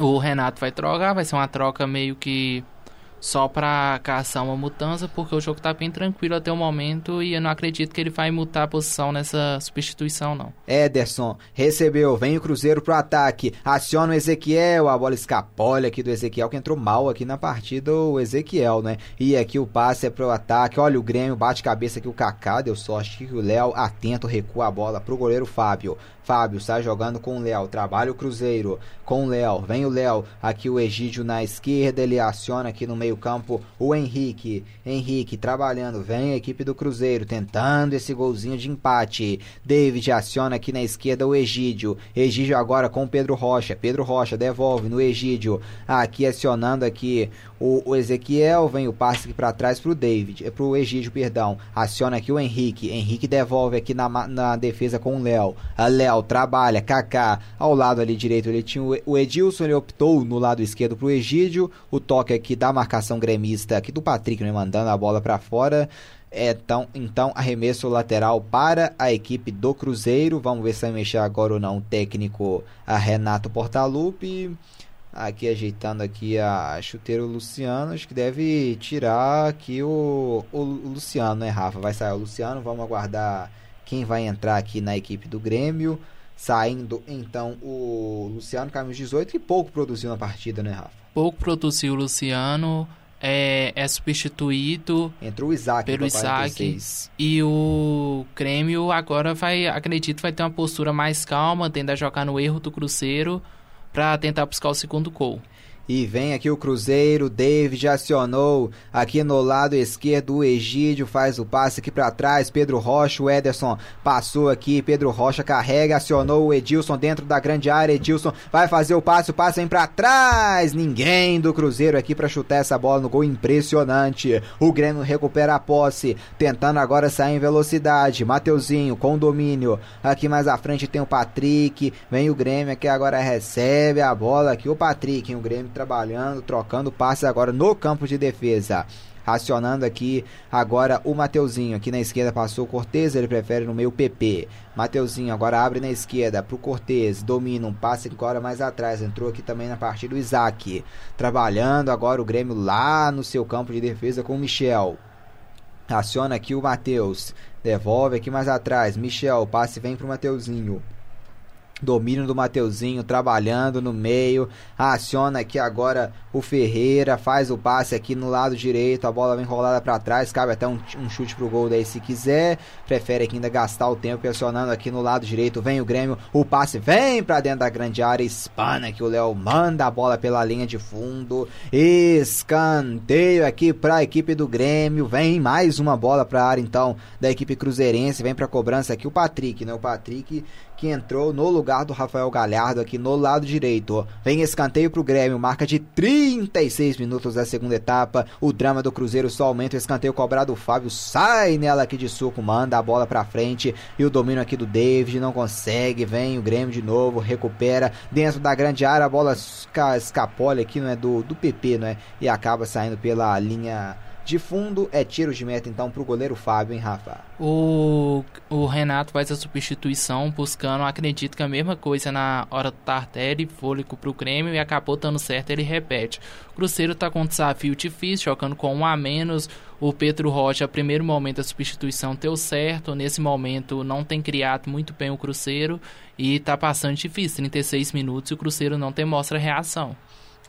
o Renato vai trocar, vai ser uma troca meio que só para caçar uma mudança, porque o jogo tá bem tranquilo até o momento e eu não acredito que ele vai mutar a posição nessa substituição, não. Ederson recebeu, vem o Cruzeiro pro ataque, aciona o Ezequiel, a bola escapola aqui do Ezequiel, que entrou mal aqui na partida, o Ezequiel, né? E aqui o passe é pro ataque, olha o Grêmio, bate cabeça aqui o Kaká, deu sorte que o Léo, atento, recua a bola pro goleiro Fábio. Fábio está jogando com o Léo, trabalha o Cruzeiro com o Léo, vem o Léo, aqui o Egídio na esquerda, ele aciona aqui no meio campo o Henrique, Henrique trabalhando, vem a equipe do Cruzeiro, tentando esse golzinho de empate, David aciona aqui na esquerda o Egídio, Egídio agora com o Pedro Rocha, Pedro Rocha devolve no Egídio, aqui acionando aqui o, o Ezequiel, vem o passe aqui para trás pro David, pro Egídio, perdão, aciona aqui o Henrique, Henrique devolve aqui na, na defesa com o Léo, a Trabalha, Kaká ao lado ali direito, ele tinha o Edilson, ele optou no lado esquerdo pro Egídio, o toque aqui da marcação gremista aqui do Patrick, né, mandando a bola para fora. Então, então, arremesso lateral para a equipe do Cruzeiro. Vamos ver se vai mexer agora ou não o técnico Renato Portaluppi. Aqui ajeitando aqui a chuteiro Luciano, acho que deve tirar aqui o, o Luciano, né, Rafa? Vai sair o Luciano, vamos aguardar quem vai entrar aqui na equipe do Grêmio. Saindo então o Luciano Caminhos 18, que pouco produziu na partida, né, Rafa? Pouco produziu o Luciano, é, é substituído Entrou o Isaac pelo Isaac e o Grêmio agora vai, acredito, vai ter uma postura mais calma, tenta jogar no erro do Cruzeiro para tentar buscar o segundo gol. E vem aqui o Cruzeiro, David acionou. Aqui no lado esquerdo, o Egídio faz o passe aqui para trás, Pedro Rocha, o Ederson passou aqui, Pedro Rocha carrega, acionou o Edilson dentro da grande área, Edilson vai fazer o passe, o passe vem para trás, ninguém do Cruzeiro aqui para chutar essa bola no gol, impressionante. O Grêmio recupera a posse, tentando agora sair em velocidade, Mateuzinho com domínio, aqui mais à frente tem o Patrick, vem o Grêmio aqui agora recebe a bola aqui, o Patrick, o Grêmio trabalhando, trocando passes agora no campo de defesa. Acionando aqui agora o Mateuzinho. Aqui na esquerda passou o Cortez, ele prefere no meio PP. Mateuzinho agora abre na esquerda pro Cortez, domina um passe agora mais atrás. Entrou aqui também na partida o Isaac. Trabalhando agora o Grêmio lá no seu campo de defesa com o Michel. Aciona aqui o Matheus. Devolve aqui mais atrás. Michel, passe vem pro Mateuzinho. Domínio do Mateuzinho trabalhando no meio. Aciona aqui agora o Ferreira. Faz o passe aqui no lado direito. A bola vem rolada para trás. Cabe até um, um, chute pro gol daí se quiser. Prefere aqui ainda gastar o tempo acionando aqui no lado direito. Vem o Grêmio. O passe vem para dentro da grande área. Espana que o Léo manda a bola pela linha de fundo. Escanteio aqui para a equipe do Grêmio. Vem mais uma bola para a área então da equipe cruzeirense. Vem para cobrança aqui o Patrick, né? O Patrick que entrou no lugar do Rafael Galhardo aqui no lado direito. Vem escanteio pro Grêmio, marca de 36 minutos da segunda etapa. O drama do Cruzeiro só aumenta o escanteio cobrado. O Fábio sai nela aqui de suco, manda a bola pra frente. E o domínio aqui do David não consegue. Vem o Grêmio de novo, recupera dentro da grande área. A bola escapole aqui, não é? Do, do PP, não é? E acaba saindo pela linha de fundo é tiro de meta então para o goleiro Fábio, hein, Rafa? O, o Renato faz a substituição buscando, acredito que a mesma coisa na hora do Tartelli, fôlego para o Grêmio e acabou dando certo, ele repete. O Cruzeiro está com um desafio difícil, jogando com um a menos. O Pedro Rocha, primeiro momento da substituição deu certo, nesse momento não tem criado muito bem o Cruzeiro e está passando difícil, 36 minutos e o Cruzeiro não tem mostra reação.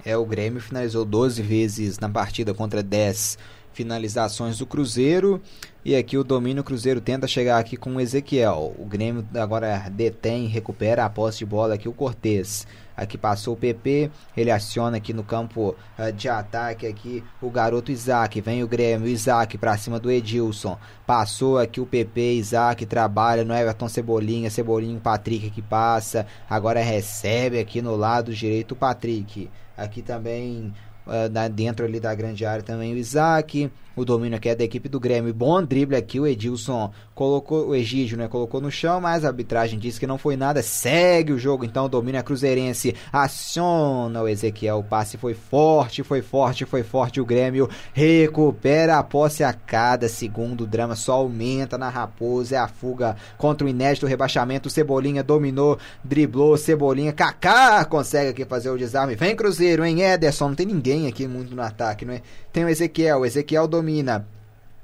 É, o Grêmio finalizou 12 vezes na partida contra 10 finalizações do Cruzeiro. E aqui o domínio o Cruzeiro tenta chegar aqui com o Ezequiel. O Grêmio agora detém, recupera a posse de bola aqui o Cortez. Aqui passou o PP, ele aciona aqui no campo uh, de ataque aqui o garoto Isaac. Vem o Grêmio, Isaac para cima do Edilson. Passou aqui o PP, Isaac trabalha no Everton Cebolinha, Cebolinha, Patrick que passa. Agora recebe aqui no lado direito o Patrick. Aqui também uh, dentro ali da grande área também o Isaac. O domínio aqui é da equipe do Grêmio. Bom drible aqui, o Edilson colocou, o Egídio, né? Colocou no chão, mas a arbitragem disse que não foi nada. Segue o jogo, então o domínio é cruzeirense. Aciona o Ezequiel. O passe foi forte, foi forte, foi forte. O Grêmio recupera a posse a cada segundo. O drama só aumenta na Raposa. É a fuga contra o inédito rebaixamento. Cebolinha dominou, driblou. Cebolinha, Kaká consegue aqui fazer o desarme. Vem Cruzeiro, hein? Ederson, não tem ninguém aqui muito no ataque, não é? Tem o Ezequiel. O Ezequiel domina.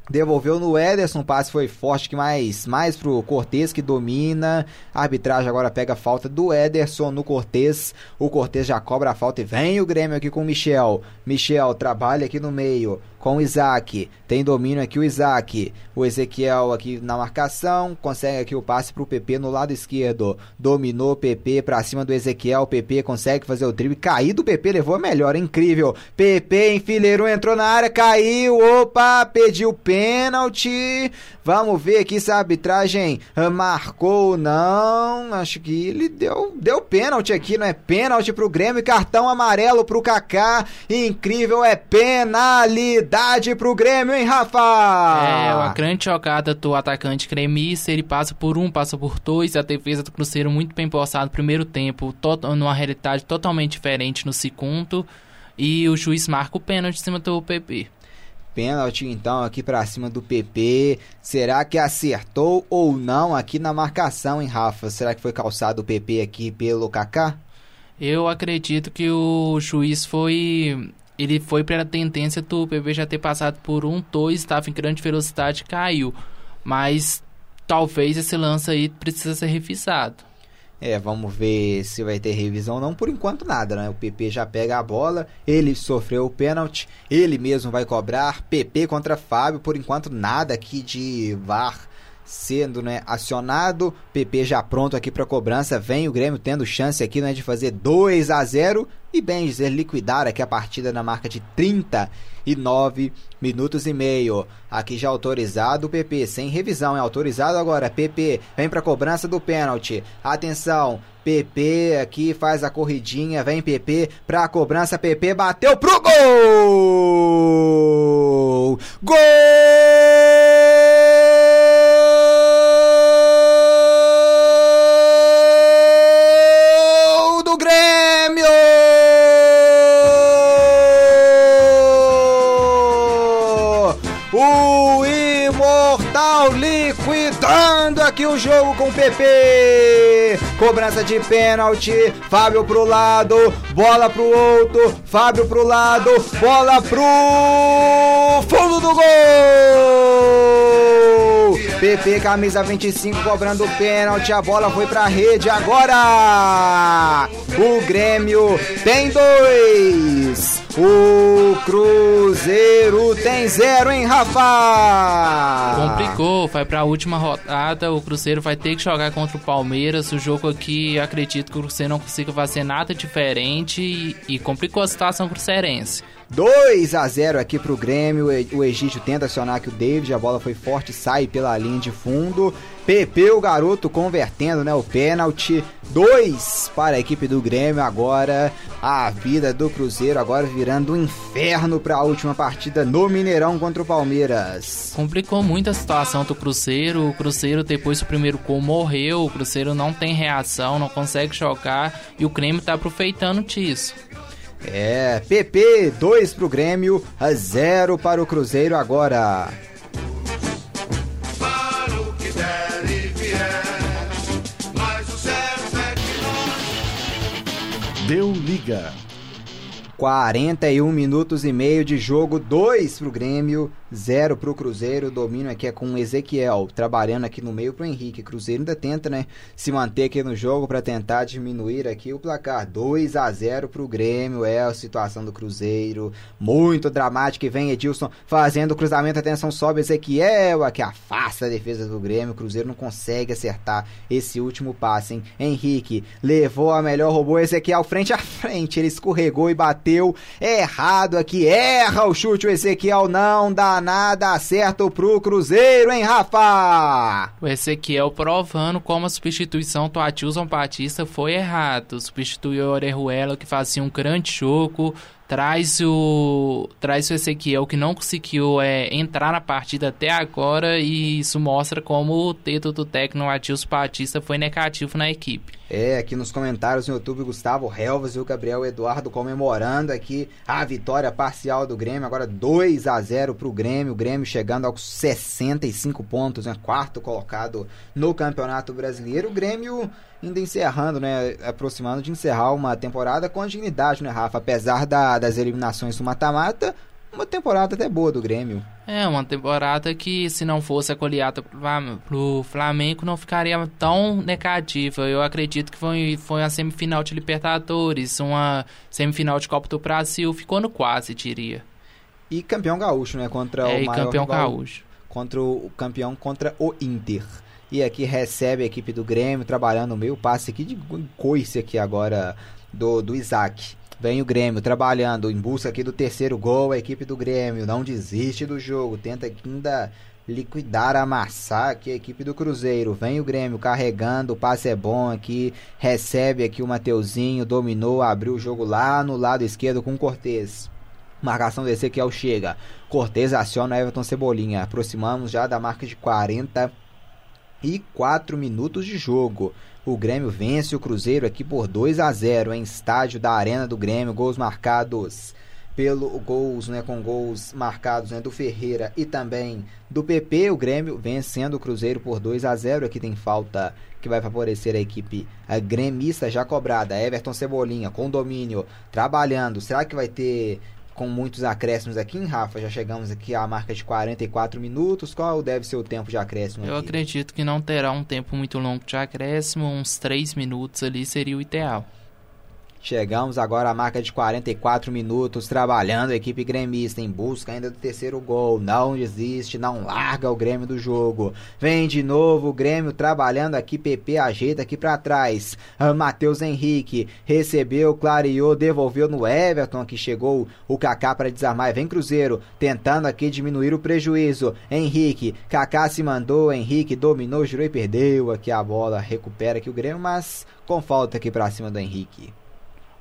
Devolveu no Ederson, passe foi forte que mais, mais pro Cortez que domina. Arbitragem agora pega a falta do Ederson no Cortez. O Cortez já cobra a falta e vem o Grêmio aqui com o Michel. Michel trabalha aqui no meio com o Isaac. Tem domínio aqui o Isaac. O Ezequiel aqui na marcação. Consegue aqui o passe pro PP no lado esquerdo. Dominou o PP pra cima do Ezequiel. O PP consegue fazer o drible. Caído o PP, levou a melhor. Incrível. PP enfileirou, entrou na área, caiu. Opa, pediu pênalti. Vamos ver aqui se a arbitragem marcou ou não. Acho que ele deu, deu pênalti aqui, não é pênalti pro Grêmio. Cartão amarelo pro Kaká. Incrível, é penalidade pro Grêmio, hein, Rafa? É, uma grande jogada do atacante gremista, ele passa por um, passa por dois, a defesa do Cruzeiro muito bem postada no primeiro tempo, numa realidade totalmente diferente no segundo, e o juiz marca o pênalti em cima do PP. Pênalti então aqui para cima do PP. Será que acertou ou não aqui na marcação, hein, Rafa? Será que foi calçado o PP aqui pelo Kaká? Eu acredito que o juiz foi ele foi para a tendência do PV já ter passado por um, dois, estava em grande velocidade caiu. Mas talvez esse lance aí precisa ser revisado. É, vamos ver se vai ter revisão. Não, por enquanto nada, né? O PP já pega a bola, ele sofreu o pênalti, ele mesmo vai cobrar. PP contra Fábio, por enquanto nada aqui de VAR sendo né, acionado. PP já pronto aqui para cobrança. Vem o Grêmio tendo chance aqui né, de fazer 2 a 0 e bem dizer liquidar aqui a partida na marca de 39 minutos e meio. Aqui já autorizado o PP, sem revisão, é autorizado agora. PP vem para cobrança do pênalti. Atenção, PP aqui faz a corridinha, vem PP pra cobrança, PP bateu pro gol! Gol! Aqui o jogo com o PP. Cobrança de pênalti. Fábio pro lado. Bola pro outro. Fábio pro lado. Bola pro fundo do gol. PP camisa 25 cobrando pênalti. A bola foi pra rede agora. O Grêmio tem dois. O Cruzeiro tem zero, hein, Rafa? Complicou, vai pra última rodada. O Cruzeiro vai ter que jogar contra o Palmeiras. O jogo aqui, acredito que o Cruzeiro não consiga fazer nada diferente e, e complicou a situação cruzeirense. 2 a 0 aqui pro Grêmio. O Egídio tenta acionar aqui o David. A bola foi forte, sai pela linha de fundo. PP, o garoto, convertendo né, o pênalti. 2 para a equipe do Grêmio. Agora a vida do Cruzeiro, agora virando um inferno para a última partida no Mineirão contra o Palmeiras. Complicou muito a situação do Cruzeiro. O Cruzeiro, depois do primeiro gol, morreu. O Cruzeiro não tem reação, não consegue jogar. E o Grêmio está aproveitando disso. É, PP 2 pro Grêmio, a 0 para o Cruzeiro agora. Deu liga. 41 minutos e meio de jogo, 2 pro Grêmio, 0 pro Cruzeiro. O domínio aqui é com o Ezequiel, trabalhando aqui no meio pro Henrique. Cruzeiro ainda tenta, né, se manter aqui no jogo para tentar diminuir aqui o placar. 2 a 0 pro Grêmio, é a situação do Cruzeiro. Muito dramática e vem Edilson fazendo o cruzamento. Atenção, sobe Ezequiel, aqui afasta a defesa do Grêmio. O Cruzeiro não consegue acertar esse último passe, hein? Henrique levou a melhor, roubou Ezequiel frente a frente. Ele escorregou e bateu errado aqui. Erra o chute, o Ezequiel não dá nada certo pro Cruzeiro, hein, Rafa? O Ezequiel provando como a substituição do Atilson Batista foi errado. Substituiu o Orejuela, que fazia um grande jogo traz o traz o Ezequiel que não conseguiu é, entrar na partida até agora e isso mostra como o teto do técnico Atilson Batista foi negativo na equipe. É, aqui nos comentários no YouTube, Gustavo Helvas e o Gabriel Eduardo comemorando aqui a vitória parcial do Grêmio, agora 2 a 0 para o Grêmio, o Grêmio chegando aos 65 pontos, né, quarto colocado no Campeonato Brasileiro, o Grêmio ainda encerrando, né, aproximando de encerrar uma temporada com dignidade, né, Rafa, apesar da, das eliminações do mata-mata, uma temporada até boa do Grêmio. É, uma temporada que se não fosse a goleada pro Flamengo não ficaria tão negativa. Eu acredito que foi, foi uma semifinal de Libertadores, uma semifinal de Copa do Brasil, ficou no quase, diria. E campeão gaúcho, né, contra é, o maior campeão gaúcho. Contra o campeão contra o Inter. E aqui recebe a equipe do Grêmio trabalhando no meio passe aqui de coice aqui agora do, do Isaac. Vem o Grêmio trabalhando em busca aqui do terceiro gol. A equipe do Grêmio não desiste do jogo, tenta ainda liquidar, amassar aqui a equipe do Cruzeiro. Vem o Grêmio carregando, o passe é bom aqui, recebe aqui o Mateuzinho, dominou, abriu o jogo lá no lado esquerdo com o Cortez. Marcação do Ezequiel chega. Cortez aciona Everton Cebolinha. Aproximamos já da marca de 44 minutos de jogo. O Grêmio vence o Cruzeiro aqui por 2 a 0 em estádio da Arena do Grêmio. Gols marcados pelo gols, né, com gols marcados né, do Ferreira e também do PP. O Grêmio vencendo o Cruzeiro por 2 a 0. Aqui tem falta que vai favorecer a equipe a gremista já cobrada. Everton Cebolinha com domínio, trabalhando. Será que vai ter com muitos acréscimos aqui, hein, Rafa? Já chegamos aqui à marca de 44 minutos. Qual deve ser o tempo de acréscimo? Eu aqui? acredito que não terá um tempo muito longo de acréscimo, uns 3 minutos ali seria o ideal. Chegamos agora à marca de 44 minutos trabalhando a equipe gremista em busca ainda do terceiro gol. Não desiste, não larga o Grêmio do jogo. Vem de novo o Grêmio trabalhando aqui. PP ajeita aqui para trás. Ah, Matheus Henrique recebeu, clareou, devolveu no Everton que chegou o Kaká para desarmar. Vem Cruzeiro tentando aqui diminuir o prejuízo. Henrique, Kaká se mandou. Henrique dominou, girou e perdeu aqui a bola. Recupera aqui o Grêmio, mas com falta aqui para cima do Henrique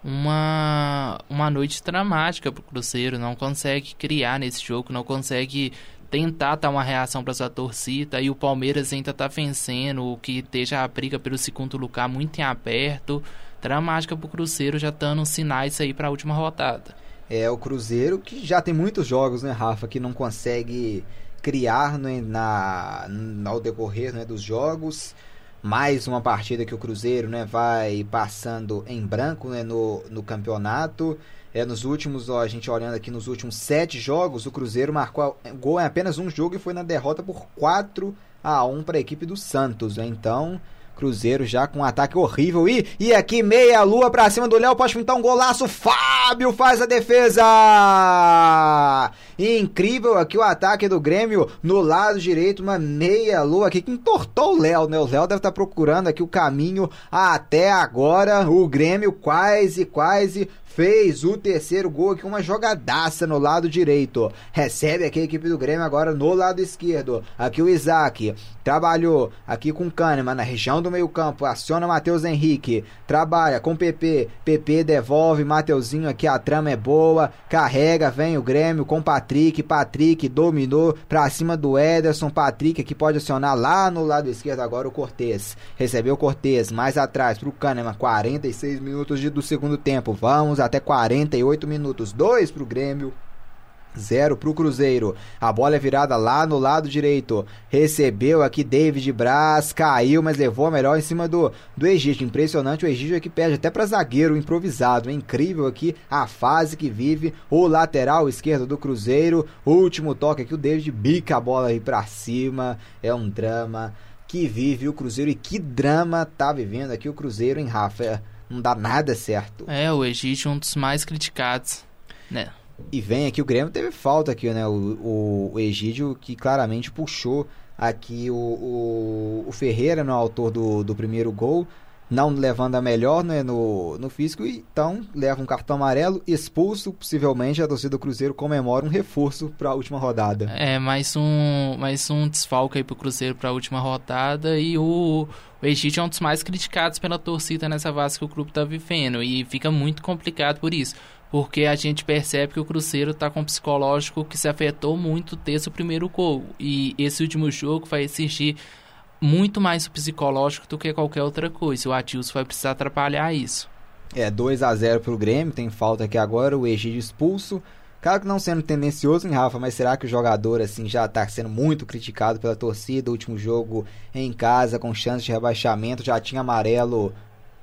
uma, uma noite dramática pro Cruzeiro. Não consegue criar nesse jogo, não consegue tentar dar uma reação para sua torcida. E o Palmeiras ainda tá vencendo, o que deixa a briga pelo segundo lugar muito em aberto. Dramática pro Cruzeiro, já dando sinais aí para a última rodada. É, o Cruzeiro que já tem muitos jogos, né, Rafa, que não consegue criar né, na, ao decorrer né, dos jogos. Mais uma partida que o Cruzeiro né, vai passando em branco né, no, no campeonato. É, nos últimos, ó, a gente olhando aqui nos últimos sete jogos, o Cruzeiro marcou gol em apenas um jogo e foi na derrota por 4 a 1 para a equipe do Santos. Né? Então, Cruzeiro já com um ataque horrível. E, e aqui, meia lua pra cima do Léo. Pode pintar um golaço. Fábio faz a defesa. Incrível aqui o ataque do Grêmio no lado direito. Uma meia lua aqui que entortou o Léo, né? O Léo deve estar tá procurando aqui o caminho até agora. O Grêmio quase, quase fez o terceiro gol aqui, uma jogadaça no lado direito. Recebe aqui a equipe do Grêmio agora no lado esquerdo. Aqui o Isaac trabalhou aqui com o Kahneman na região do meio-campo. Aciona Matheus Henrique. Trabalha com PP. PP devolve. Mateuzinho aqui, a trama é boa. Carrega, vem o Grêmio com Patrick. Patrick dominou pra cima do Ederson. Patrick que pode acionar lá no lado esquerdo agora o Cortez. Recebeu o Cortez mais atrás pro Kahneman. 46 minutos de, do segundo tempo. Vamos até 48 minutos. 2 para o Grêmio. 0 para o Cruzeiro. A bola é virada lá no lado direito. Recebeu aqui David Braz. Caiu, mas levou a melhor em cima do, do Egídio. Impressionante. O Egídio aqui perde até para zagueiro improvisado. É incrível aqui a fase que vive o lateral esquerdo do Cruzeiro. Último toque aqui. O David bica a bola aí para cima. É um drama que vive o Cruzeiro. E que drama tá vivendo aqui o Cruzeiro em Rafa não dá nada certo. É, o Egídio é um dos mais criticados, né? E vem aqui, o Grêmio teve falta aqui, né? O, o, o Egídio que claramente puxou aqui o, o, o Ferreira, no autor do, do primeiro gol, não levando a melhor né, no, no físico, então leva um cartão amarelo, expulso, possivelmente a torcida do Cruzeiro comemora um reforço para a última rodada. É, mais um, mais um desfalque aí para o Cruzeiro para a última rodada e o, o Egito é um dos mais criticados pela torcida nessa fase que o clube está vivendo e fica muito complicado por isso. Porque a gente percebe que o Cruzeiro está com um psicológico que se afetou muito ter seu primeiro gol. E esse último jogo vai exigir muito mais psicológico do que qualquer outra coisa. O Atilson vai precisar atrapalhar isso. É, 2 a 0 pro Grêmio, tem falta aqui agora, o Egídio expulso. Claro que não sendo tendencioso, hein, Rafa, mas será que o jogador assim já está sendo muito criticado pela torcida? Último jogo em casa, com chance de rebaixamento, já tinha amarelo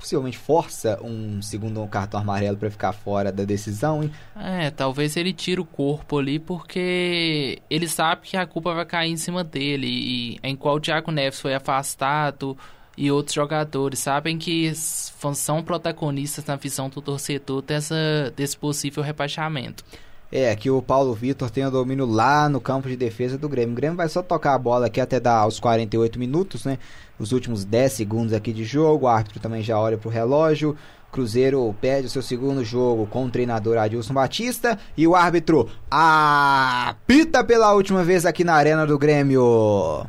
possivelmente força um segundo cartão amarelo para ficar fora da decisão, hein? É, talvez ele tire o corpo ali porque ele sabe que a culpa vai cair em cima dele e em qual o Thiago Neves foi afastado e outros jogadores sabem que são protagonistas na visão do torcedor dessa, desse possível rebaixamento. É, que o Paulo Vitor tem o domínio lá no campo de defesa do Grêmio. O Grêmio vai só tocar a bola aqui até dar aos 48 minutos, né? Os últimos 10 segundos aqui de jogo. O árbitro também já olha pro relógio. Cruzeiro perde o seu segundo jogo com o treinador Adilson Batista. E o árbitro apita pela última vez aqui na Arena do Grêmio.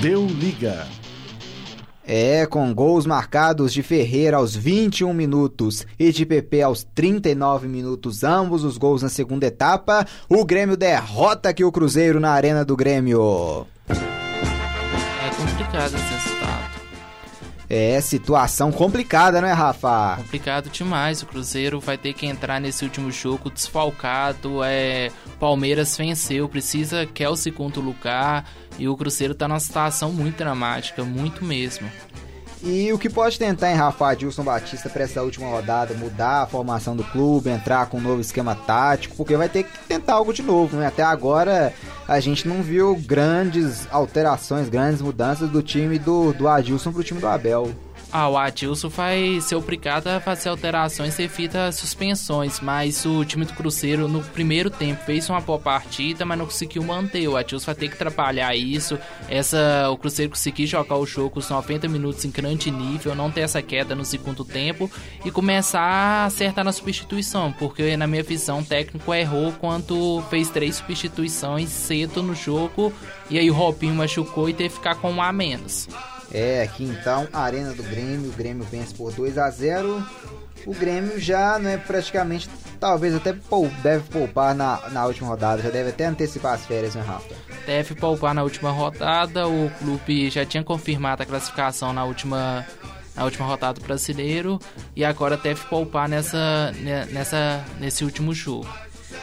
Deu liga. É, com gols marcados de Ferreira aos 21 minutos e de PP aos 39 minutos, ambos os gols na segunda etapa, o Grêmio derrota aqui o Cruzeiro na Arena do Grêmio. É complicado esse resultado. É, situação complicada, não é, Rafa? Complicado demais. O Cruzeiro vai ter que entrar nesse último jogo desfalcado. É, Palmeiras venceu, precisa quer o segundo lugar. E o Cruzeiro está numa situação muito dramática, muito mesmo. E o que pode tentar em Rafa Adilson Batista para essa última rodada, mudar a formação do clube, entrar com um novo esquema tático, porque vai ter que tentar algo de novo, né? Até agora a gente não viu grandes alterações, grandes mudanças do time do, do Adilson pro time do Abel. Ah, o Adilson vai ser obrigado a fazer alterações devido às suspensões, mas o time do Cruzeiro no primeiro tempo fez uma boa partida, mas não conseguiu manter. O Adilson vai ter que trabalhar isso. Essa, o Cruzeiro conseguir jogar o jogo os 90 minutos em grande nível, não ter essa queda no segundo tempo e começar a acertar na substituição, porque na minha visão o técnico errou quando fez três substituições cedo no jogo e aí o Robinho machucou e teve que ficar com um a menos. É, aqui então, Arena do Grêmio, o Grêmio vence por 2 a 0 O Grêmio já, né, praticamente, talvez até deve poupar na, na última rodada, já deve até antecipar as férias, né, Rafa? Deve poupar na última rodada, o clube já tinha confirmado a classificação na última, na última rodada do brasileiro e agora deve poupar nessa, nessa, nesse último jogo.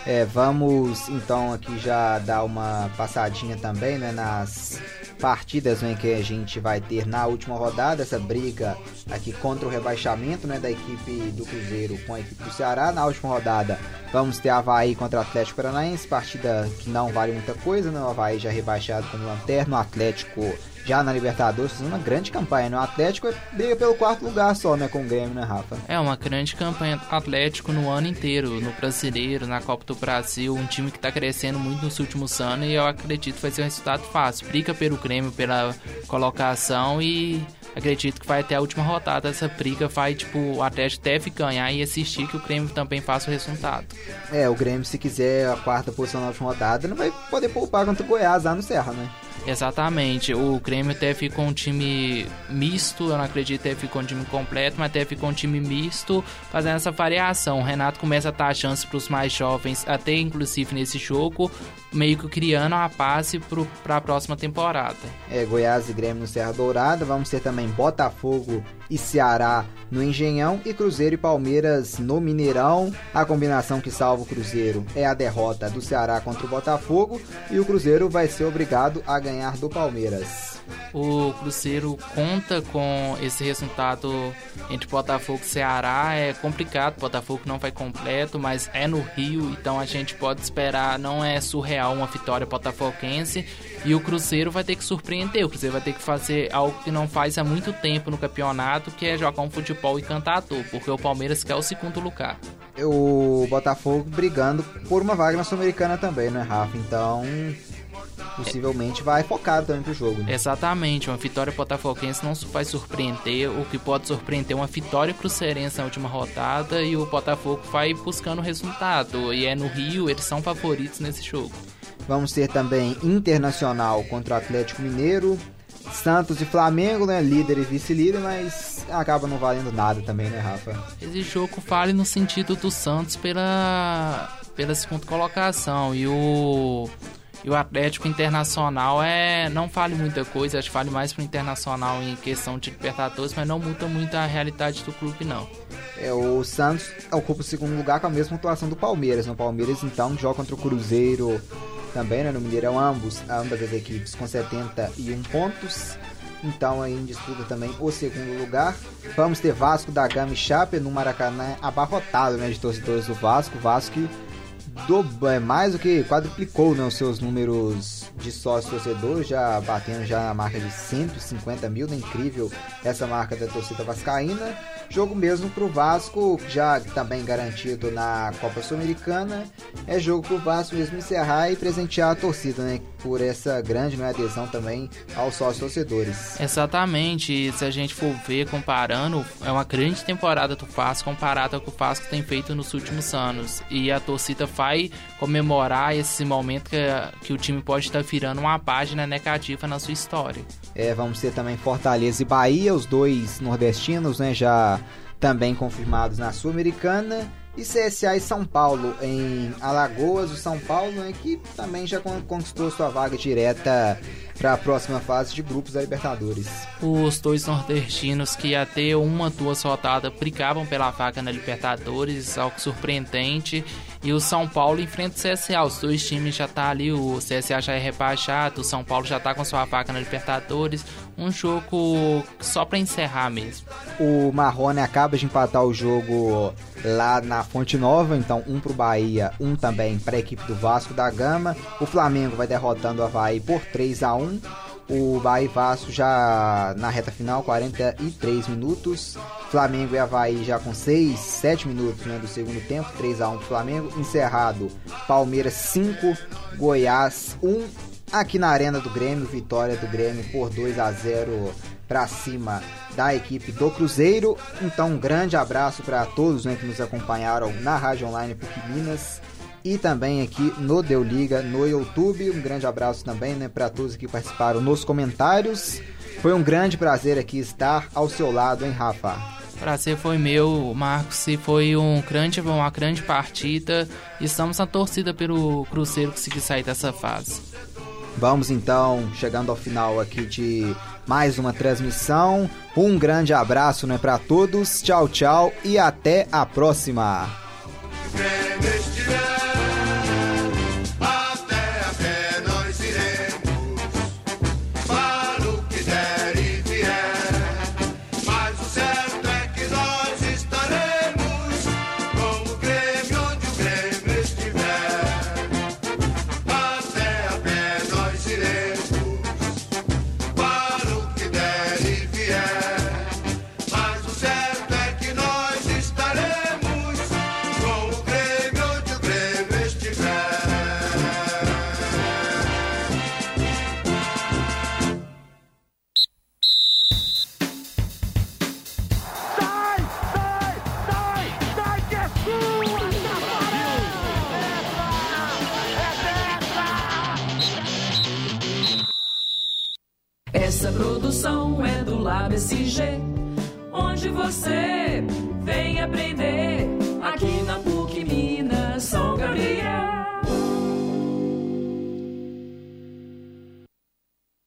É, vamos então aqui já dar uma passadinha também né, nas partidas né, que a gente vai ter na última rodada, essa briga aqui contra o rebaixamento né, da equipe do Cruzeiro com a equipe do Ceará. Na última rodada vamos ter Havaí contra Atlético Paranaense, partida que não vale muita coisa, né? o Havaí já rebaixado como lanterna, o Atlético já na Libertadores, fazendo uma grande campanha. No né? Atlético briga pelo quarto lugar só, né, com o Grêmio, né, Rafa? É, uma grande campanha Atlético no ano inteiro, no Brasileiro, na Copa do Brasil, um time que está crescendo muito nos últimos anos e eu acredito que vai ser um resultado fácil. Briga pelo Grêmio pela colocação e acredito que vai até a última rodada. Essa briga vai, tipo, o Atlético deve ganhar e assistir que o Grêmio também faça o resultado. É, o Grêmio, se quiser a quarta posição na última rodada, não vai poder poupar contra o Goiás lá no Serra, né? Exatamente. O Grêmio até ficou um time misto, eu não acredito que ficou um time completo, mas até ficou um time misto, fazendo essa variação. O Renato começa a dar chance para os mais jovens, até inclusive nesse jogo, meio que criando a passe para a próxima temporada. É, Goiás e Grêmio no Serra Dourada, vamos ter também Botafogo e Ceará no Engenhão e Cruzeiro e Palmeiras no Mineirão. A combinação que salva o Cruzeiro é a derrota do Ceará contra o Botafogo e o Cruzeiro vai ser obrigado a ganhar do Palmeiras. O Cruzeiro conta com esse resultado entre Botafogo e Ceará. É complicado, Botafogo não vai completo, mas é no Rio, então a gente pode esperar, não é surreal uma vitória botafoguense. E o Cruzeiro vai ter que surpreender, o Cruzeiro vai ter que fazer algo que não faz há muito tempo no campeonato, que é jogar um futebol encantador, porque o Palmeiras quer o segundo lugar. O Botafogo brigando por uma vaga na Sul-Americana também, né, Rafa? Então, possivelmente vai focado também pro jogo. Né? Exatamente, uma vitória botafoguense não vai surpreender, o que pode surpreender é uma vitória cruzeirense na última rodada e o Botafogo vai buscando o resultado. E é no Rio, eles são favoritos nesse jogo. Vamos ter também Internacional contra o Atlético Mineiro, Santos e Flamengo, né? Líder e vice-líder, mas acaba não valendo nada também, né, Rafa? Esse jogo vale no sentido do Santos pela, pela segunda colocação e o e o Atlético Internacional é não vale muita coisa, acho que vale mais pro Internacional em questão de Libertadores, mas não muda muito a realidade do clube não. É, o Santos ocupa o segundo lugar com a mesma atuação do Palmeiras. No né? Palmeiras, então, joga contra o Cruzeiro também, né? No Mineirão, ambos, ambas as equipes com 71 pontos. Então aí em disputa também o segundo lugar. Vamos ter Vasco da Gama e Chape no Maracanã abarrotado né, de torcedores do Vasco. Vasco do, é, mais do que quadruplicou né, os seus números de sócios torcedores, já batendo já na marca de 150 mil, né, incrível essa marca da torcida vascaína. Jogo mesmo pro Vasco, já também garantido na Copa Sul-Americana. É jogo pro Vasco mesmo encerrar e presentear a torcida, né? Por essa grande né, adesão também aos sócios torcedores. Exatamente, se a gente for ver comparando, é uma grande temporada do Vasco comparada com o que o Vasco tem feito nos últimos anos. E a torcida vai comemorar esse momento que, que o time pode estar virando uma página negativa na sua história. É, vamos ter também Fortaleza e Bahia, os dois nordestinos, né? Já também confirmados na Sul-Americana. E CSA e São Paulo em Alagoas, o São Paulo, né, que também já conquistou sua vaga direta para a próxima fase de grupos da Libertadores. Os dois nordestinos que até uma, duas rodadas brigavam pela vaga na Libertadores, algo surpreendente. E o São Paulo enfrenta o CSA. Os dois times já tá ali, o CSA já é rebaixado, o São Paulo já tá com sua vaga na Libertadores. Um jogo só para encerrar mesmo. O Marrone acaba de empatar o jogo lá na Fonte Nova, então um pro Bahia, um também para a equipe do Vasco da Gama. O Flamengo vai derrotando o Havaí por 3 a 1 o Bahia e Vasco já na reta final, 43 minutos. Flamengo e Havaí já com 6, 7 minutos né, do segundo tempo, 3 a 1 pro Flamengo. Encerrado, Palmeiras 5, Goiás 1. Aqui na Arena do Grêmio, vitória do Grêmio por 2 a 0 para cima da equipe do Cruzeiro. Então, um grande abraço para todos né, que nos acompanharam na Rádio Online PUC Minas e também aqui no Deu Liga no YouTube. Um grande abraço também né, para todos que participaram nos comentários. Foi um grande prazer aqui estar ao seu lado, hein, Rafa? Prazer foi meu, Marcos, e foi um grande, uma grande partida. Estamos na torcida pelo Cruzeiro conseguir sair dessa fase. Vamos então chegando ao final aqui de mais uma transmissão. Um grande abraço né, para todos. Tchau, tchau e até a próxima. Onde você vem aprender.